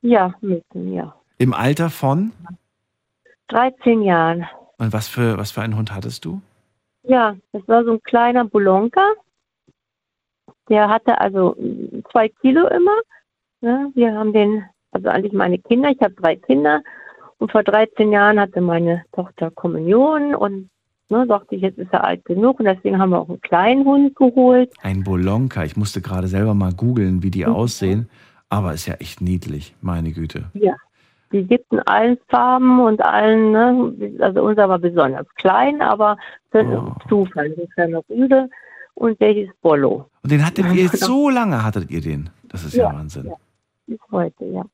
Ja, müssen, ja. Im Alter von? 13 Jahren. Und was für, was für einen Hund hattest du? Ja, das war so ein kleiner Bulonka. Der hatte also zwei Kilo immer. Ne? Wir haben den, also eigentlich meine Kinder, ich habe drei Kinder. Und vor 13 Jahren hatte meine Tochter Kommunion und ne, dachte ich, jetzt ist er alt genug. Und deswegen haben wir auch einen kleinen Hund geholt. Ein Bolonka. Ich musste gerade selber mal googeln, wie die aussehen. Aber ist ja echt niedlich, meine Güte. Ja, die gibt in allen Farben und allen, ne? also unser war besonders klein, aber für Oh. Zufall, ein kleiner Rüde und der hieß Bollo. Und den hattet ihr jetzt so lange, hattet ihr den? Das ist ja, Wahnsinn. Ja, bis heute, ja.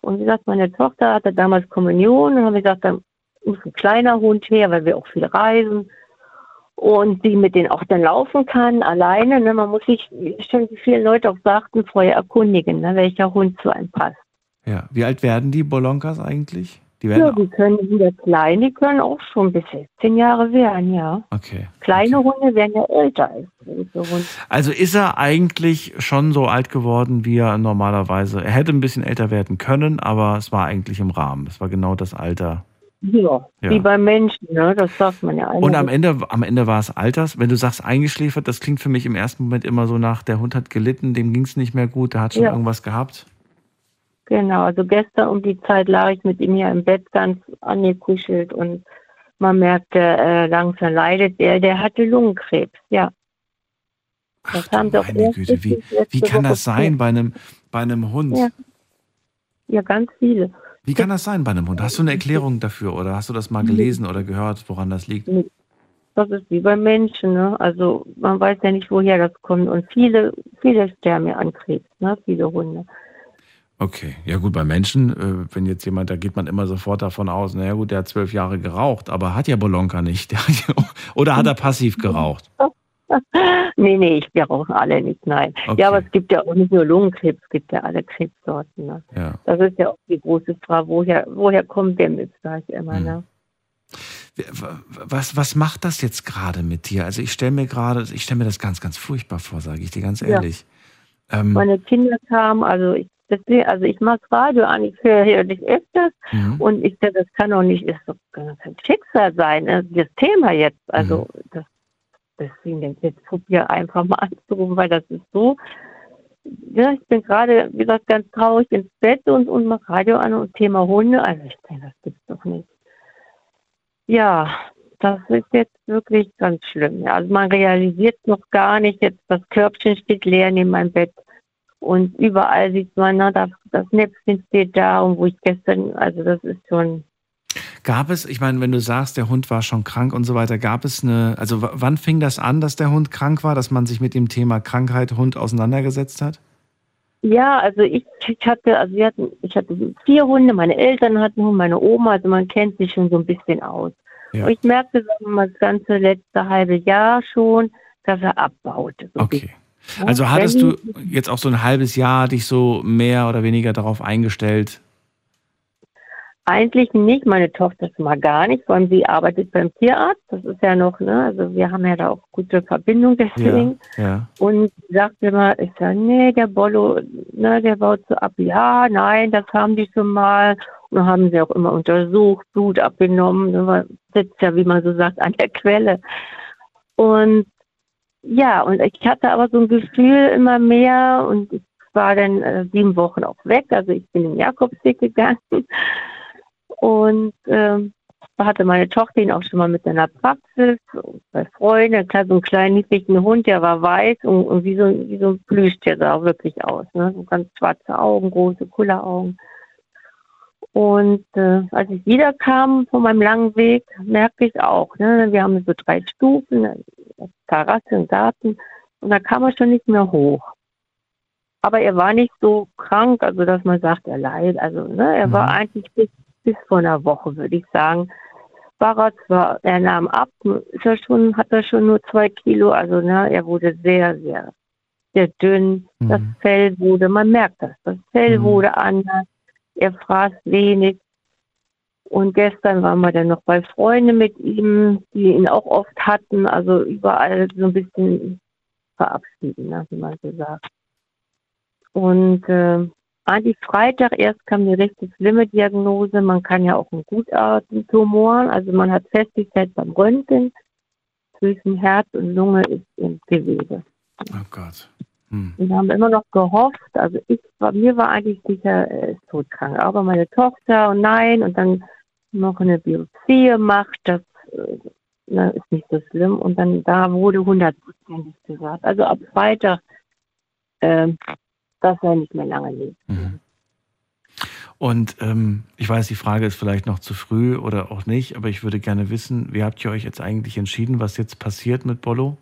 Und wie gesagt, meine Tochter hatte damals Kommunion und haben wir gesagt, dann muss ein kleiner Hund her, weil wir auch viel reisen und sie mit denen auch dann laufen kann, alleine. Ne? Man muss sich, wie schon viele Leute auch sagten, vorher erkundigen, ne? welcher Hund zu einem passt. Ja. Wie alt werden die Bolonkas eigentlich? Die werden Ja, die können wieder klein, die können auch schon bis 16 Jahre werden, ja. Okay. Kleine Hunde werden ja älter als große Hunde. Also ist er eigentlich schon so alt geworden, wie er normalerweise. Er hätte ein bisschen älter werden können, aber es war eigentlich im Rahmen. Es war genau das Alter. Ja, Ja. wie bei Menschen, ne? das sagt man ja Und am eigentlich. Ende, am Ende war es Alters. Wenn du sagst eingeschläfert, das klingt für mich im ersten Moment immer so nach, der Hund hat gelitten, dem ging es nicht mehr gut, der hat schon Ja. irgendwas gehabt. Genau, also gestern um die Zeit lag ich mit ihm hier im Bett ganz angekuschelt und man merkte, äh, langsam leidet er. Der hatte Lungenkrebs, ja. Das doch Meine Güte, wie, wie kann das sein bei einem, bei einem Hund? Ja. ja, ganz viele. Wie kann das sein bei einem Hund? Hast du eine Erklärung dafür oder hast du das mal gelesen oder gehört, woran das liegt? Das ist wie bei Menschen, ne? Also man weiß ja nicht, woher das kommt. Und viele, viele sterben ja an Krebs, ne? Viele Hunde. Okay, ja gut, bei Menschen, äh, wenn jetzt jemand, da geht man immer sofort davon aus, naja gut, der hat zwölf Jahre geraucht, aber hat ja Bolonka nicht. Hat ja, oder hat er passiv geraucht? nee, nee, ich, wir rauchen alle nicht, nein. Okay. Ja, aber es gibt ja auch nicht nur Lungenkrebs, es gibt ja alle Krebssorten. Ne? Ja. Das ist ja auch die große Frage, woher, woher kommt der Mist, sag ich immer. Hm. Ne? Was, was macht das jetzt gerade mit dir? Also ich stelle mir gerade, ich stelle mir das ganz, ganz furchtbar vor, sage ich dir ganz Ja. ehrlich. Ähm, Meine Kinder kamen, also ich, deswegen, also ich mag Radio an, ich höre höre dich öfters Mhm. und ich sage, das kann doch nicht, ist doch kein Schicksal sein, ne? das Thema jetzt. Also Mhm. das, deswegen denke ich, jetzt probiere einfach mal anzurufen, weil das ist so. Ja, ich bin gerade, wie gesagt, ganz traurig ins Bett und, und mache Radio an und Thema Hunde. Also ich denke, das gibt's doch nicht. Ja, das ist jetzt wirklich ganz schlimm. Ja, also man realisiert noch gar nicht, jetzt das Körbchen steht leer neben meinem Bett und überall sieht man, na, das, das Näpfchen steht da und wo ich gestern, also das ist schon, Gab es, ich meine, wenn du sagst, der Hund war schon krank und so weiter, gab es eine, also wann fing das an, dass der Hund krank war, dass man sich mit dem Thema Krankheit Hund auseinandergesetzt hat? Ja, also ich, ich hatte, also wir hatten, ich hatte vier Hunde, meine Eltern hatten Hunde, meine Oma, also man kennt sich schon so ein bisschen aus. Ja. Und ich merkte sagen wir mal, das ganze letzte halbe Jahr schon, dass er abbaute. So Okay. Also hattest du jetzt auch so ein halbes Jahr dich so mehr oder weniger darauf eingestellt? Eigentlich nicht, meine Tochter schon mal gar nicht, vor allem sie arbeitet beim Tierarzt. Das ist ja noch, ne, also wir haben ja da auch gute Verbindung deswegen. ja. Und sie sagt immer, ich sage, nee, der Bollo, ne, der baut so ab. Ja, nein, das haben die schon mal. Und haben sie auch immer untersucht, Blut abgenommen. Ne, man sitzt ja, wie man so sagt, an der Quelle. Und ja, und ich hatte aber so ein Gefühl immer mehr und ich war dann äh, sieben Wochen auch weg. Also ich bin in Jakobsweg gegangen und ähm, da hatte meine Tochter ihn auch schon mal mit in der Praxis, bei Freunden, klar, so einen kleinen niedlichen Hund, der war weiß und, und wie, so, wie so ein Plüsch, der sah wirklich aus. Ne? So ganz schwarze Augen, große Kulleraugen. Und äh, als ich wiederkam von meinem langen Weg, merkte ich auch, ne, wir haben so drei Stufen, Terrasse, einen Garten, und da kam er schon nicht mehr hoch. Aber er war nicht so krank, also dass man sagt, er leidet. Also ne, er war eigentlich bis, bis vor einer Woche, würde ich sagen, war er zwar, er nahm ab, ist er schon, hat er schon nur zwei Kilo, also ne, er wurde sehr, sehr, sehr dünn. Das Fell wurde, man merkt das, das Fell wurde anders, er fraß wenig. Und gestern waren wir dann noch bei Freunden mit ihm, die ihn auch oft hatten, also überall so ein bisschen verabschieden, ne, wie man so sagt. Und äh, eigentlich Freitag erst kam die richtig schlimme Diagnose. Man kann ja auch einen Gutartentumor, also man hat festgestellt beim Röntgen, zwischen Herz und Lunge ist im Gewebe. Oh Gott. Wir haben immer noch gehofft, also ich war, mir war eigentlich sicher, er ist todkrank. Aber meine Tochter und nein, und dann noch eine Biopsie gemacht, das äh, na, ist nicht so schlimm. Und dann da wurde hundertprozentig gesagt. Also ab Freitag, ähm, dass er nicht mehr lange lebt. Und ähm, ich weiß, die Frage ist vielleicht noch zu früh oder auch nicht, aber ich würde gerne wissen, wie habt ihr euch jetzt eigentlich entschieden, was jetzt passiert mit Bollo?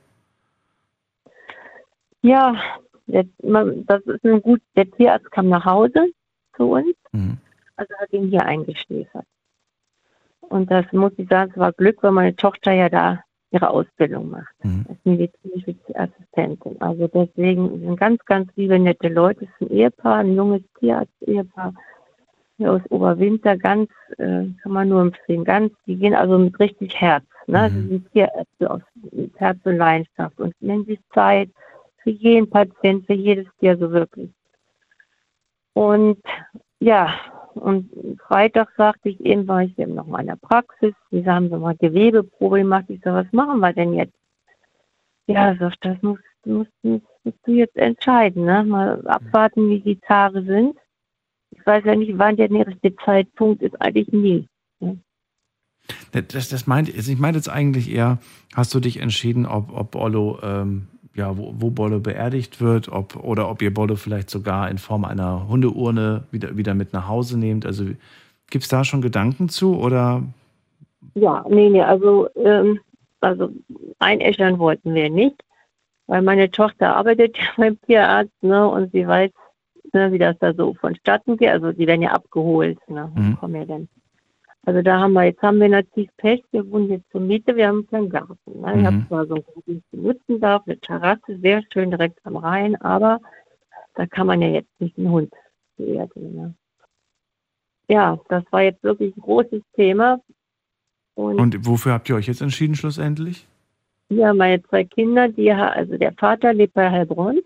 Ja, der, man, das ist ein gut. Der Tierarzt kam nach Hause zu uns, also hat ihn hier eingeschläfert. Und das muss ich sagen, es war Glück, weil meine Tochter ja da ihre Ausbildung macht. Als medizinische Assistentin. Also deswegen sind ganz, ganz liebe, nette Leute. Es ist ein Ehepaar, ein junges Tierarzt-Ehepaar hier aus Oberwinter, ganz, äh, kann man nur empfehlen, ganz, die gehen also mit richtig Herz. Ne? Sie sind Tierärzte aus mit Herz und Leidenschaft und nehmen sich Zeit für jeden Patient, für jedes Tier so wirklich. Und ja, und Freitag sagte ich eben, war ich eben noch mal in der Praxis. Die haben so mal Gewebeprobe gemacht. Ich sage, was machen wir denn jetzt? Ja, sagt, das musst, musst, musst, musst du jetzt entscheiden. Ne? Mal abwarten, wie die Tage sind. Ich weiß ja nicht, wann der nächste Zeitpunkt ist, eigentlich nie. Ne? Das, das meint, also ich meine jetzt eigentlich eher, hast du dich entschieden, ob, ob Bollo, ähm, ja, wo, wo Bollo beerdigt wird, ob, oder ob ihr Bollo vielleicht sogar in Form einer Hundeurne wieder, wieder mit nach Hause nehmt? Also gibt es da schon Gedanken zu oder? Ja, nee, nee, also, ähm, also einäschern wollten wir nicht, weil meine Tochter arbeitet ja beim Tierarzt, ne, und sie weiß, ne, wie das da so vonstatten geht. Also die werden ja abgeholt, ne, Mhm. kommen ja dann. Also da haben wir, jetzt haben wir natürlich Pech, wir wohnen jetzt zur Miete, wir haben keinen Garten. Ne? Ich Mhm. habe zwar so einen Garten, den ich benutzen darf, eine Terrasse, sehr schön direkt am Rhein, aber da kann man ja jetzt nicht einen Hund beerdigen. Ne? Ja, das war jetzt wirklich ein großes Thema. Und, Und wofür habt ihr euch jetzt entschieden schlussendlich? ja, meine zwei Kinder, die, also der Vater lebt bei Heilbronn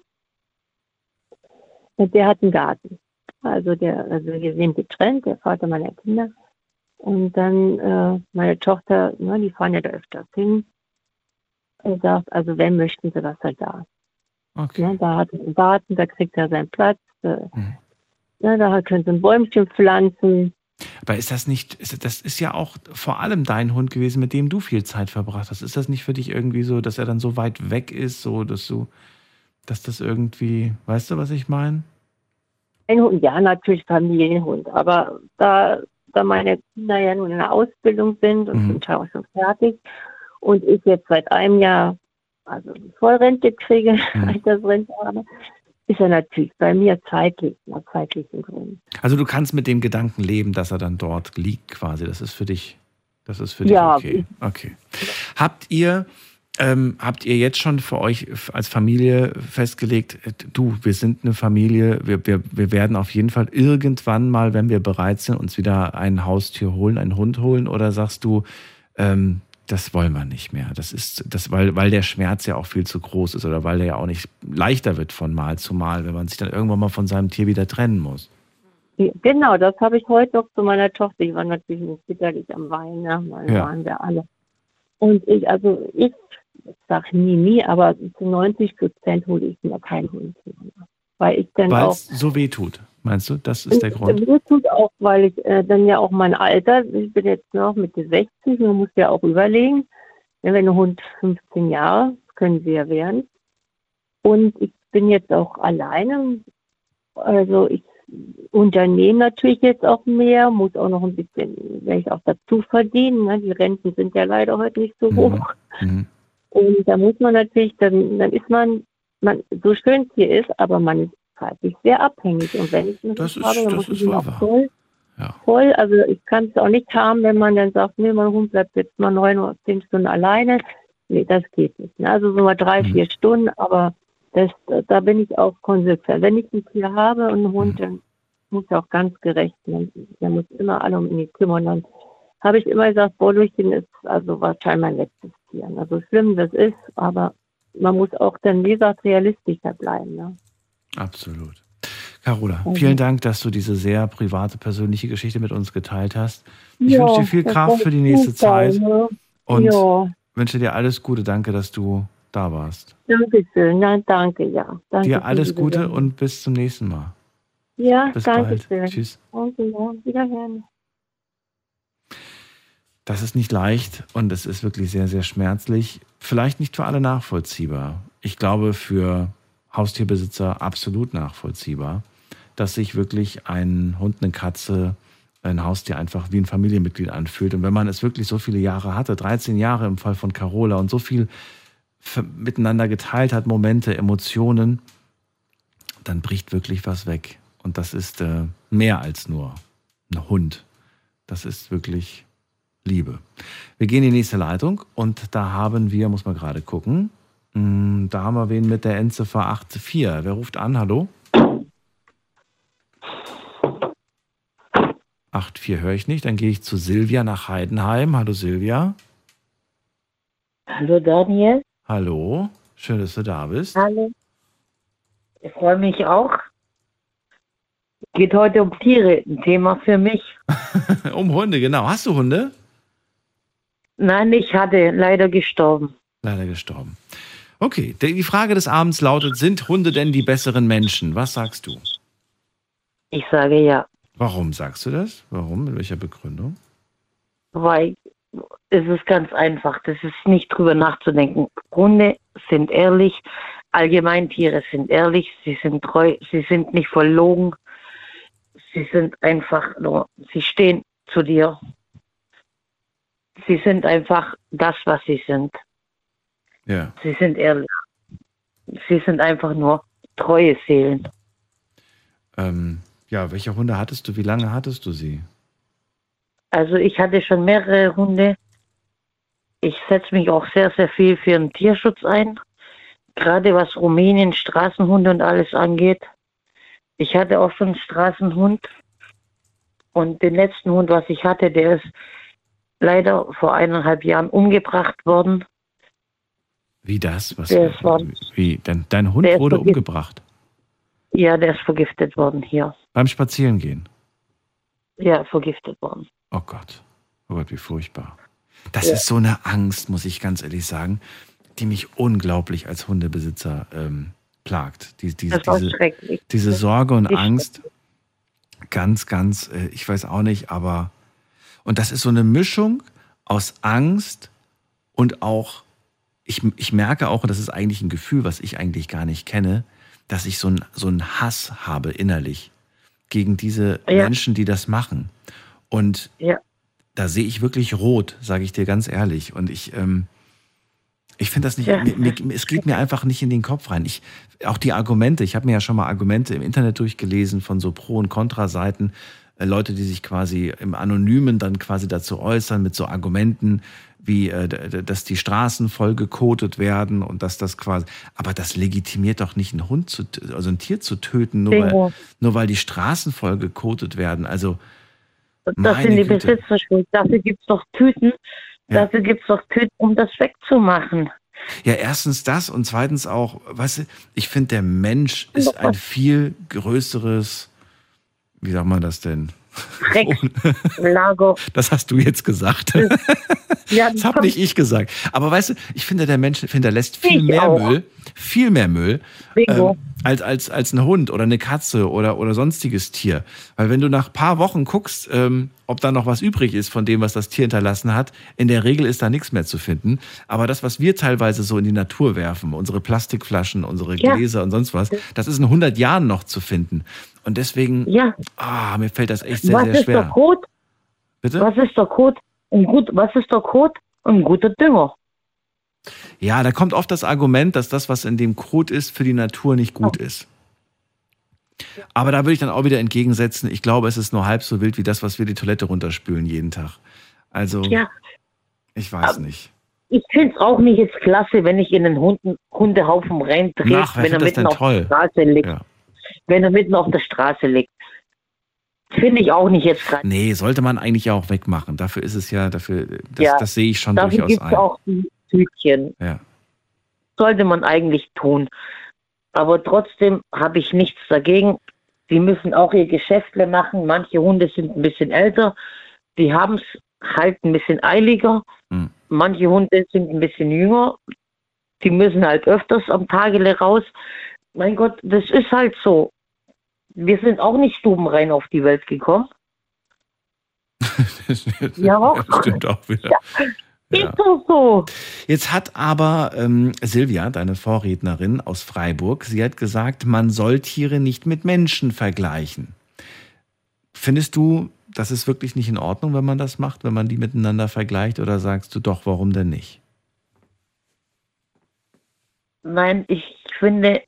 und der hat einen Garten. Also der, also wir sind getrennt, der Vater meiner Kinder. Und dann äh, meine Tochter, ne, die fahren ja da öfters hin. Er sagt, also wenn möchten sie, dass er da. Okay. Ne, da hat er einen Garten, da kriegt er seinen Platz. Äh, ne, da können sie ein Bäumchen pflanzen. Aber ist das nicht, ist, das ist ja auch vor allem dein Hund gewesen, mit dem du viel Zeit verbracht hast. Ist das nicht für dich irgendwie so, dass er dann so weit weg ist, so dass du, dass das irgendwie, weißt du, was ich meine? Ein Hund, ja, natürlich Familienhund. Aber da, da meine Kinder ja nun in der Ausbildung sind und zum Teil auch schon fertig und ich jetzt seit einem Jahr also Vollrente kriege, Altersrente habe, ist er natürlich bei mir zeitlich, aus zeitlichen Gründen. Also du kannst mit dem Gedanken leben, dass er dann dort liegt quasi. Das ist für dich, das ist für dich Ja. okay. Okay. Habt ihr, ähm, habt ihr jetzt schon für euch als Familie festgelegt, äh, du, wir sind eine Familie, wir, wir, wir werden auf jeden Fall irgendwann mal, wenn wir bereit sind, uns wieder ein Haustier holen, einen Hund holen? Oder sagst du, ähm, das wollen wir nicht mehr. Das ist, das, weil, weil der Schmerz ja auch viel zu groß ist oder weil der ja auch nicht leichter wird von Mal zu Mal, wenn man sich dann irgendwann mal von seinem Tier wieder trennen muss. Genau, das habe ich heute noch zu meiner Tochter. Ich war natürlich nicht bitterlich am Weinen, ne? Ja. waren wir alle. Und ich, also ich sage nie, nie, aber zu 90 Prozent hole ich mir keinen Hund. Weil ich dann Weil auch. es so weh tut. Meinst du, das ist der Grund? Mir tut auch, weil ich äh, dann ja auch mein Alter, ich bin jetzt noch Mitte 60, man muss ja auch überlegen, wenn einen Hund 15 Jahre, können sie ja werden. Und ich bin jetzt auch alleine, also ich unternehme natürlich jetzt auch mehr, muss auch noch ein bisschen, wenn ich auch dazu verdienen. Ne? Die Renten sind ja leider heute nicht so hoch. Mhm. Und da muss man natürlich, dann, dann ist man, man, so schön es hier ist, aber man ist zeitlich sehr abhängig. Und wenn ich einen Das ist- habe, dann das muss ist ich wohl auch wahr. voll, voll, also ich kann es auch nicht haben, wenn man dann sagt, nee, mein Hund bleibt jetzt mal neun oder zehn Stunden alleine. Nee, das geht nicht. Ne? Also so mal drei, Mhm. vier Stunden, aber das, da bin ich auch konsequent. Wenn ich ein Tier habe und einen Mhm. Hund, dann muss er auch ganz gerecht sein. Der muss immer alle um ihn kümmern. Dann habe ich immer gesagt, Borlöchen ist also wahrscheinlich mein letztes Tier. Also schlimm das ist, aber man muss auch dann, wie gesagt, realistischer bleiben. Ne? Absolut. Carola, Mhm. vielen Dank, dass du diese sehr private, persönliche Geschichte mit uns geteilt hast. Ich Ja, wünsche dir viel Kraft für die nächste Zeit ne? und Ja. wünsche dir alles Gute. Danke, dass du da warst. Dankeschön, nein, danke, ja. Danke dir alles Gute und bis zum nächsten Mal. Ja, bis danke bald. schön. Tschüss. Danke, ja. Wiederhören. Das ist nicht leicht und es ist wirklich sehr, sehr schmerzlich. Vielleicht nicht für alle nachvollziehbar. Ich glaube, für Haustierbesitzer absolut nachvollziehbar, dass sich wirklich ein Hund, eine Katze, ein Haustier einfach wie ein Familienmitglied anfühlt. Und wenn man es wirklich so viele Jahre hatte, 13 Jahre im Fall von Carola und so viel miteinander geteilt hat, Momente, Emotionen, dann bricht wirklich was weg. Und das ist äh, mehr als nur ein Hund. Das ist wirklich Liebe. Wir gehen in die nächste Leitung und da haben wir, muss man gerade gucken, mm, da haben wir wen mit der Endziffer 84. Wer ruft an? Hallo? 84 höre ich nicht. Dann gehe ich zu Silvia nach Heidenheim. Hallo Silvia. Hallo Daniel. Hallo. Schön, dass du da bist. Hallo. Ich freue mich auch. Geht heute um Tiere, ein Thema für mich. um Hunde, genau. Hast du Hunde? Nein, ich hatte leider gestorben. Leider gestorben. Okay, die Frage des Abends lautet, sind Hunde denn die besseren Menschen? Was sagst du? Ich sage ja, Warum sagst du das? Warum? Mit welcher Begründung? weil es ist ganz einfach. Das ist nicht drüber nachzudenken. Hunde sind ehrlich, Allgemeintiere sind ehrlich, sie sind treu, sie sind nicht verlogen. Sie sind einfach nur, sie stehen zu dir. Sie sind einfach das, was sie sind. Ja. Sie sind ehrlich. Sie sind einfach nur treue Seelen. Ähm, ja, welche Hunde hattest du? Wie lange hattest du sie? Also ich hatte schon mehrere Hunde. Ich setze mich auch sehr, sehr viel für den Tierschutz ein. Gerade was Rumänien, Straßenhunde und alles angeht. Ich hatte auch schon einen Straßenhund. Und den letzten Hund, was ich hatte, der ist leider vor eineinhalb Jahren umgebracht worden. Wie das? Was, Der ist war, wie? Dein, dein Hund wurde umgebracht ja, der ist vergiftet worden hier. beim Spazierengehen. Ja, vergiftet worden. Oh Gott. Oh Gott, wie furchtbar. Das Ja. ist so eine Angst, muss ich ganz ehrlich sagen, die mich unglaublich als Hundebesitzer ähm, plagt. Die, war diese, schrecklich. diese Sorge und Ich- Angst, ganz, ganz, äh, ich weiß auch nicht, aber und das ist so eine Mischung aus Angst und auch, ich, ich merke auch, und das ist eigentlich ein Gefühl, was ich eigentlich gar nicht kenne, dass ich so einen so einen Hass habe innerlich gegen diese Ja. Menschen, die das machen. Und Ja. da sehe ich wirklich rot, sage ich dir ganz ehrlich. Und ich, ähm, Ich finde das nicht, Ja. mir, mir, es geht mir einfach nicht in den Kopf rein. Ich, auch die Argumente, ich habe mir ja schon mal Argumente im Internet durchgelesen von so Pro- und Kontraseiten, Leute, die sich quasi im Anonymen dann quasi dazu äußern mit so Argumenten, wie, äh, dass die Straßen voll gekotet werden und dass das quasi, aber das legitimiert doch nicht einen Hund zu, also ein Tier zu töten, nur weil, nur weil die Straßen voll gekotet werden. Also, Das sind die Güte. Besitzer schuld. Dafür gibt es doch Tüten. Dafür gibt es doch Tüten, um das wegzumachen. Ja, erstens das und zweitens auch, weißt du, ich finde, der Mensch ist ein viel größeres, wie sagt man das denn? Lager. Das hast du jetzt gesagt. Ja, Das habe nicht ich gesagt. Aber weißt du, ich finde, der Mensch hinterlässt viel Ich mehr auch. Müll, viel mehr Müll ähm, als, als, als ein Hund oder eine Katze oder, oder sonstiges Tier. Weil wenn du nach ein paar Wochen guckst, ähm, ob da noch was übrig ist von dem, was das Tier hinterlassen hat, in der Regel ist da nichts mehr zu finden. Aber das, was wir teilweise so in die Natur werfen, unsere Plastikflaschen, unsere Ja. Gläser und sonst was, das ist in 100 Jahren noch zu finden. Und deswegen, Ja. ah, mir fällt das echt sehr, was sehr ist schwer. der Code? Bitte? Was ist der Code? Ein gut, was ist der Code? Ein guter Dünger. Ja, da kommt oft das Argument, dass das, was in dem Kot ist, für die Natur nicht gut ist. Aber da würde ich dann auch wieder entgegensetzen, ich glaube, es ist nur halb so wild wie das, was wir die Toilette runterspülen jeden Tag. Also, Ja. ich weiß nicht. Ich finde es auch nicht jetzt klasse, wenn ich in einen Hunden, Hundehaufen reindrehe, wenn er mitten auf toll? der Straße liegt. Ja. Wenn er mitten auf der Straße liegt. Finde ich auch nicht jetzt gerade. Nee, sollte man eigentlich auch wegmachen. Dafür ist es ja, dafür, das, Ja, das sehe ich schon Dafür durchaus gibt es ein. auch die Tütchen. Ja. Sollte man eigentlich tun. Aber trotzdem habe ich nichts dagegen. Die müssen auch ihr Geschäftle machen. Manche Hunde sind ein bisschen älter. Die haben es halt ein bisschen eiliger. Hm. Manche Hunde sind ein bisschen jünger. Die müssen halt öfters am Tagele raus. Mein Gott, das ist halt so. Wir sind auch nicht stubenrein auf die Welt gekommen. Ja. Das stimmt auch wieder. Ist doch so. Jetzt hat aber ähm, Silvia, deine Vorrednerin aus Freiburg, sie hat gesagt, man soll Tiere nicht mit Menschen vergleichen. Findest du, das ist wirklich nicht in Ordnung, wenn man das macht, wenn man die miteinander vergleicht, oder sagst du doch, warum denn nicht? Nein, ich finde,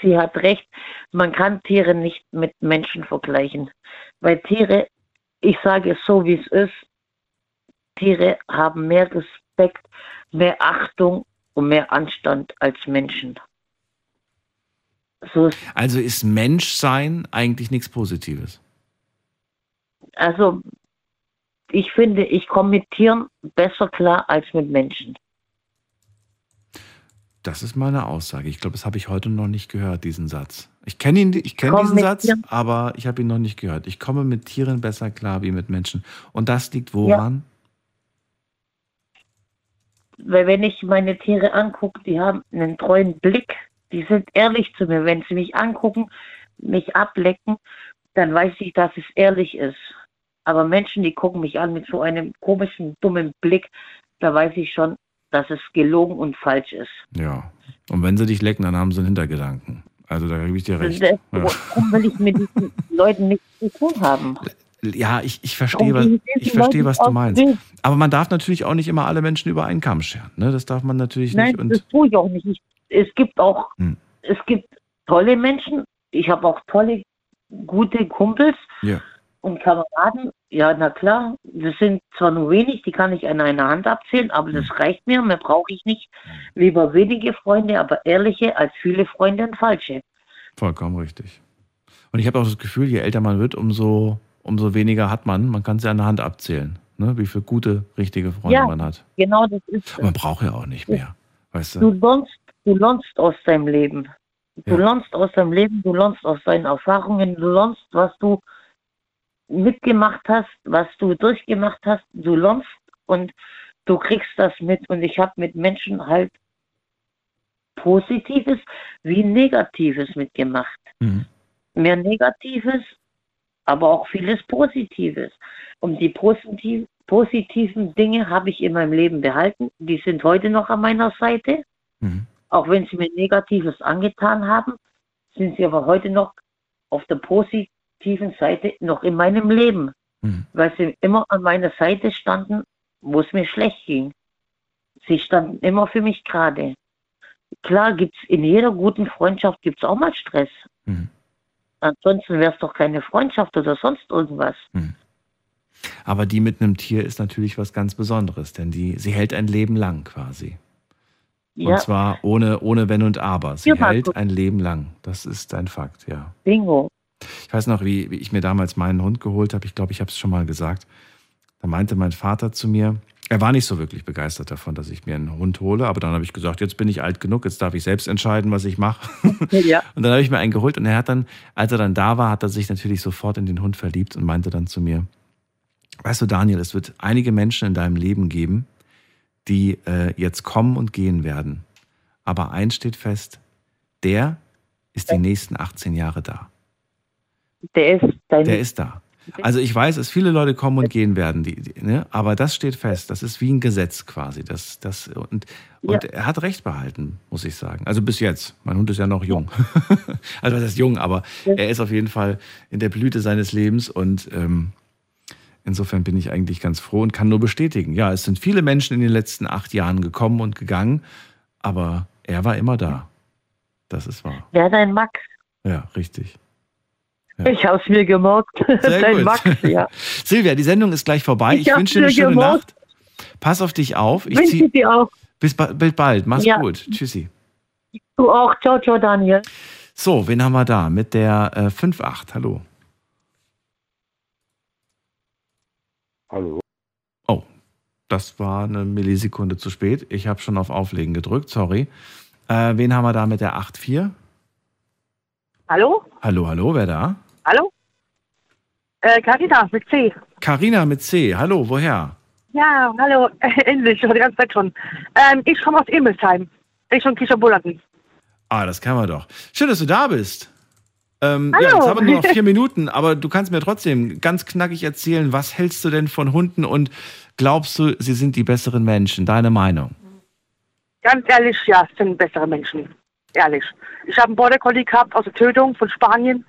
sie hat recht. Man kann Tiere nicht mit Menschen vergleichen. Weil Tiere, ich sage es so, wie es ist, Tiere haben mehr Respekt, mehr Achtung und mehr Anstand als Menschen. So ist, Also ist Menschsein eigentlich nichts Positives? also, ich finde, ich komme mit Tieren besser klar als mit Menschen. Das ist meine Aussage. Ich glaube, das habe ich heute noch nicht gehört, diesen Satz. Ich kenne ihn, ich kenne diesen Satz, Tieren. aber ich habe ihn noch nicht gehört. Ich komme mit Tieren besser klar wie mit Menschen. Und das liegt woran? Weil wenn ich meine Tiere angucke, die haben einen treuen Blick, die sind ehrlich zu mir. Wenn sie mich angucken, mich ablecken, dann weiß ich, dass es ehrlich ist. Aber Menschen, die gucken mich an mit so einem komischen, dummen Blick, da weiß ich schon, dass es gelogen und falsch ist. Ja. Und wenn sie dich lecken, dann haben sie einen Hintergedanken. Also da gebe ich dir recht. Das- Ja. Warum will ich mit diesen Leuten nichts zu tun haben? Ja, ich, ich verstehe, was, ich verstehe, was du meinst. Weg? Aber man darf natürlich auch nicht immer alle Menschen über einen Kamm scheren. Ne? Das darf man natürlich Nein, nicht. Und das tue ich auch nicht. Ich, es gibt auch, Hm. es gibt tolle Menschen. Ich habe auch tolle, gute Kumpels ja. Und Kameraden. Ja, na klar, das sind zwar nur wenig, die kann ich an einer Hand abzählen, aber das reicht mir, mehr brauche ich nicht. Lieber wenige Freunde, aber ehrliche, als viele Freunde und falsche. Vollkommen richtig. Und ich habe auch das Gefühl, je älter man wird, umso, umso weniger hat man. Man kann sie an der Hand abzählen, ne? wie viele gute, richtige Freunde ja, man hat. genau das ist Und man braucht ja auch nicht mehr. Weißt Du du? lernst, du aus deinem Leben. Du lernst aus deinem Leben, du lernst aus deinen Erfahrungen, du lernst, was du mitgemacht hast, was du durchgemacht hast, du lernst und du kriegst das mit. Und ich habe mit Menschen halt Positives wie Negatives mitgemacht. Mhm. Mehr Negatives, aber auch vieles Positives. Und die positiv, positiven Dinge habe ich in meinem Leben behalten. Die sind heute noch an meiner Seite. Mhm. Auch wenn sie mir Negatives angetan haben, sind sie aber heute noch auf der positiven Seite noch in meinem Leben. Mhm. Weil sie immer an meiner Seite standen, wo es mir schlecht ging. Sie stand immer für mich gerade. Klar gibt's in jeder guten Freundschaft gibt's auch mal Stress. Mhm. Ansonsten wäre es doch keine Freundschaft oder sonst irgendwas. Aber die mit einem Tier ist natürlich was ganz Besonderes, denn die, sie hält ein Leben lang quasi. Ja. Und zwar ohne, ohne Wenn und Aber. Sie Ja, hält ein Leben lang. Das ist ein Fakt, ja. Bingo. Ich weiß noch, wie, wie ich mir damals meinen Hund geholt habe. Ich glaube, ich habe es schon mal gesagt. Da meinte mein Vater zu mir, er war nicht so wirklich begeistert davon, dass ich mir einen Hund hole. Aber dann habe ich gesagt, jetzt bin ich alt genug, jetzt darf ich selbst entscheiden, was ich mache. Ja. Und dann habe ich mir einen geholt und er hat dann, als er dann da war, hat er sich natürlich sofort in den Hund verliebt und meinte dann zu mir, weißt du Daniel, es wird einige Menschen in deinem Leben geben, die äh, jetzt kommen und gehen werden. Aber eins steht fest, der ist die nächsten 18 Jahre da. Der ist dein. Der ist da. Also ich weiß, dass viele Leute kommen und gehen werden, die, die, ne? aber das steht fest. Das ist wie ein Gesetz quasi. Das, das, und und Ja. er hat recht behalten, muss ich sagen. Also bis jetzt. Mein Hund ist ja noch jung. also was heißt jung, aber er ist auf jeden Fall in der Blüte seines Lebens und ähm, insofern bin ich eigentlich ganz froh und kann nur bestätigen. Ja, es sind viele Menschen in den letzten acht Jahren gekommen und gegangen, aber er war immer da. Das ist wahr. Ja, dein Max. Ja, richtig. Ich hab's mir gemerkt. Sehr dein gut. Max, ja. Silvia, die Sendung ist gleich vorbei. Ich, Ich wünsche dir eine schöne gemerkt. Nacht. Pass auf dich auf. Ich Wünsche dir auch. bis, ba- bis bald. Mach's Ja. gut. Tschüssi. Du auch. Ciao, ciao, Daniel. So, wen haben wir da? Mit der äh, 5.8. Hallo. Hallo. Oh, das war eine Millisekunde zu spät. Ich habe schon auf Auflegen gedrückt. Sorry. Äh, wen haben wir da mit der 8.4? Hallo? Hallo, hallo, wer da? Hallo? Äh, Carina mit C. Carina mit C. Hallo, woher? Ja, hallo. Endlich, schon die ganze Zeit schon. Ähm, ich komme aus Immelsheim. Richtung Kischerbullerten. Ah, das kann man doch. Schön, dass du da bist. Ähm, Hallo. ja, jetzt haben wir nur noch vier Minuten, aber du kannst mir trotzdem ganz knackig erzählen, was hältst du denn von Hunden und glaubst du, sie sind die besseren Menschen? Deine Meinung? Ganz ehrlich, ja, es sind bessere Menschen. Ehrlich. Ich habe einen Border Collie gehabt aus der Tötung von Spanien.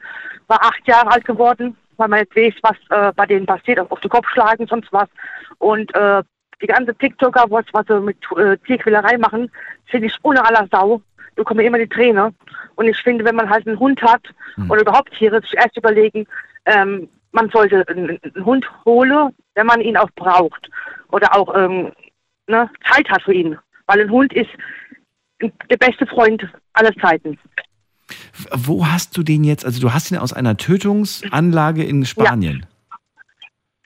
War acht Jahre alt geworden, weil man jetzt weiß, was äh, bei denen passiert, auf den Kopf schlagen, sonst was. Und äh, die ganze TikToker, was, was sie mit äh, Tierquälerei machen, finde ich ohne aller Sau. Da kommen immer die Träne. Und ich finde, wenn man halt einen Hund hat oder überhaupt Tiere, sich erst überlegen, ähm, man sollte einen, einen Hund holen, wenn man ihn auch braucht. Oder auch ähm, ne, Zeit hat für ihn. Weil ein Hund ist der beste Freund aller Zeiten. Wo hast du den jetzt? Also du hast ihn aus einer Tötungsanlage in Spanien.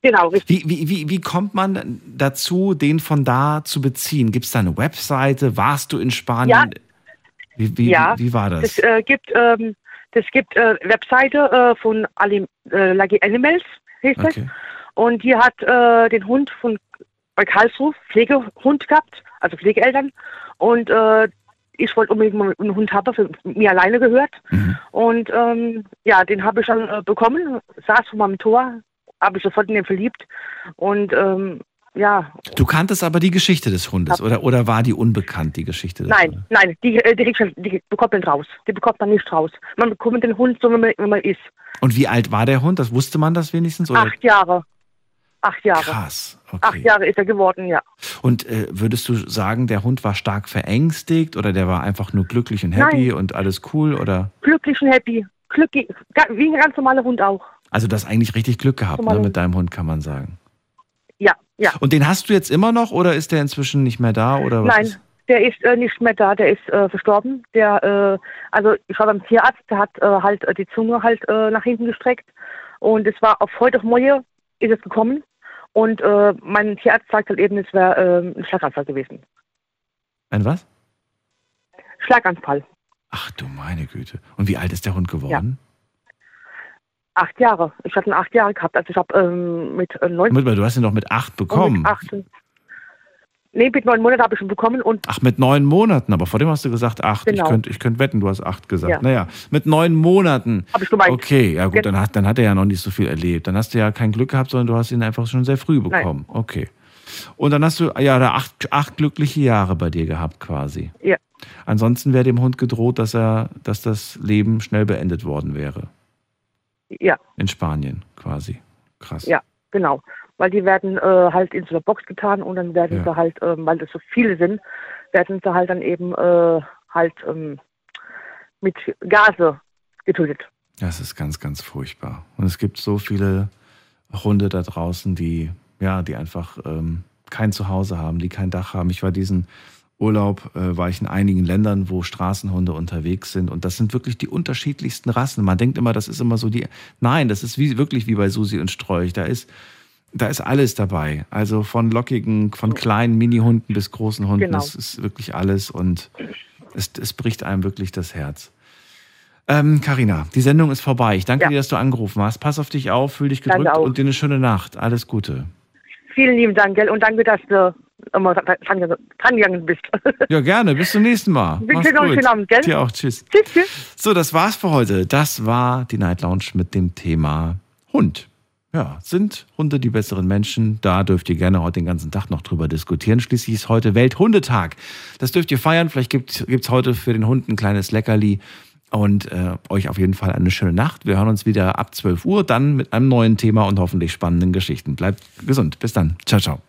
Genau, Wie, wie, wie, wie kommt man dazu, den von da zu beziehen? Gibt es da eine Webseite? Warst du in Spanien? Wie, wie, ja, wie, war das? Das äh, gibt, ähm, das gibt äh, Webseite äh, von Alim, äh, Lucky Animals, heißt das. Okay. Und die hat äh, den Hund von bei Karlsruhe, Pflegehund gehabt, also Pflegeeltern. Und äh, ich wollte unbedingt mal einen Hund haben, für mir alleine gehört. Und ähm, ja, den habe ich dann äh, bekommen, saß vor meinem Tor, habe ich sofort in den verliebt. Und ähm, ja, Du kanntest aber die Geschichte des Hundes, oder, oder war die unbekannt, die Geschichte des Nein, nein, die, äh, die, die bekommt man raus. Die bekommt man nicht raus. Man bekommt den Hund so, wie man, wie man ist. Und wie alt war der Hund? Das wusste man das wenigstens? Oder? Acht Jahre. Acht Jahre. Krass. Acht Jahre ist er geworden, ja. Und äh, würdest du sagen, der Hund war stark verängstigt oder der war einfach nur glücklich und happy Nein. und alles cool? Oder Glücklich und happy. Glücklich, wie ein ganz normaler Hund auch. also das eigentlich richtig Glück gehabt ne, mit deinem Hund, kann man sagen. Ja, ja. Und den hast du jetzt immer noch oder ist der inzwischen nicht mehr da? Oder was Nein, ist? der ist äh, nicht mehr da, der ist äh, verstorben. Der, äh, also ich war beim Tierarzt, der hat äh, halt äh, die Zunge halt nach hinten gestreckt. Und es war auf heute auf morgen ist es gekommen. Und äh, mein Tierarzt sagt halt eben, es wäre äh, ein Schlaganfall gewesen. Ein was? Schlaganfall. Ach du meine Güte. Und wie alt ist der Hund geworden? Acht Jahre. Ich hatte ihn acht Jahre gehabt. Also ich habe ähm, mit äh, neun. Moment mal, du hast ihn doch mit acht und bekommen. Mit acht, nee, mit neun Monaten habe ich ihn bekommen und Ach, mit neun Monaten, aber vor dem hast du gesagt acht. Ich Genau. könnte ich könnt wetten, du hast acht gesagt. Ja. Naja, mit neun Monaten. Hab ich gemeint. Okay, ja gut, dann hat, dann hat er ja noch nicht so viel erlebt. Dann hast du ja kein Glück gehabt, sondern du hast ihn einfach schon sehr früh bekommen. Okay. Und dann hast du ja da acht, acht glückliche Jahre bei dir gehabt quasi. ja, Ansonsten wäre dem Hund gedroht, dass er, dass das Leben schnell beendet worden wäre. ja, In Spanien quasi. Krass. ja, genau. Weil die werden äh, halt in so eine Box getan und dann werden Ja. sie halt, ähm, weil das so viele sind, werden sie halt dann eben äh, halt ähm, mit Gase getötet. Das ist ganz, ganz furchtbar. Und es gibt so viele Hunde da draußen, die, ja, die einfach ähm, kein Zuhause haben, die kein Dach haben. Ich war diesen Urlaub, äh, war ich in einigen Ländern, wo Straßenhunde unterwegs sind. Und das sind wirklich die unterschiedlichsten Rassen. Man denkt immer, das ist immer so die. Nein, das ist wie, wirklich wie bei Susi und Strolch. Da ist, da ist alles dabei. Also von lockigen, von kleinen Mini-Hunden bis großen Hunden. Genau. Das ist wirklich alles. Und es, es bricht einem wirklich das Herz. Ähm, Carina, die Sendung ist vorbei. Ich danke dir, dass du angerufen hast. Pass auf dich auf, fühl dich gedrückt und dir eine schöne Nacht. Alles Gute. Vielen lieben Dank, gell? Und danke, dass du immer dran dran gegangen bist. Ja, gerne. Bis zum nächsten Mal. Einen gut. schönen Abend, gell? Dir auch. Tschüss. Tschüss, tschüss. So, das war's für heute. Das war die Night Lounge mit dem Thema Hund. Ja, sind Hunde die besseren Menschen? Da dürft ihr gerne heute den ganzen Tag noch drüber diskutieren. Schließlich ist heute Welthundetag. Das dürft ihr feiern. Vielleicht gibt es heute für den Hund ein kleines Leckerli. Und äh, euch auf jeden Fall eine schöne Nacht. Wir hören uns wieder ab 12 Uhr, dann mit einem neuen Thema und hoffentlich spannenden Geschichten. Bleibt gesund. Bis dann. Ciao, ciao.